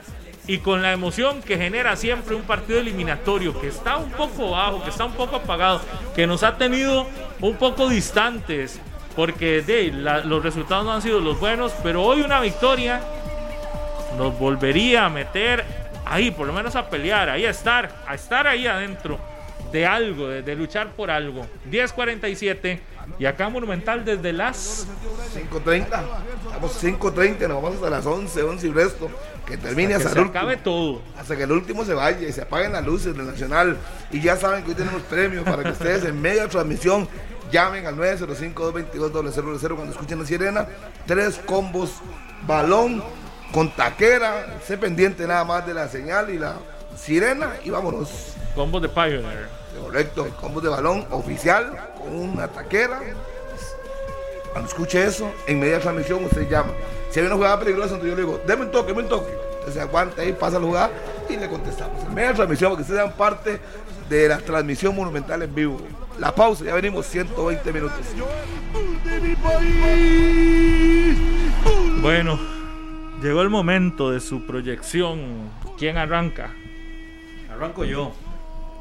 E: y con la emoción que genera siempre un partido eliminatorio que está un poco bajo, que está un poco apagado, que nos ha tenido un poco distantes, porque los resultados no han sido los buenos, pero hoy una victoria nos volvería a meter ahí, por lo menos a pelear, ahí a estar, a estar ahí adentro de algo, de, luchar por algo. 10.47 y acá Monumental desde las
B: 5.30. Estamos 5.30, nos vamos hasta las 11, 11 y resto. Que termine hasta,
E: hasta que se acabe todo.
B: Hasta que el último se vaya y se apaguen las luces del Nacional. Y ya saben que hoy tenemos premios para que ustedes en media transmisión llamen al 905-222-000 cuando escuchen la sirena. Tres combos, balón con taquera. Sé pendiente nada más de la señal y la sirena y vámonos.
E: Combos de Pioneer.
B: Correcto, combo de balón oficial con una taquera. Cuando escuche eso, en media transmisión usted llama. Si hay una jugada peligrosa, entonces yo le digo, deme un toque, deme un toque. Entonces se aguanta ahí, pasa la jugada y le contestamos. En media transmisión, porque ustedes sean parte de la transmisión monumental en vivo. La pausa, ya venimos 120 minutos.
E: Bueno, llegó el momento de su proyección. ¿Quién arranca?
C: Arranco yo.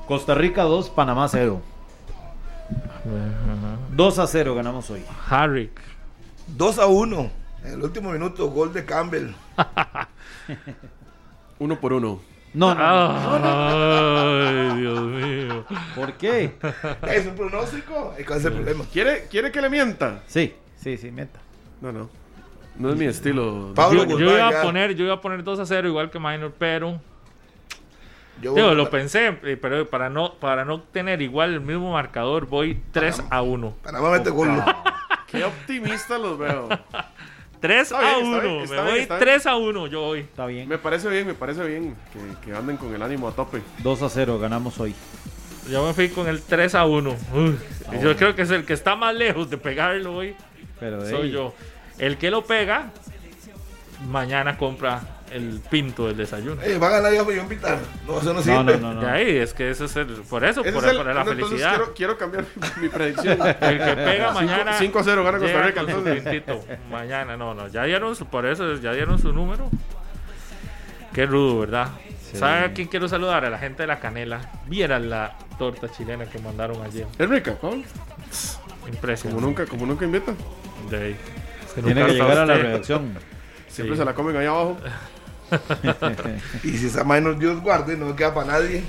C: Costa Rica 2, Panamá 0. 2 a 0 ganamos hoy.
E: Harrick.
B: 2 a 1. En el último minuto, gol de Campbell.
D: uno por uno.
C: No, no,
E: Ay, Dios mío.
C: ¿Por qué?
B: Es un pronóstico. ¿Cuál es el problema?
D: ¿Quiere, ¿Quiere que le mienta?
C: Sí, sí, sí, mienta.
D: No, no. No es mi estilo.
E: Pablo, yo, yo iba a poner, yo iba a poner 2 a 0 igual que Minor, pero yo lo pensé, eh, pero para no, para no tener igual el mismo marcador, voy 3 a 1.
B: Panamá mete gol.
D: Qué optimista los veo.
E: 3 a 1. Me voy 3 a 1. Yo hoy.
C: Está bien.
D: Me parece bien, me parece bien que, que, anden con el ánimo a tope.
C: 2 a 0, ganamos hoy.
E: Yo me fui con el 3 a 1. yo creo que es el que está más lejos de pegarlo hoy. Pero soy yo. El que lo pega, mañana compra el pinto del desayuno.
B: Eh, va a ganar yo invitar. No, eso no
E: sirve. No, no, no, ahí, es que eso es el, por eso, por, el, por, la felicidad.
D: Quiero, quiero, cambiar mi, predicción.
E: el que pega mañana
D: 5 a 0 gana Costa Rica entonces.
E: mañana, no, no, ya dieron su, por eso ya dieron su número. Qué rudo, ¿verdad? Sí. ¿Sabe a quién quiero saludar? A la gente de la canela. Vieran la torta chilena que mandaron ayer.
D: ¿Es rica, Paul?
E: Impresionante.
D: Como nunca, como nunca invitan.
E: De ahí.
C: Tiene que llegar a la redacción.
D: Siempre se la comen ahí abajo.
B: y si esa minor Dios guarde, no queda para nadie.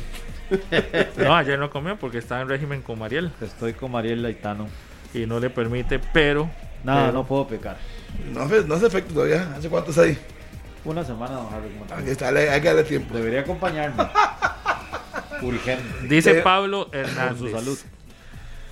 E: no, ayer no comió porque estaba en régimen con Mariel.
C: Estoy con Mariel Laitano.
E: Y no le permite, pero.
C: Nada, no puedo pecar.
B: No, no hace efecto todavía. ¿Hace cuánto está ahí?
C: Una semana, don
B: Aquí está, hay que darle tiempo.
C: Debería acompañarme.
E: Dice Pablo Hernández.
C: su salud.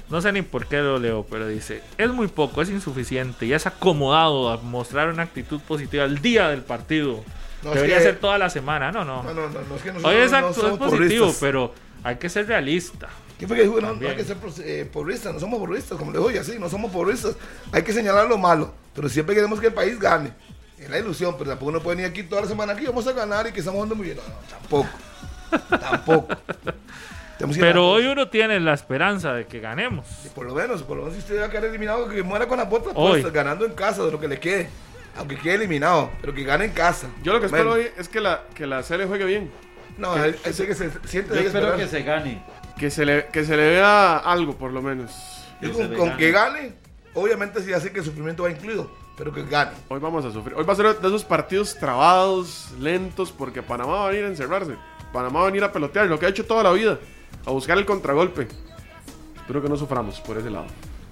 E: No sé ni por qué lo leo, pero dice, es muy poco, es insuficiente y es acomodado a mostrar una actitud positiva el día del partido. Debería ser toda la semana. No, no.
B: No, no, no, es que
E: Hoy es, positivo, pero hay que ser realista.
B: ¿Qué fue que dijo? No, hay que ser eh, no somos porristas, como le digo, así, no somos porristas. Hay que señalar lo malo, pero siempre queremos que el país gane. Es la ilusión, pero tampoco uno puede venir aquí toda la semana aquí, vamos a ganar y que estamos jugando muy bien. No, no, tampoco. tampoco.
E: Pero hoy uno tiene la esperanza de que ganemos.
B: por lo menos, por lo menos si usted va a quedar eliminado, que muera con la botas pues, ganando en casa de lo que le quede. Aunque quede eliminado, pero que gane en casa.
D: Yo lo que espero hoy es que la, que la CL juegue bien.
B: No, que, que, que se siente
C: Yo espero que se gane.
D: Que se, le, que se le vea algo, por lo menos.
B: con, que gane, obviamente sí hace que el sufrimiento va incluido, pero que gane.
D: Hoy vamos a sufrir. Hoy va a ser de esos partidos trabados, lentos, porque Panamá va a venir a encerrarse. Panamá va a venir a pelotear, lo que ha hecho toda la vida, a buscar el contragolpe. Espero que no suframos por ese lado.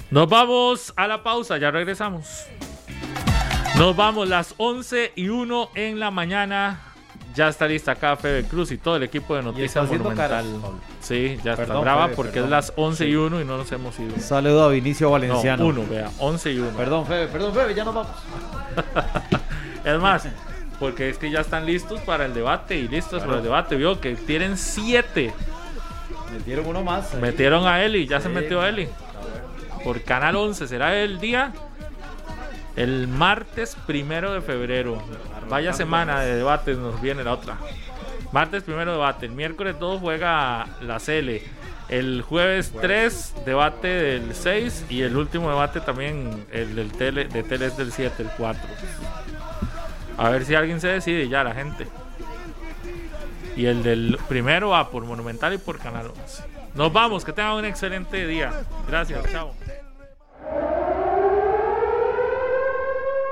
E: Nos vamos a la pausa, ya regresamos. Nos vamos las 11 y 1 en la mañana. Ya está lista acá Febe Cruz y todo el equipo de Noticias Monumental. sí, ya está brava porque es las 11 y 1 y no nos hemos ido.
C: Saludo a Vinicio Valenciano.
E: No, 1, vea, 11 y 1.
C: Perdón, Febe, perdón, Febe, ya nos vamos.
E: es más, porque es que ya están listos para el debate y listos para el debate. Vio que tienen 7.
C: Metieron uno más.
E: Metieron a Eli, ya se metió a Eli. Por Canal 11 será el día el martes primero de febrero. Vaya semana de debates nos viene la otra. Martes primero debate. El miércoles 2 juega la CL. El jueves 3 debate del 6 y el último debate también el del tele, de tele es del 7, el 4. A ver si alguien se decide ya la gente. Y el del primero va por Monumental y por Canal 11. Nos vamos, que tengan un excelente día. Gracias, chao.